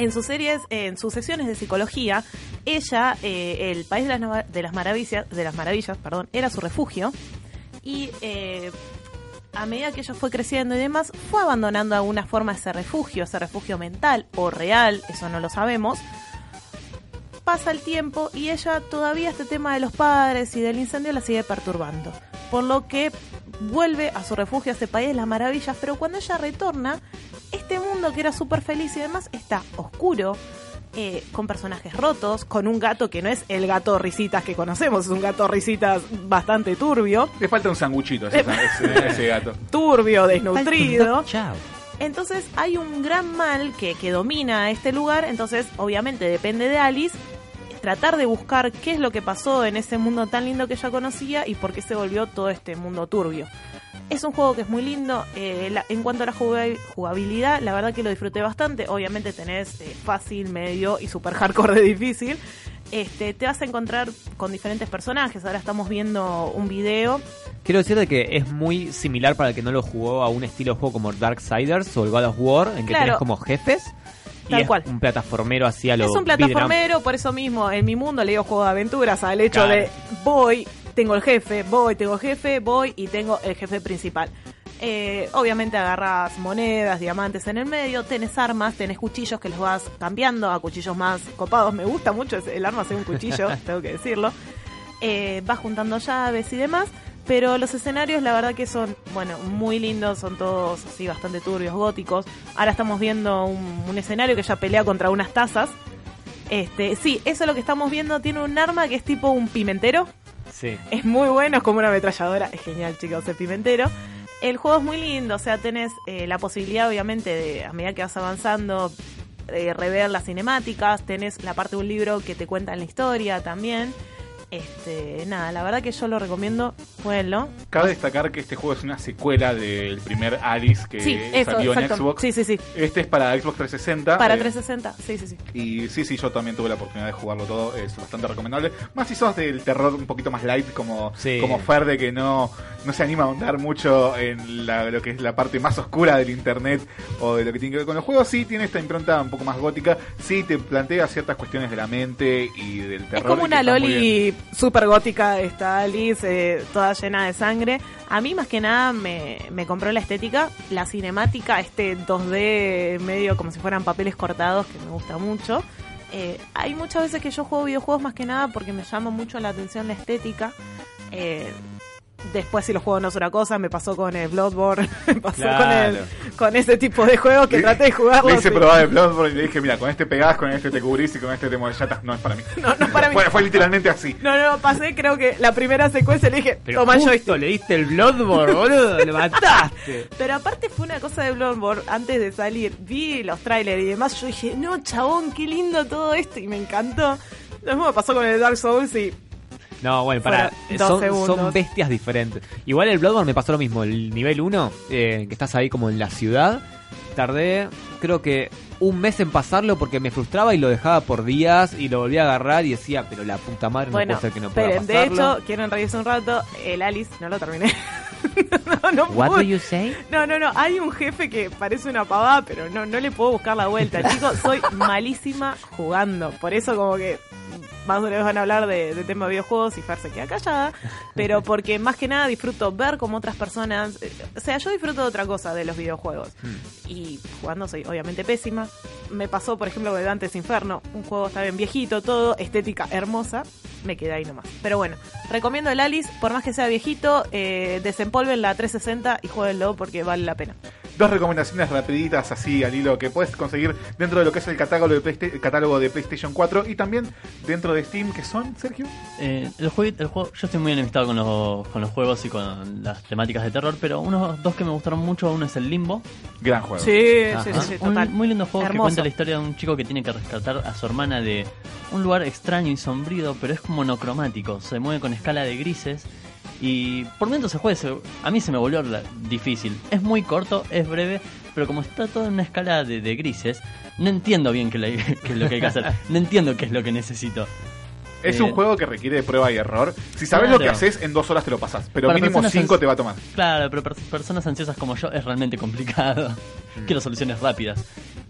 S9: en sus series, en sus secciones de psicología, ella, eh, el país de las, de las maravillas, de las maravillas, perdón, era su refugio y eh, a medida que ella fue creciendo y demás, fue abandonando de alguna forma ese refugio, ese refugio mental o real, eso no lo sabemos. Pasa el tiempo y ella todavía este tema de los padres y del incendio la sigue perturbando. Por lo que vuelve a su refugio, a este país de las maravillas, pero cuando ella retorna, este mundo que era súper feliz y demás está oscuro, eh, con personajes rotos, con un gato que no es el gato risitas que conocemos, es un gato risitas bastante turbio.
S8: Le falta un sanguchito ese, ese- ese gato. *laughs*
S9: turbio, desnutrido.
S10: Chao.
S9: Entonces hay un gran mal que, que domina este lugar, entonces obviamente depende de Alice tratar de buscar qué es lo que pasó en ese mundo tan lindo que ella conocía y por qué se volvió todo este mundo turbio. Es un juego que es muy lindo. eh, la- en cuanto a la juga- jugabilidad, la verdad que lo disfruté bastante. Obviamente tenés eh, fácil, medio y super hardcore de difícil. Este, te vas a encontrar con diferentes personajes. Ahora estamos viendo un video
S10: Quiero decir de que es muy similar para el que no lo jugó a un estilo de juego como Darksiders o el God of War, en que
S9: Claro.
S10: tenés como jefes. Y
S9: Tal
S10: es
S9: cual.
S10: un plataformero así a lo
S9: Es un plataformero, por eso mismo, en mi mundo le digo juego de aventuras al hecho
S10: Claro.
S9: de voy, tengo el jefe, voy, tengo jefe, voy y tengo el jefe principal. Eh, obviamente agarras monedas, diamantes en el medio, tenés armas, tenés cuchillos que los vas cambiando a cuchillos más copados. Me gusta mucho el arma ser un cuchillo, *laughs* tengo que decirlo. Eh, vas juntando llaves y demás. Pero los escenarios, la verdad que son, bueno, muy lindos, son todos así bastante turbios, góticos. Ahora estamos viendo un, un escenario que ya pelea contra unas tazas. Este, sí, eso es lo que estamos viendo. Tiene un arma que es tipo un pimentero.
S10: Sí.
S9: Es muy bueno, es como una ametralladora. Es genial, chicos, el pimentero. El juego es muy lindo, o sea, tenés eh, la posibilidad, obviamente, de a medida que vas avanzando, eh, rever las cinemáticas. Tenés la parte de un libro que te cuenta la historia también. Este, nada, la verdad que yo lo recomiendo. Jueguenlo.
S8: Cabe destacar que este juego es una secuela del primer Alice que
S9: Sí, eso,
S8: salió en. Xbox.
S9: Sí, sí, sí.
S8: Este es para Xbox 360.
S9: Para
S8: eh,
S9: 360, sí, sí, sí.
S8: Y sí, sí, yo también tuve la oportunidad de jugarlo todo, es bastante recomendable. Más si sos del terror un poquito más light, como,
S10: Sí.
S8: como Fer, de que no, no se anima a ahondar mucho en la- lo que es la parte más oscura del internet o de lo que tiene que ver con los juegos. Sí, tiene esta impronta un poco más gótica, sí te plantea ciertas cuestiones de la mente y del terror.
S9: Es como una. Loli super gótica, está Alice, eh, toda llena de sangre. A mí más que nada me, me compró la estética, la cinemática, este 2D medio como si fueran papeles cortados, que me gusta mucho. Eh, hay muchas veces que yo juego videojuegos más que nada porque me llama mucho la atención la estética. Eh, después si los juegos no es una cosa, me pasó con el Bloodborne, *laughs* me pasó con, el, con ese tipo de juegos que
S8: Le-
S9: traté de jugarlo.
S8: Le hice
S9: sí.
S8: probar el Bloodborne y le dije, mira, con este pegás, con este te cubrís y con este te molestas. No es para mí.
S9: No, no es para mí.
S8: Fue, fue literalmente así.
S9: No, no, pasé creo que la primera secuencia le dije,
S10: Pero
S9: toma
S10: justo
S9: joystick.
S10: le diste el Bloodborne, boludo, lo mataste. *laughs*
S9: Pero aparte fue una cosa de Bloodborne, antes de salir, vi los trailers y demás, yo dije, no, chabón, qué lindo todo esto, y me encantó. Lo mismo me pasó con el Dark Souls y
S10: No, bueno, para, son,
S9: segundos.
S10: son bestias diferentes. Igual el Bloodborne me pasó lo mismo, el nivel 1, eh, que estás ahí como en la ciudad, tardé creo que un mes en pasarlo porque me frustraba y lo dejaba por días y lo volví a agarrar y decía, pero la puta madre
S9: bueno,
S10: no puede ser que no pueda
S9: esperen, de
S10: pasarlo.
S9: hecho, quieren reírse un rato, el Alice, no lo terminé. *laughs* no, no
S10: What do you say?
S9: No, no, no. Hay un jefe que parece una pavada, pero no, no le puedo buscar la vuelta. *laughs* Chicos, soy malísima jugando. Por eso como que más o menos van a hablar de, de tema de videojuegos y Fer se queda callada. Pero *laughs* porque más que nada disfruto ver como otras personas... eh, O sea, yo disfruto de otra cosa de los videojuegos. Y jugando soy obviamente pésima. Me pasó, por ejemplo, de Dante's Inferno. Un juego está bien viejito, todo, estética hermosa. Me quedé ahí nomás. Pero bueno, recomiendo el Alice, por más que sea viejito, eh, desempolven la 360 y jueguenlo porque vale la pena.
S8: Dos recomendaciones rapiditas así al hilo que puedes conseguir dentro de lo que es el catálogo de, Playsta- el catálogo de PlayStation 4 y también dentro de Steam, que son, Sergio.
S11: Eh, el juego, el juego, yo estoy muy enemistado con los, con los juegos y con las temáticas de terror, pero unos dos que me gustaron mucho, uno es el Limbo.
S8: Gran juego.
S9: Sí, sí,
S11: Ajá.
S9: sí, sí,
S11: Un
S9: total.
S11: muy lindo juego que
S9: Hermoso.
S11: cuenta la historia de un chico que tiene que rescatar a su hermana de un lugar extraño y sombrío, pero es como monocromático, se mueve con escala de grises. Y por momentos se juega, se- a mí se me volvió difícil. Es muy corto, es breve, pero como está todo en una escala de, de grises, no entiendo bien qué, es *laughs* lo que hay que hacer. No entiendo qué es lo que necesito.
S8: Es
S11: Eh,
S8: un juego que requiere de prueba y error. Si sabes
S11: Claro.
S8: lo que haces, en dos horas te lo pasas. Pero mínimo cinco te va a tomar.
S11: Claro, pero per- personas ansiosas como yo es realmente complicado.
S8: Mm.
S11: Quiero soluciones rápidas.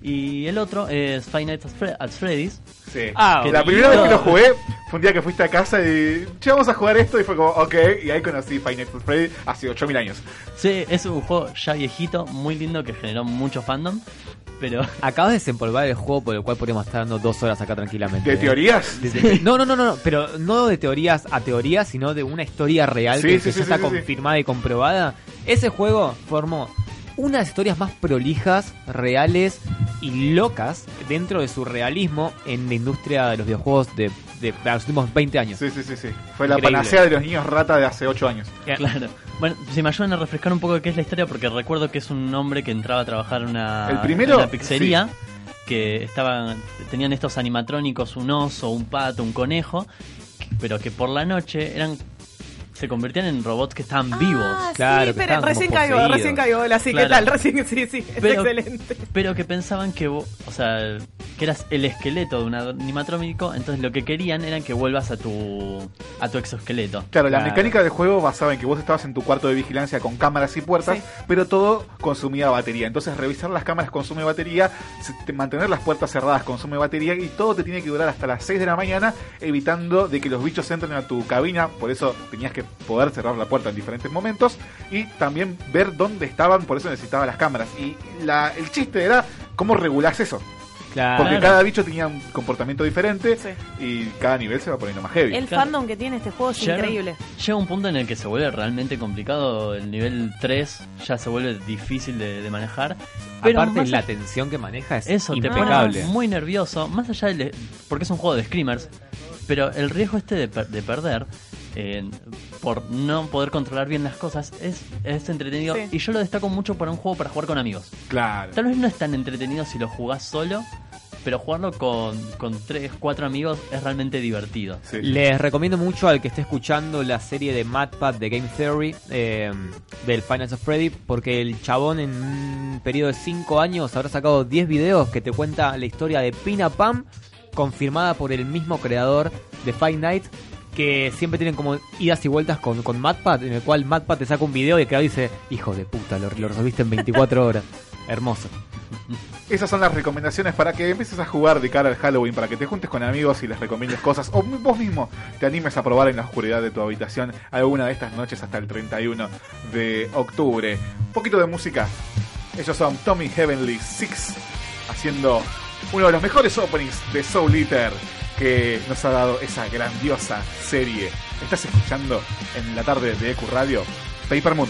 S11: Y el otro es Five Nights at, Fre- at Freddy's.
S8: Sí.
S11: Ah,
S8: la primera vez que lo jugué fue un día que fuiste a casa y. Che, vamos a jugar esto. Y fue como, ok. Y ahí conocí Five Nights at Freddy hace 8000 años.
S11: Sí, es un juego ya viejito, muy lindo, que generó mucho fandom. Pero *laughs*
S10: Acabas de desempolvar el juego por el cual podríamos estar dando dos horas acá tranquilamente.
S8: ¿De
S10: ¿eh?
S8: teorías?
S10: De- de- no, no, no, no, no, pero no de teorías a teorías, sino de una historia real
S8: Sí,
S10: que,
S8: sí,
S10: que
S8: sí,
S10: ya está
S8: sí, sí.
S10: confirmada y comprobada. Ese juego formó una de las historias más prolijas, reales y locas dentro de su realismo en la industria de los videojuegos de, de, de los últimos 20 años.
S8: Sí, sí, sí, sí. Fue la panacea de los niños rata de hace 8 años.
S11: Claro. Bueno, si me ayudan a refrescar un poco de qué es la historia, porque recuerdo que es un hombre que entraba a trabajar en una,
S8: El primero,
S11: en una pizzería, que estaban, tenían estos animatrónicos, un oso, un pato, un conejo, pero que por la noche eran se convertían en robots que estaban vivos.
S9: Ah, sí, pero recién caigo, recién caigo. Sí, ¿qué
S11: Claro.
S9: tal? Recién, sí, sí, es
S11: Pero-
S9: excelente.
S11: Pero que pensaban que, vos- o sea, que eras el esqueleto de un animatrónico, entonces lo que querían era que vuelvas a tu a tu exoesqueleto.
S8: Claro, la mecánica del juego basaba en que vos estabas en tu cuarto de vigilancia con cámaras y puertas,
S11: Sí.
S8: pero todo consumía batería. Entonces revisar las cámaras consume batería, se- te- mantener las puertas cerradas consume batería y todo te tiene que durar hasta las 6 de la mañana, evitando de que los bichos entren a tu cabina. Por eso tenías que poder cerrar la puerta en diferentes momentos y también ver dónde estaban, por eso necesitaba las cámaras. Y la- el chiste era cómo regulás eso.
S10: Claro.
S8: Porque cada bicho tenía un comportamiento diferente y cada nivel se va poniendo más heavy.
S9: El fandom que tiene este juego es
S11: Llega-
S9: increíble.
S11: Llega un punto en el que se vuelve realmente complicado. El nivel 3 ya se vuelve difícil de, de manejar. Pero
S10: Aparte, la tensión que maneja es
S11: Eso, te
S10: impecable.
S11: pone muy nervioso. Más allá de. Porque es un juego de screamers. Pero el riesgo este de, per- de perder. eh, por no poder controlar bien las cosas es, es entretenido
S9: Sí.
S11: y yo lo destaco mucho para un juego para jugar con amigos
S8: Claro.
S11: tal vez no es tan entretenido si lo jugás solo pero jugarlo con, con 3, 4 amigos es realmente divertido
S10: Les recomiendo mucho al que esté escuchando la serie de MadPad de Game Theory eh, del Finals of Freddy, porque el chabón en un periodo de 5 años habrá sacado 10 videos que te cuenta la historia de Pina Pam, confirmada por el mismo creador de Five Nights, que siempre tienen como idas y vueltas con, con MadPad, en el cual MadPad te saca un video y el creador dice, hijo de puta, lo, lo resolviste en 24 horas. Hermoso.
S8: Esas son las recomendaciones para que empieces a jugar de cara al Halloween, para que te juntes con amigos y les recomiendes cosas, o vos mismo te animes a probar en la oscuridad de tu habitación alguna de estas noches hasta el 31 de octubre. Un poquito de música. Ellos son Tommy Heavenly Six, haciendo uno de los mejores openings de Soul Eater que nos ha dado esa grandiosa serie. Estás escuchando en la tarde de EQ Radio, Paper Moon.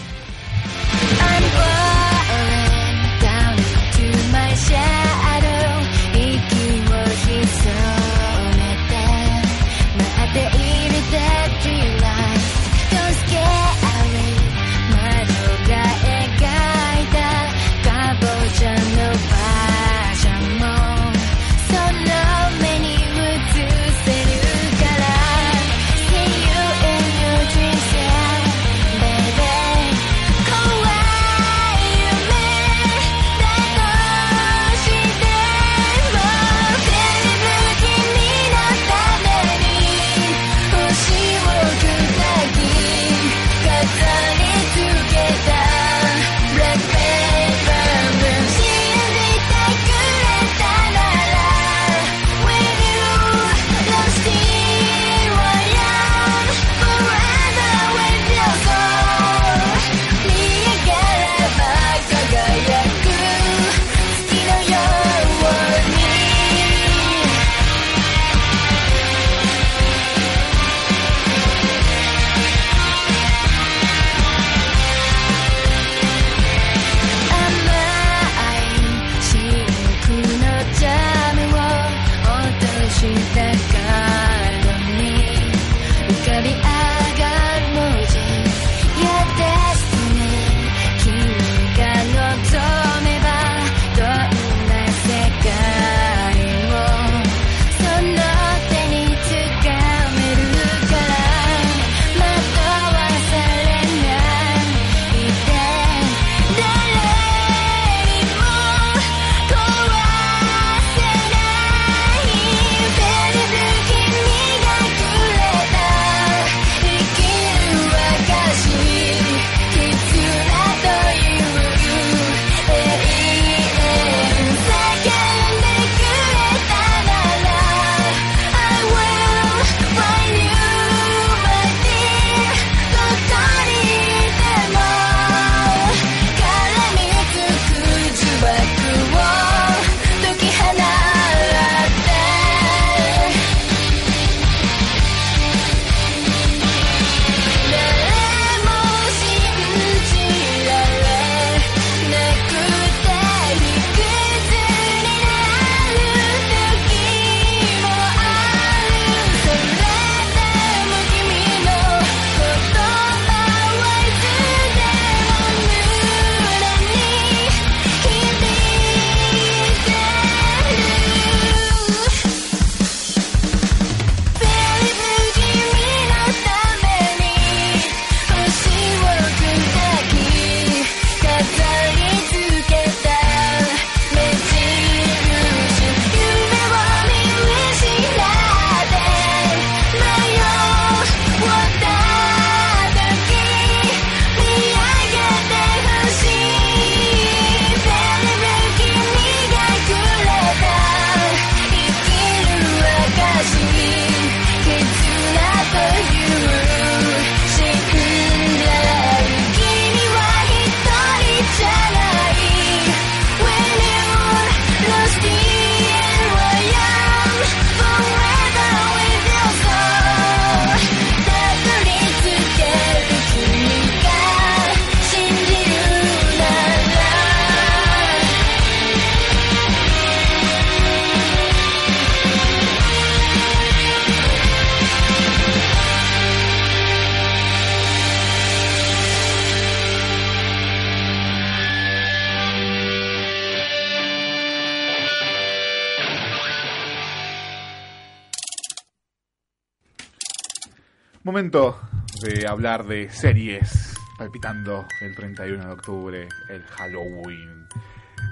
S8: Momento de hablar de series palpitando el 31 de octubre, el Halloween.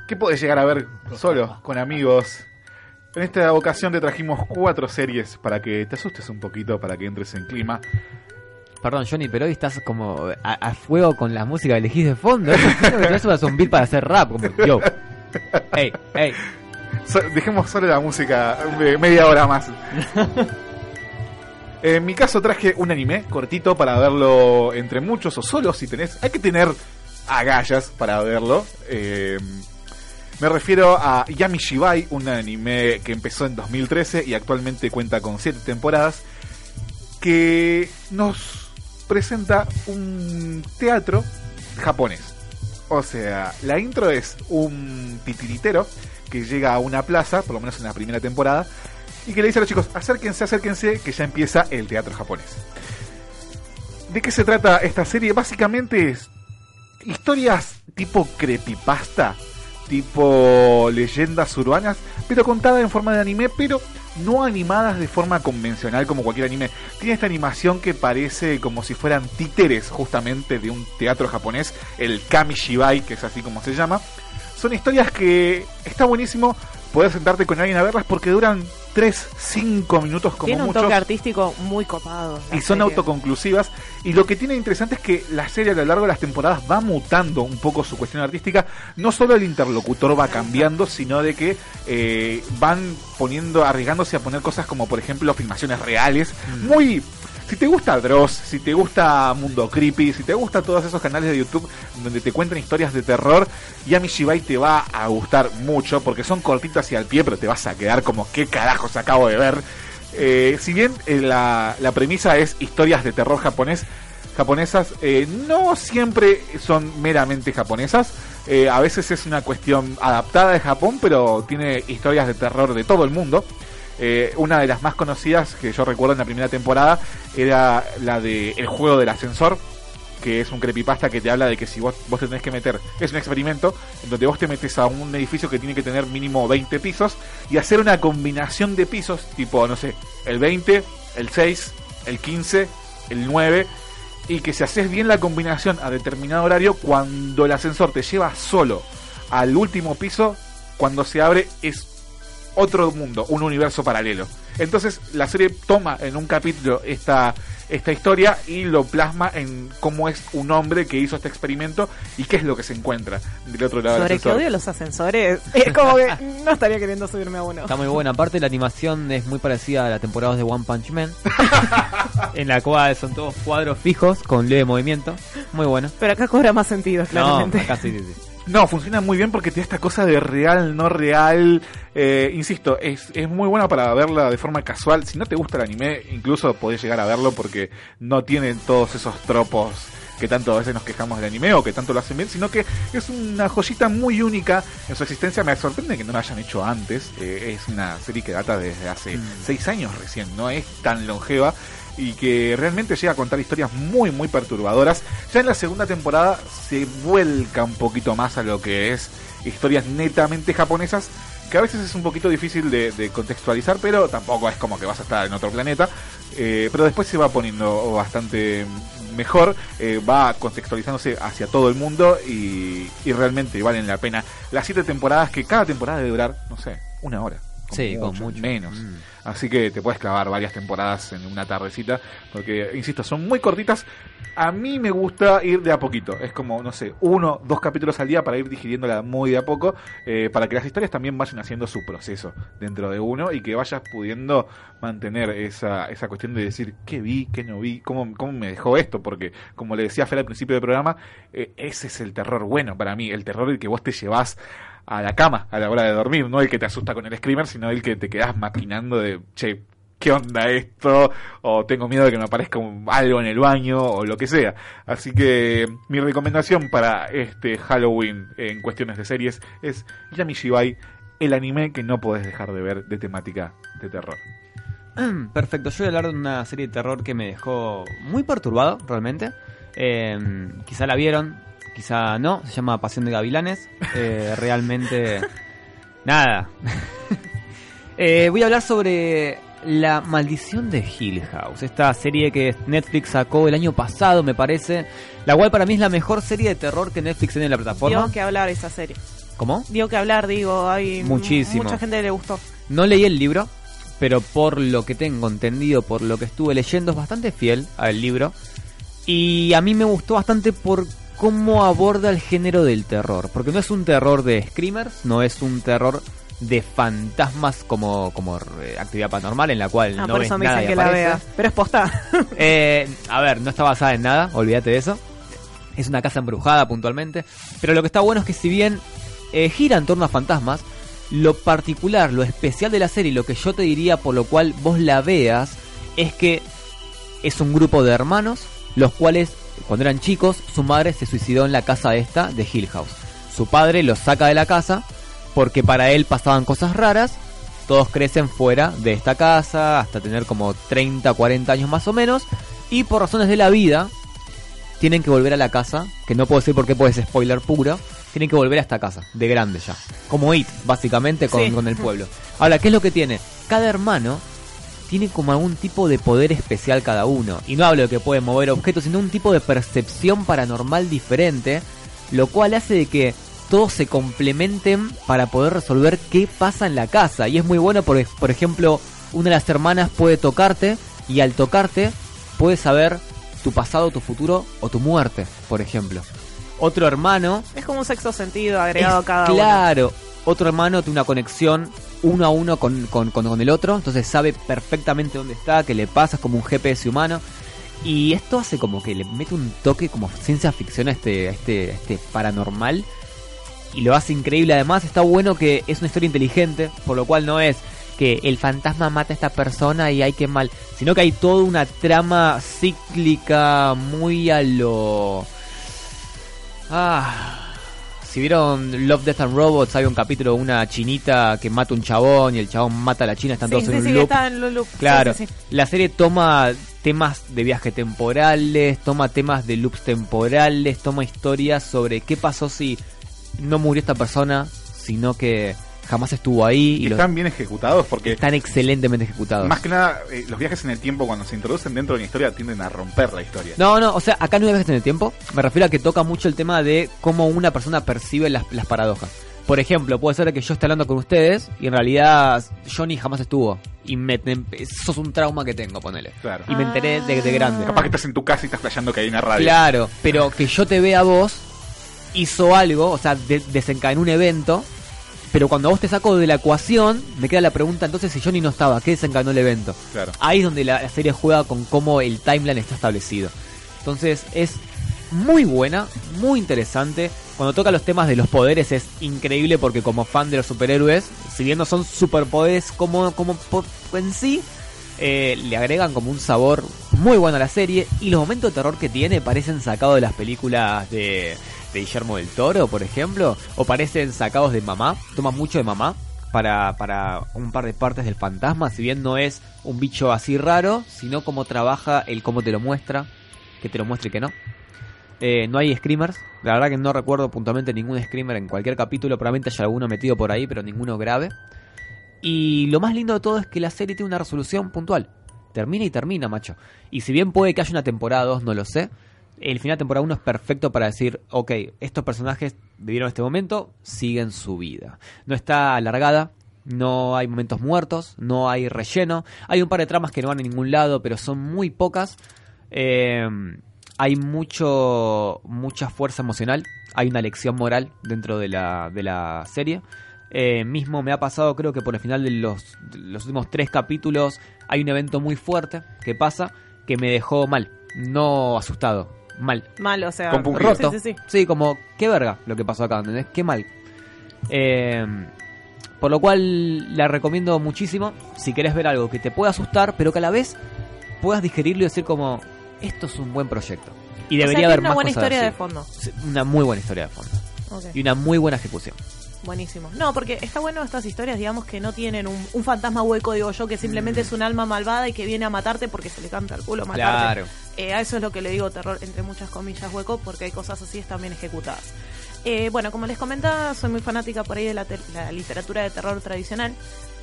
S8: ¿Qué podés llegar a ver solo, con amigos? En esta ocasión te trajimos cuatro series para que te asustes un poquito, para que entres en clima.
S10: Perdón, Johnny, pero hoy estás como a, a fuego con la música que elegís de fondo. Es un beat para hacer rap, como yo. *laughs* Ey, ey.
S8: So- dejemos solo la música de media hora más. *laughs* En mi caso traje un anime cortito para verlo entre muchos o solo si tenés. Hay que tener agallas para verlo. Eh, me refiero a Yami Shibai, un anime que empezó en 2013 y actualmente cuenta con 7 temporadas. Que nos presenta un teatro japonés. O sea, la intro es un titiritero que llega a una plaza, por lo menos en la primera temporada, y que le dice a los chicos, acérquense, acérquense, que ya empieza el teatro japonés. ¿De qué se trata esta serie? Básicamente es historias tipo creepypasta, tipo leyendas urbanas, pero contadas en forma de anime, pero no animadas de forma convencional como cualquier anime. Tiene esta animación que parece como si fueran títeres justamente de un teatro japonés, el Kamishibai, que es así como se llama. Son historias que está buenísimo poder sentarte con alguien a verlas porque duran 3, 5 minutos como
S9: Tiene un
S8: mucho
S9: toque artístico muy copado.
S8: y son
S9: serie.
S8: autoconclusivas. Y lo que tiene interesante es que la serie a lo largo de las temporadas va mutando un poco su cuestión artística. No solo el interlocutor va cambiando, sino de que eh, van poniendo, arriesgándose a poner cosas como, por ejemplo, filmaciones reales. Muy. Si te gusta Dross, si te gusta Mundo Creepy, si te gusta todos esos canales de YouTube donde te cuentan historias de terror, Yami Shibai te va a gustar mucho porque son cortitas y al pie, pero te vas a quedar como qué carajos acabo de ver. Eh, si bien eh, la, premisa es historias de terror japonés, japonesas, eh, no siempre son meramente japonesas. A veces es una cuestión adaptada de Japón, pero tiene historias de terror de todo el mundo. Eh, una de las más conocidas que yo recuerdo en la primera temporada era la de El juego del ascensor, que es un creepypasta que te habla de que si vos, vos te tenés que meter, es un experimento en donde vos te metes a un edificio que tiene que tener mínimo 20 pisos y hacer una combinación de pisos, tipo, no sé, el 20, el 6, el 15, el 9, y que si haces bien la combinación a determinado horario, cuando el ascensor te lleva solo al último piso, cuando se abre es otro mundo, un universo paralelo. Entonces la serie toma en un capítulo esta, esta historia y lo plasma en cómo es un hombre que hizo este experimento y qué es lo que se encuentra del otro lado del
S9: Sobre que
S8: ascensor.
S9: odio los ascensores. Es como que no estaría queriendo subirme a uno.
S10: Está muy buena. Aparte, la animación es muy parecida a la temporada de One Punch Man. *laughs* en la cual son todos cuadros fijos con leve movimiento. Muy bueno.
S9: Pero acá cobra más sentido, claramente.
S10: No, acá sí, sí, sí.
S8: No, funciona muy bien porque tiene esta cosa de real, no real. Eh, insisto, es, es muy buena para verla de forma casual. Si no te gusta el anime, incluso podés llegar a verlo porque no tiene todos esos tropos que tanto a veces nos quejamos del anime o que tanto lo hacen bien, sino que es una joyita muy única en su existencia. Me sorprende que no lo hayan hecho antes. Eh, es una serie que data desde hace seis años recién, no es tan longeva y que realmente llega a contar historias muy muy perturbadoras. Ya en la segunda temporada se vuelca un poquito más a lo que es historias netamente japonesas, que a veces es un poquito difícil de, contextualizar, pero tampoco es como que vas a estar en otro planeta. Eh, pero después se va poniendo bastante mejor, eh, va contextualizándose hacia todo el mundo y, y realmente valen la pena. Las siete temporadas, que cada temporada debe durar, no sé, una hora.
S10: Sí, con mucho.
S8: Menos. Así que te puedes clavar varias temporadas en una tardecita. Porque, insisto, son muy cortitas. A mí me gusta ir de a poquito. Es como, no sé, uno, dos capítulos al día para ir digiriéndola muy de a poco. eh, para que las historias también vayan haciendo su proceso dentro de uno. Y que vayas pudiendo mantener esa, esa cuestión de decir qué vi, qué no vi, cómo, cómo me dejó esto. Porque, como le decía Fer al principio del programa, eh, ese es el terror bueno para mí. El terror el que vos te llevas a la cama a la hora de dormir, no el que te asusta con el screamer, sino el que te quedas maquinando de, che, ¿qué onda esto? O tengo miedo de que me aparezca algo en el baño o lo que sea. Así que mi recomendación para este Halloween en cuestiones de series es Yami Shibai, el anime que no podés dejar de ver de temática de terror. *clears throat*
S10: Perfecto, yo voy a hablar de una serie de terror que me dejó muy perturbado, realmente. Eh, quizá la vieron, quizá no, se llama Pasión de Gavilanes. Eh, realmente... Nada. *laughs* Eh, voy a hablar sobre La Maldición de Hill House, esta serie que Netflix sacó el año pasado, me parece, la cual para mí es la mejor serie de terror que Netflix tiene en la plataforma.
S9: Dio que hablar esa serie.
S10: ¿Cómo?
S9: Dio que hablar, digo, hay
S10: Muchísimo.
S9: mucha gente que le gustó.
S10: No leí el libro, pero por lo que tengo entendido, por lo que estuve leyendo, es bastante fiel al libro. Y a mí me gustó bastante por cómo aborda el género del terror. Porque no es un terror de screamers, no es un terror de fantasmas como, como eh, actividad paranormal en la cual
S9: Ah,
S10: no
S9: por
S10: ves
S9: eso me
S10: nada
S9: dicen que la vea. Pero es posta. *laughs*
S10: Eh, a ver, no está basada en nada, olvídate de eso. Es una casa embrujada puntualmente. Pero lo que está bueno es que si bien eh, gira en torno a fantasmas, lo particular, lo especial de la serie, lo que yo te diría por lo cual vos la veas, es que es un grupo de hermanos, los cuales cuando eran chicos, su madre se suicidó en la casa esta de Hill House. Su padre los saca de la casa porque para él pasaban cosas raras. Todos crecen fuera de esta casa hasta tener como 30, 40 años más o menos. Y por razones de la vida, tienen que volver a la casa. Que no puedo decir por qué puede ser spoiler puro. Tienen que volver a esta casa, de grande ya. Como It, básicamente, con,
S9: Sí.
S10: con el pueblo. Ahora, ¿qué es lo que tiene? Cada hermano tiene como algún tipo de poder especial cada uno. Y no hablo de que puede mover objetos, sino un tipo de percepción paranormal diferente, lo cual hace de que todos se complementen para poder resolver qué pasa en la casa. Y es muy bueno porque, por ejemplo, una de las hermanas puede tocarte y al tocarte puede saber tu pasado, tu futuro o tu muerte, por ejemplo. Otro hermano
S9: Es como un sexto sentido agregado a cada uno.
S10: Claro, otro hermano tiene una conexión uno a uno con, con- con- el otro, entonces sabe perfectamente dónde está, qué le pasa, es como un GPS humano. Y esto hace como que le mete un toque como ciencia ficción a este, a este, este paranormal. Y lo hace increíble. Además, está bueno que es una historia inteligente, por lo cual no es que el fantasma mata a esta persona y hay que mal, sino que hay toda una trama cíclica muy a lo. Ah. Si vieron Love, Death and Robots, hay un capítulo de una chinita que mata a un chabón y el chabón mata a la china, están
S9: Sí,
S10: todos
S9: sí,
S10: en un
S9: sí,
S10: loop.
S9: en un loop.
S10: Claro, la serie toma temas de viaje temporales, toma temas de loops temporales, toma historias sobre qué pasó si no murió esta persona, sino que jamás estuvo ahí y los-
S8: están bien ejecutados porque
S10: están excelentemente ejecutados.
S8: más que nada eh, los viajes en el tiempo cuando se introducen dentro de una historia tienden a romper la historia.
S10: No, no, o sea, acá no hay viajes en el tiempo. Me refiero a que toca mucho el tema de cómo una persona percibe las, las paradojas. Por ejemplo, puede ser que yo esté hablando con ustedes y en realidad Johnny jamás estuvo. Y me- eso es un trauma que tengo, ponele.
S8: Claro.
S10: Y me enteré de, de grande.
S8: Capaz que estás en tu casa y estás flasheando que hay una radio.
S10: Claro, pero que yo te vea a vos, hizo algo, o sea, de- desencadenó un evento, pero cuando a vos te saco de la ecuación, me queda la pregunta entonces si Johnny no estaba, ¿qué desencadenó el evento?
S8: Claro.
S10: Ahí es donde la, la serie juega con cómo el timeline está establecido. Entonces es muy buena, muy interesante. Cuando toca los temas de los poderes es increíble porque como fan de los superhéroes, si bien no son superpoderes como, como en sí, eh, le agregan como un sabor muy bueno a la serie y los momentos de terror que tiene parecen sacados de las películas de, de Guillermo del Toro, por ejemplo, o parecen sacados de Mamá, toma mucho de Mamá para, para un par de partes del fantasma, si bien no es un bicho así raro, sino cómo trabaja el cómo te lo muestra, que te lo muestre y que no. Eh, no hay screamers, la verdad que no recuerdo puntualmente ningún screamer en cualquier capítulo, probablemente haya alguno metido por ahí, pero ninguno grave. Y lo más lindo de todo es que la serie tiene una resolución puntual. Termina y termina, macho. Y si bien puede que haya una temporada 2, no lo sé. El final de temporada 1 es perfecto para decir, ok, estos personajes vivieron este momento, siguen su vida. No está alargada, no hay momentos muertos, no hay relleno. Hay un par de tramas que no van a ningún lado, pero son muy pocas. Eh, hay mucho mucha fuerza emocional, hay una lección moral dentro de la, de la serie. Eh, mismo me ha pasado, creo que por el final de los, de los últimos tres capítulos hay un evento muy fuerte que pasa que me dejó mal, no asustado, mal.
S9: Mal, o sea,
S10: roto.
S9: Sí, sí, sí.
S10: como, qué verga lo que pasó acá, ¿entendés? Qué mal. Eh, por lo cual la recomiendo muchísimo si querés ver algo que te pueda asustar, pero que a la vez puedas digerirlo y decir como, esto es un buen proyecto. Y
S9: O sea,
S10: debería haber
S9: una
S10: más
S9: buena
S10: cosas
S9: historia
S10: así.
S9: de fondo.
S10: Una muy buena historia de fondo. Y una muy buena ejecución.
S9: Buenísimo. No, porque está bueno estas historias, digamos, que no tienen un, un fantasma hueco, digo yo, que simplemente es un alma malvada y que viene a matarte porque se le canta al culo matarte.
S10: Claro.
S9: Eh, a eso es lo que le digo terror, entre muchas comillas, hueco, porque hay cosas así están bien ejecutadas. Eh, bueno, como les comentaba, soy muy fanática por ahí de la, te- la literatura de terror tradicional,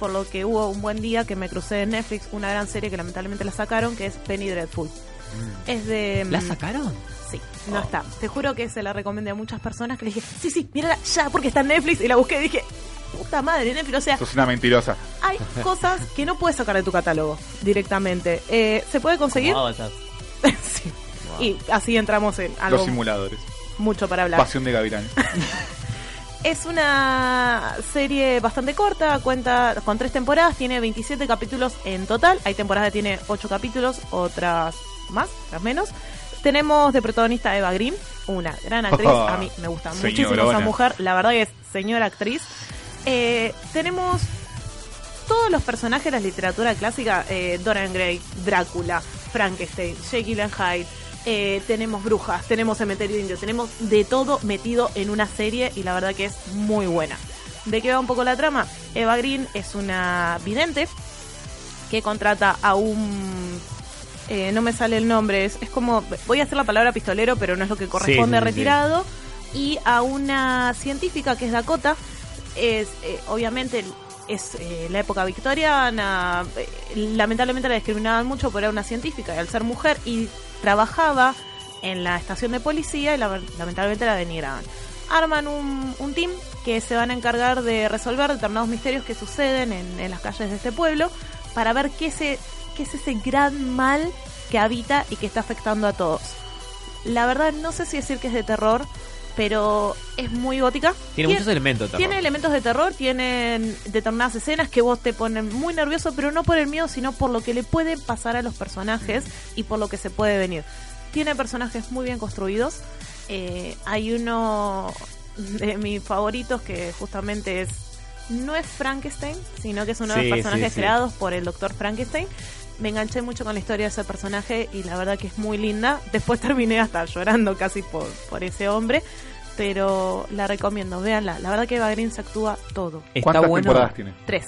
S9: por lo que hubo un buen día que me crucé en Netflix una gran serie que lamentablemente la sacaron, que es Penny Dreadful. Es de...
S10: ¿La
S9: mm,
S10: sacaron?
S9: Sí, no está. Te juro que se la recomendé a muchas personas que le dije, sí, sí, mírala ya, porque está en Netflix, y la busqué y dije, puta madre, Netflix, o sea,
S8: Sos una mentirosa.
S9: hay cosas que no puedes sacar de tu catálogo directamente. Eh, ¿Se puede conseguir?
S11: Como *laughs*
S9: Y así entramos en algo
S8: Los simuladores.
S9: mucho para hablar.
S8: Pasión de Gavilán. *laughs*
S9: Es una serie bastante corta, cuenta con tres temporadas, tiene 27 capítulos en total. Hay temporadas que tiene 8 capítulos, otras más, otras menos. Tenemos de protagonista Eva Green, una gran *laughs* actriz. A mí me gusta muchísimo esa mujer. La verdad que es señora actriz. Eh, tenemos todos los personajes de la literatura clásica, eh, Dorian Gray, Drácula, Frankenstein, Jekyll and Hyde, eh, tenemos brujas, tenemos cementerio indio, tenemos de todo metido en una serie y la verdad que es muy buena. ¿De qué va un poco la trama? Eva Green es una vidente que contrata a un... eh, no me sale el nombre, es, es como... Voy a hacer la palabra pistolero, pero no es lo que corresponde
S10: sí, sí.
S9: retirado. Y a una científica que es Dakota, es eh, obviamente es eh, la época victoriana, eh, lamentablemente la discriminaban mucho, pero era una científica y al ser mujer y trabajaba en la estación de policía y la- lamentablemente la denigraban. Arman un, un team que se van a encargar de resolver determinados misterios que suceden en, en las calles de este pueblo para ver qué, se, qué es ese gran mal que habita y que está afectando a todos. La verdad no sé si decir que es de terror, pero es muy gótica.
S10: Tiene muchos elementos de terror.
S9: Tiene elementos de terror, tienen determinadas escenas que vos te ponen muy nervioso, pero no por el miedo, sino por lo que le puede pasar a los personajes y por lo que se puede venir. Tiene personajes muy bien construidos. Eh, hay uno de mis favoritos que justamente es no es Frankenstein, sino que es uno de
S10: Sí,
S9: los personajes
S10: sí, sí.
S9: creados por el doctor Frankenstein. Me enganché mucho con la historia de ese personaje y la verdad que es muy linda. *laughs* Después terminé hasta llorando casi por, por ese hombre, pero la recomiendo, véanla. La verdad que Eva Green se actúa todo.
S10: Está
S8: ¿Cuántas
S10: bueno.
S8: temporadas tiene?
S9: Tres.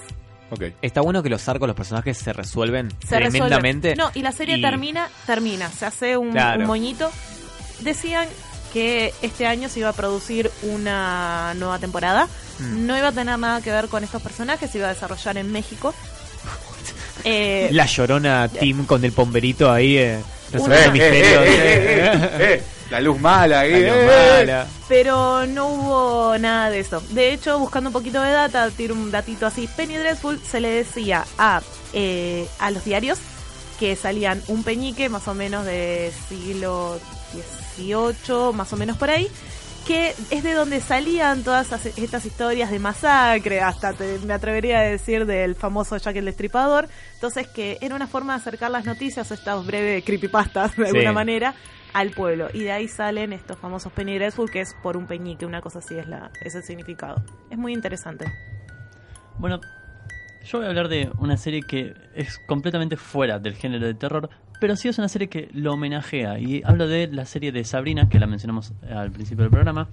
S10: Está bueno que los arcos, los personajes se resuelven
S9: Se
S10: tremendamente.
S9: No, y la serie
S10: Y-
S9: termina, termina. Se hace un,
S10: Claro.
S9: un moñito. Decían que este año se iba a producir una nueva temporada.
S10: Mm.
S9: No iba a tener nada que ver con estos personajes, se iba a desarrollar en México. Eh,
S10: La llorona team con el pomberito ahí eh, resolviendo
S8: Eh, eh,
S10: misterios.
S8: La luz mala ahí.
S10: La luz mala.
S9: pero no hubo nada de eso. De hecho, buscando un poquito de data, tiro un datito así. Penny Dreadful se le decía a, eh, a los diarios que salían un peñique más o menos de siglo XVIII, más o menos por ahí, que es de donde salían todas as- estas historias de masacre, hasta te- me atrevería a decir del famoso Jack el Destripador. Entonces, que era una forma de acercar las noticias, estas breves creepypastas de
S10: Sí.
S9: alguna manera, al pueblo. Y de ahí salen estos famosos Penny Dreadful, que es por un peñique, una cosa así es, la, es el significado. Es muy interesante.
S11: Bueno, yo voy a hablar de una serie que es completamente fuera del género de terror, pero sí es una serie que lo homenajea. Y hablo de la serie de Sabrina, que la mencionamos al principio del programa.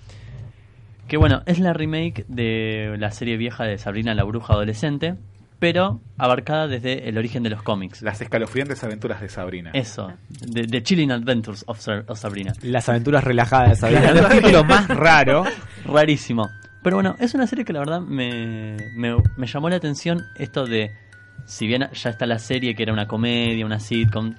S11: Que bueno, es la remake de la serie vieja de Sabrina la bruja adolescente, pero abarcada desde el origen de los cómics.
S8: Las escalofriantes aventuras de Sabrina.
S11: Eso, de The Chilling Adventures of, Sabrina.
S10: Las aventuras relajadas de Sabrina. El título más raro. *laughs*
S11: Rarísimo. Pero bueno, es una serie que la verdad me, me, me llamó la atención esto de, si bien ya está la serie que era una comedia, una sitcom,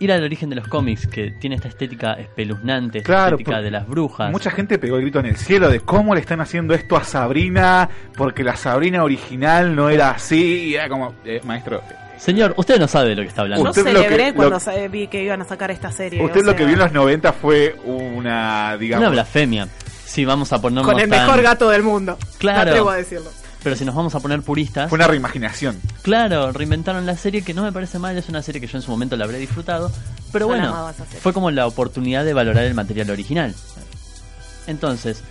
S11: ir al origen de los cómics, que tiene esta estética espeluznante, esta
S8: Claro,
S11: estética de las brujas.
S8: Mucha gente pegó el grito en el cielo de cómo le están haciendo esto a Sabrina, porque la Sabrina original no era así, y era como, eh, maestro,
S11: Señor, usted no sabe de lo que está hablando.
S9: Yo
S8: Usted lo
S9: celebré
S8: que-
S9: cuando
S8: lo-
S9: sa- vi que iban a sacar esta serie.
S8: usted
S9: o
S8: lo que vio en los 90 fue una, digamos...
S11: Una blasfemia. Sí, vamos a ponernos
S9: Con el
S11: tan-
S9: mejor gato del mundo.
S11: Claro.
S9: Me atrevo a decirlo.
S11: Pero si nos vamos a poner puristas...
S8: Fue una reimaginación.
S11: Claro, reinventaron la serie que no me parece mal, es una serie que yo en su momento la habré disfrutado, pero bueno, fue como la oportunidad de valorar el material original. Entonces,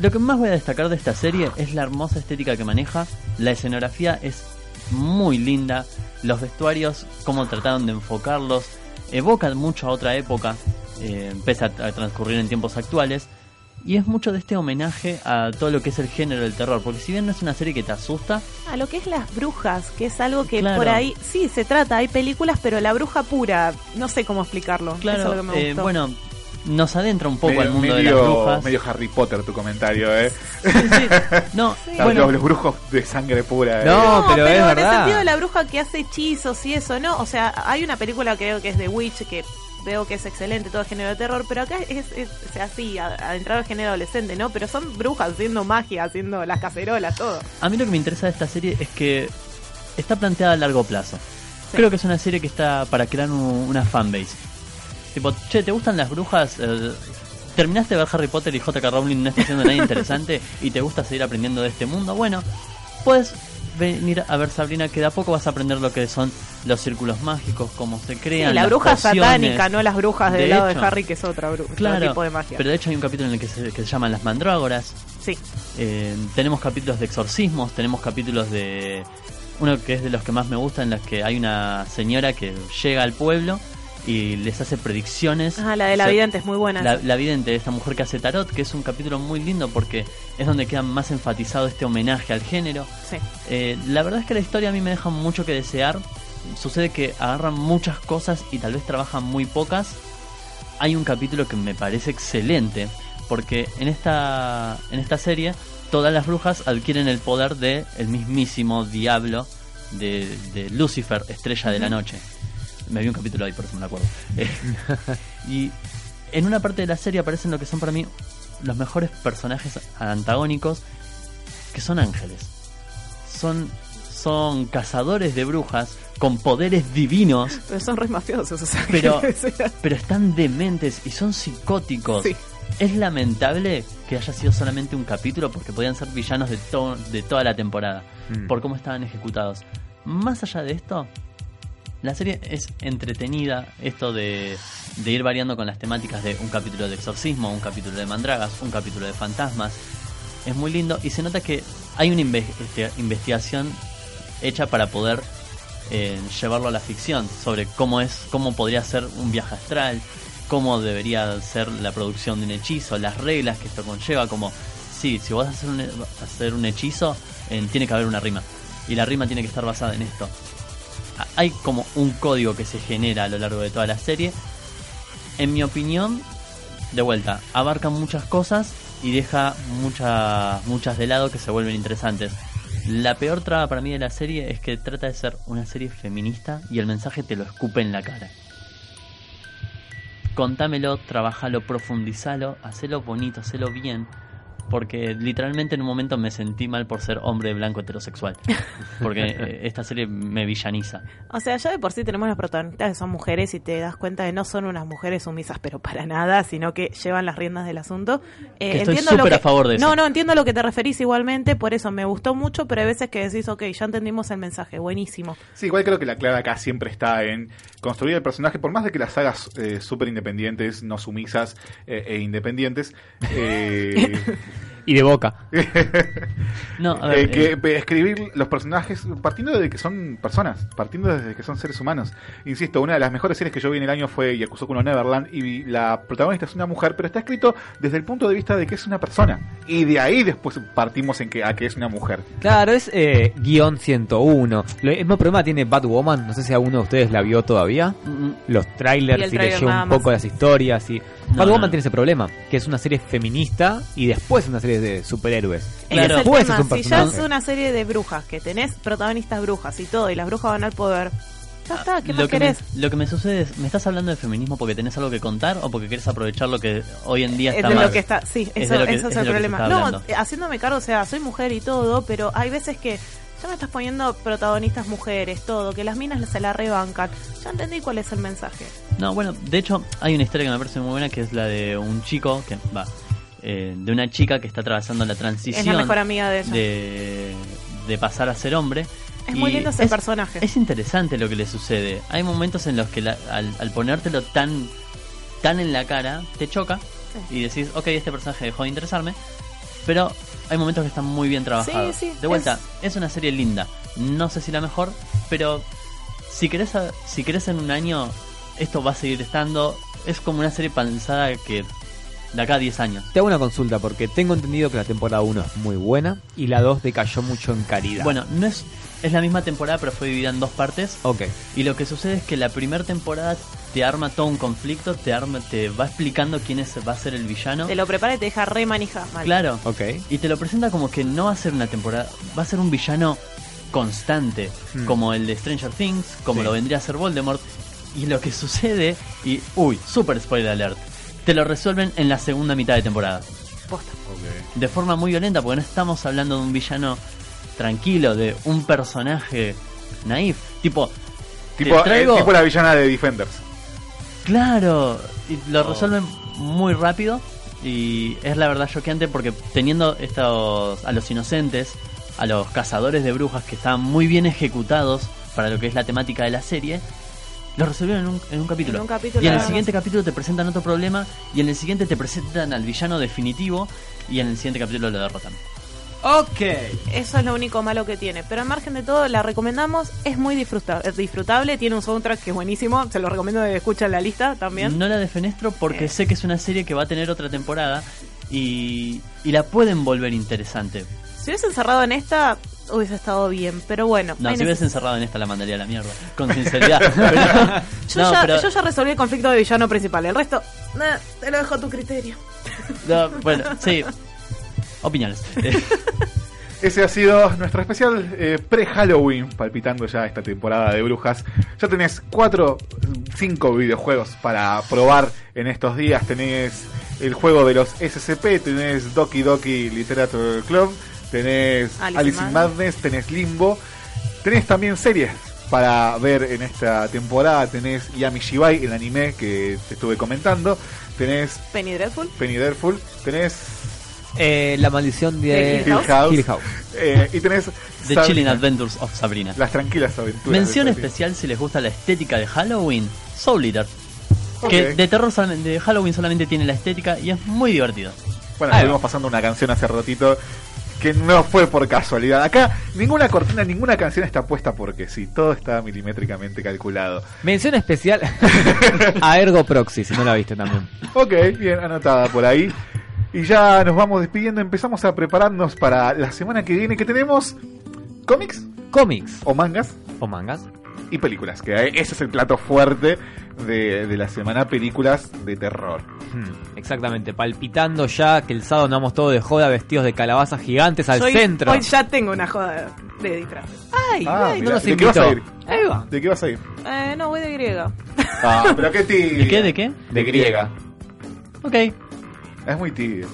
S11: lo que más voy a destacar de esta serie es la hermosa estética que maneja, la escenografía es muy linda, los vestuarios, cómo trataron de enfocarlos, evocan mucho a otra época, eh, pese a, a transcurrir en tiempos actuales. Y es mucho de este homenaje a todo lo que es el género del terror, porque si bien no es una serie que te asusta,
S9: A lo que es las brujas, que es algo que
S11: Claro.
S9: por ahí, sí, se trata, hay películas, pero la bruja pura, no sé cómo explicarlo. Eso
S11: Claro,
S9: es lo que me
S11: eh,
S9: gustó.
S11: bueno, nos adentra un poco
S8: medio,
S11: al mundo
S8: medio-
S11: de las brujas.
S8: Medio Harry Potter tu comentario, ¿eh? *laughs*
S11: No,
S8: Los-
S11: bueno.
S8: los, brujos de sangre pura. ¿eh?
S9: No, pero, en el sentido de la bruja que hace hechizos y eso, ¿no? O sea, hay una película que creo que es The Witch que veo que es excelente todo el género de terror, pero acá es, es o sea, sí, a- adentrar al género adolescente, ¿no? Pero son brujas haciendo magia, haciendo las cacerolas, todo.
S11: A mí lo que me interesa de esta serie es que está planteada a largo plazo. Creo que es una serie que está para crear un- una fanbase. Tipo, che, ¿te gustan las brujas? Eh, ¿Terminaste de ver Harry Potter y J.K. Rowling no está haciendo nada *laughs* interesante y te gusta seguir aprendiendo de este mundo? Bueno, puedes venir a ver Sabrina que de a poco vas a aprender lo que son los círculos mágicos, cómo se
S9: Sí,
S11: crean.
S9: la
S11: las
S9: bruja
S11: pociones.
S9: satánica, no las brujas del
S11: De
S9: lado
S11: hecho,
S9: de Harry, que es otra bruja, otro
S11: Claro,
S9: tipo de magia.
S11: pero de hecho hay un capítulo en el que se, que se llaman las mandrágoras.
S9: Sí.
S11: Eh, tenemos capítulos de exorcismos, tenemos capítulos de... Uno que es de los que más me gusta, en los que hay una señora que llega al pueblo y les hace predicciones.
S9: Ah, la de la
S11: O sea,
S9: vidente es muy buena.
S11: La, la vidente, esta mujer que hace tarot, que es un capítulo muy lindo porque es donde queda más enfatizado este homenaje al género.
S9: Sí.
S11: Eh, la verdad es que la historia a mí me deja mucho que desear. Sucede que agarran muchas cosas y tal vez trabajan muy pocas. Hay un capítulo que me parece excelente porque en esta en esta serie todas las brujas adquieren el poder de el mismísimo diablo de, de Lucifer, estrella de la noche. Me vi un capítulo ahí, por eso me acuerdo. Eh, *laughs* y en una parte de la serie aparecen lo que son para mí los mejores personajes antagónicos, que son ángeles. Son, son cazadores de brujas con poderes divinos, *laughs*
S9: Pero son re mafiosos, o sea,
S11: pero, *laughs* pero están dementes y son psicóticos.
S9: Sí.
S11: Es lamentable que haya sido solamente un capítulo porque podían ser villanos de, to- de toda la temporada,
S10: Mm.
S11: por cómo estaban ejecutados. Más allá de esto, la serie es entretenida, esto de, de ir variando con las temáticas de un capítulo de exorcismo, un capítulo de mandragas, un capítulo de fantasmas. Es muy lindo y se nota que hay una investi- investigación hecha para poder eh, llevarlo a la ficción sobre cómo es, cómo podría ser un viaje astral, cómo debería ser la producción de un hechizo, las reglas que esto conlleva, como sí, si vas a hacer un, hacer un hechizo, eh, tiene que haber una rima. Y la rima tiene que estar basada en esto. Hay como un código que se genera a lo largo de toda la serie. En mi opinión, de vuelta, abarca muchas cosas y deja muchas muchas de lado que se vuelven interesantes. La peor traba para mí de la serie es que trata de ser una serie feminista y el mensaje te lo escupe en la cara. Contámelo, trabajalo, profundizalo, hacelo bonito, hacelo bien. Porque literalmente en un momento me sentí mal por ser hombre blanco heterosexual. Porque *laughs* eh, esta serie me villaniza.
S9: O sea, ya de por sí tenemos las protagonistas que son mujeres y te das cuenta de no son unas mujeres sumisas, pero para nada, sino que llevan las riendas del asunto. Eh,
S11: Que estoy súper a favor de eso.
S9: No, no, entiendo a lo que te referís igualmente, por eso me gustó mucho, pero hay veces que decís, ok, ya entendimos el mensaje, buenísimo.
S8: Sí, igual creo que la clave acá siempre está en construir el personaje, por más de que las hagas eh, súper independientes, no sumisas eh, e independientes. *laughs*
S10: Y de boca. *laughs*
S11: No, a ver,
S8: eh, que
S11: eh.
S8: escribir los personajes partiendo de que son personas, partiendo desde que son seres humanos. Insisto, una de las mejores series que yo vi en el año fue Yakusoku no Neverland y la protagonista es una mujer, pero está escrito desde el punto de vista de que es una persona. Y de ahí después partimos en que a que es una mujer.
S10: Claro, es eh, guion 101. Lo- El mismo problema tiene Batwoman. No sé si alguno de ustedes la vio todavía. Los trailers y leyó un poco las historias. y
S11: No,
S10: Batwoman
S11: no.
S10: tiene ese problema, que es una serie feminista y después una serie de superhéroes. Y
S9: es el
S10: después
S9: tema,
S10: es un
S9: si ya es una serie de brujas, que tenés protagonistas brujas y todo, y las brujas van al poder, ya está, ¿qué más
S11: lo que, me, lo que me sucede es, ¿me estás hablando de feminismo porque tenés algo que contar o porque querés aprovechar lo que hoy en día
S9: Es
S11: está
S9: de
S11: mal?
S9: lo que está, sí,
S11: Es
S9: eso,
S11: de lo que-
S9: eso es,
S11: de
S9: el problema. No, haciéndome cargo, o sea, soy mujer y todo, pero hay veces que ya me estás poniendo protagonistas mujeres, todo, que las minas se la rebancan. Ya entendí cuál es el mensaje.
S11: No, bueno, de hecho hay una historia que me parece muy buena que es la de un chico que va eh, de una chica que está atravesando la transición
S9: Es la mejor amiga de ella.
S11: de, de pasar a ser hombre.
S9: Es
S11: Y
S9: muy lindo ese personaje.
S11: Es interesante lo que le sucede. Hay momentos en los que la- al, al ponértelo tan tan en la cara te choca y decís, ok, este personaje dejó de interesarme, pero hay momentos que están muy bien trabajados.
S9: Sí, sí,
S11: de vuelta, es... una serie linda. No sé si la mejor, pero si querés, si querés en un año, esto va a seguir estando. Es como una serie pensada que de acá a 10 años.
S10: Te hago una consulta porque tengo entendido que la temporada 1 es muy buena y la 2 decayó mucho en calidad.
S11: Bueno, no es, es la misma temporada, pero fue dividida en dos partes.
S10: Ok.
S11: Y lo que sucede es que la primera temporada te arma todo un conflicto, te arma, te va explicando quién es, va a ser el villano.
S9: Te lo prepara y te deja re manija. mal.
S11: Claro.
S10: Ok.
S11: Y te lo presenta como que no va a ser una temporada, va a ser un villano constante,
S10: Hmm.
S11: como el de Stranger Things, como
S10: Sí.
S11: lo vendría a ser Voldemort. Y lo que sucede, y uy, super spoiler alert, te lo resuelven en la segunda mitad de temporada.
S9: Posta.
S11: De forma muy violenta, porque no estamos hablando de un villano tranquilo, de un personaje naif. Tipo,
S8: Tipo, eh,
S11: traigo-
S8: tipo la villana de Defenders.
S11: Claro, y lo
S8: Oh.
S11: resuelven muy rápido y es la verdad choqueante porque teniendo estos a los inocentes, a los cazadores de brujas que estaban muy bien ejecutados para lo que es la temática de la serie, lo resolvieron en un, en un capítulo.
S9: En un capítulo
S11: y en el siguiente capítulo te presentan otro problema y en el siguiente te presentan al villano definitivo y en el siguiente capítulo lo derrotan.
S10: Ok.
S9: Eso es lo único malo que tiene. Pero al margen de todo, la recomendamos. Es muy disfruta- es disfrutable. Tiene un soundtrack que es buenísimo. Se lo recomiendo que escuchen la lista también.
S11: No la defenestro
S9: Eh.
S11: porque sé que es una serie que va a tener otra temporada y, y la pueden volver interesante.
S9: Si hubiese encerrado en esta, hubiese estado bien. Pero bueno.
S11: No, si hubiese encerrado en esta la mandaría a la mierda. Con sinceridad. *laughs* Pero-
S9: yo,
S11: no,
S9: ya,
S11: pero-
S9: yo ya resolví el conflicto de villano principal. El resto, nah, te lo dejo a tu criterio.
S11: no, bueno, sí. Opiniones. *laughs*
S8: Ese ha sido nuestro especial eh, pre-Halloween, palpitando ya esta temporada de brujas. Ya tenés cuatro, cinco videojuegos para probar en estos días. Tenés el juego de los SCP, tenés Doki Doki Literature Club, tenés
S9: Alice
S8: Alice,
S9: in
S8: Madness, tenés Limbo. Tenés también series para ver en esta temporada. Tenés Yami Shibai, el anime que te estuve comentando. Tenés
S9: Penny Dreadful.
S8: Penny Dreadful. Tenés
S10: Eh, la maldición de,
S9: Hill
S8: House.
S10: Hill House.
S8: Eh, y tenés
S11: The
S8: Sabrina.
S11: Chilling Adventures of Sabrina.
S8: Las tranquilas aventuras.
S11: Mención especial si les gusta la estética de Halloween, Soul Eater. Que de terror de Halloween solamente tiene la estética y es muy divertido.
S8: Bueno, estuvimos pasando una canción hace ratito que no fue por casualidad. Acá ninguna cortina, ninguna canción está puesta porque sí, todo está milimétricamente calculado.
S10: Mención especial *laughs* a Ergo Proxy, si no la viste también.
S8: Ok, bien anotada por ahí. Y ya nos vamos despidiendo, empezamos a prepararnos para la semana que viene que tenemos cómics
S10: Cómics
S8: o mangas
S10: o mangas.
S8: Y películas, que ese es el plato fuerte de, de la semana, películas de terror.
S10: Hmm, exactamente, palpitando ya que el sábado nos vamos todos de joda vestidos de calabazas gigantes al
S9: hoy-
S10: centro.
S9: Hoy ya tengo una joda de disfraces.
S10: Ay,
S8: Ah,
S10: ay, no nos
S8: ¿De qué vas a ir?
S10: Ahí va.
S8: ¿De qué vas a ir?
S9: Eh, no, voy de griega.
S8: Ah, pero qué tibia.
S11: ¿De qué? ¿De qué?
S8: De griega.
S11: Ok.
S8: Es muy tibio.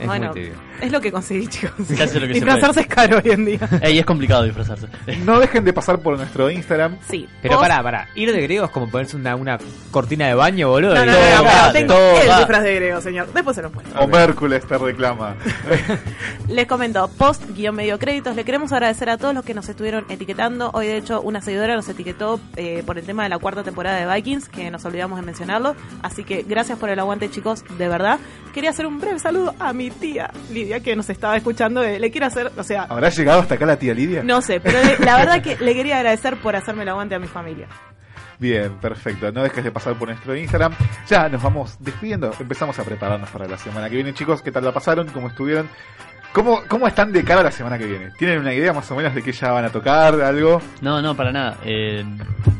S10: Es
S9: bueno,
S10: muy tibio.
S9: Es lo que conseguí, chicos.
S11: Casi lo que se
S9: Disfrazarse es caro hoy en día.
S11: Ey, es complicado disfrazarse.
S8: No dejen de pasar por nuestro Instagram.
S9: Sí.
S10: Pero
S9: Vos-
S10: pará, pará. Ir de griego es como ponerse una, una cortina de baño, boludo.
S9: No, no, no, no,
S11: va,
S9: tengo
S11: todo
S9: el
S11: va.
S9: disfraz de griego, señor. Después se lo muestro.
S8: O Mércules te reclama. *laughs*
S9: Les comento, post guion medio créditos, le queremos agradecer a todos los que nos estuvieron etiquetando. Hoy de hecho una seguidora nos etiquetó eh, por el tema de la cuarta temporada de Vikings, que nos olvidamos de mencionarlo. Así que gracias por el aguante chicos, de verdad. Quería hacer un breve saludo a mi tía Lidia, que nos estaba escuchando. eh, le quiero hacer, o sea,
S8: ¿Habrá llegado hasta acá la tía Lidia?
S9: no sé, pero le- *laughs* la verdad que le quería agradecer por hacerme el aguante a mi familia.
S8: Bien, perfecto. No dejes de pasar por nuestro Instagram. Ya nos vamos despidiendo. Empezamos a prepararnos para la semana que viene, chicos. ¿Qué tal la pasaron? ¿Cómo estuvieron? ¿Cómo, ¿Cómo están de cara a la semana que viene? ¿Tienen una idea más o menos de qué ya van a tocar? ¿Algo?
S11: No, no, para nada. Eh,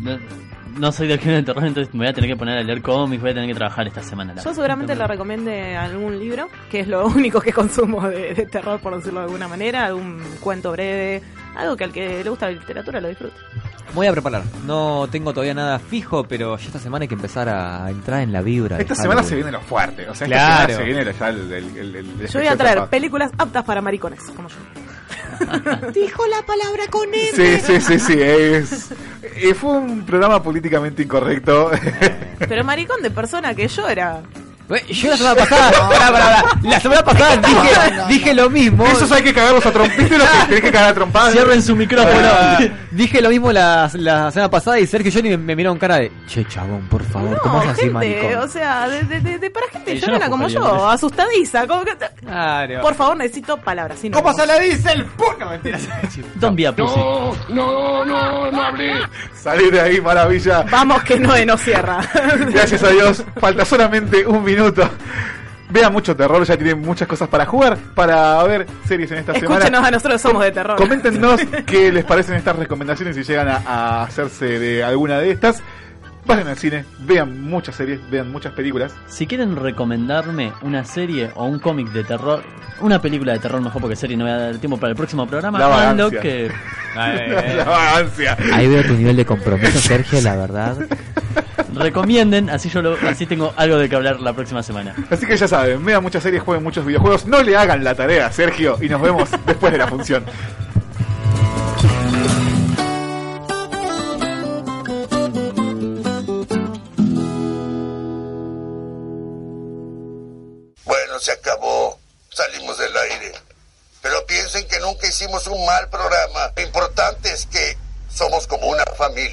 S11: no, no soy del género de terror, entonces me voy a tener que poner a leer cómics, voy a tener que trabajar esta semana. la
S9: Yo seguramente le recomiende algún libro, que es lo *laughs* único que consumo de, de terror, por decirlo de alguna manera, algún cuento breve, algo que al que le gusta la literatura lo disfrute.
S10: Voy a preparar. No tengo todavía nada fijo, pero ya esta semana hay que empezar a entrar en la vibra. de
S8: Esta semana
S10: Halloween.
S8: se viene lo fuerte. O sea, esta
S10: Claro.
S8: semana se viene ya el, el, el- el- el
S9: Yo voy a traer películas aptas para maricones, como yo. *laughs*
S18: Dijo la palabra con él.
S8: Sí, sí, sí, sí. Es, eh, fue un programa políticamente incorrecto.
S9: Pero maricón de persona que.
S10: Güey, Yo la semana pasada, *laughs* pará, pará, la semana pasada dije, dije lo mismo.
S8: Esos hay que cagarlos a trompadas. ¿Viste los que tenés que cagar a trompadas?
S11: Cierren su micrófono.
S10: Ah, dije lo mismo la, la semana pasada y Sergio y Johnny me, me miraron cara de Che, chabón, por favor, ¿cómo es así,
S9: gente,
S10: maricón?
S9: o sea, de, de- de- de- para gente
S11: Eh,
S9: llorona
S11: no
S9: como yo, asustadiza. como que-. Por favor, necesito palabras. si no-
S10: ¿Cómo se le dice el puto? Mentira. *laughs*
S11: Don't be a pussy.
S20: No, no, no, no hablé.
S8: Salir de ahí, maravilla.
S9: Vamos que no, no cierra.
S8: Gracias a Dios. Falta solamente un minuto. Vean mucho terror, ya tienen muchas cosas para jugar, para ver series en esta
S9: Escúchenos
S8: semana.
S9: a nosotros somos de terror.
S8: Coméntenos *laughs* qué les parecen estas recomendaciones si llegan a, a hacerse de alguna de estas. Vayan al cine, vean muchas series, vean muchas películas.
S11: Si quieren recomendarme una serie o un cómic de terror, una película de terror mejor porque serie no voy a dar tiempo para el próximo programa,
S8: La
S11: que... *laughs*
S8: La *laughs* vagancia.
S10: Ahí veo tu nivel de compromiso, Sergio, la verdad. *laughs*
S11: recomienden, así yo lo, así tengo algo de que hablar la próxima semana.
S8: Así que ya saben, vean muchas series, jueguen muchos videojuegos. No le hagan la tarea, Sergio, y nos vemos después de la función.
S21: Bueno, se acabó. Salimos del aire. Pero piensen que nunca hicimos un mal programa. Lo importante es que somos como una familia.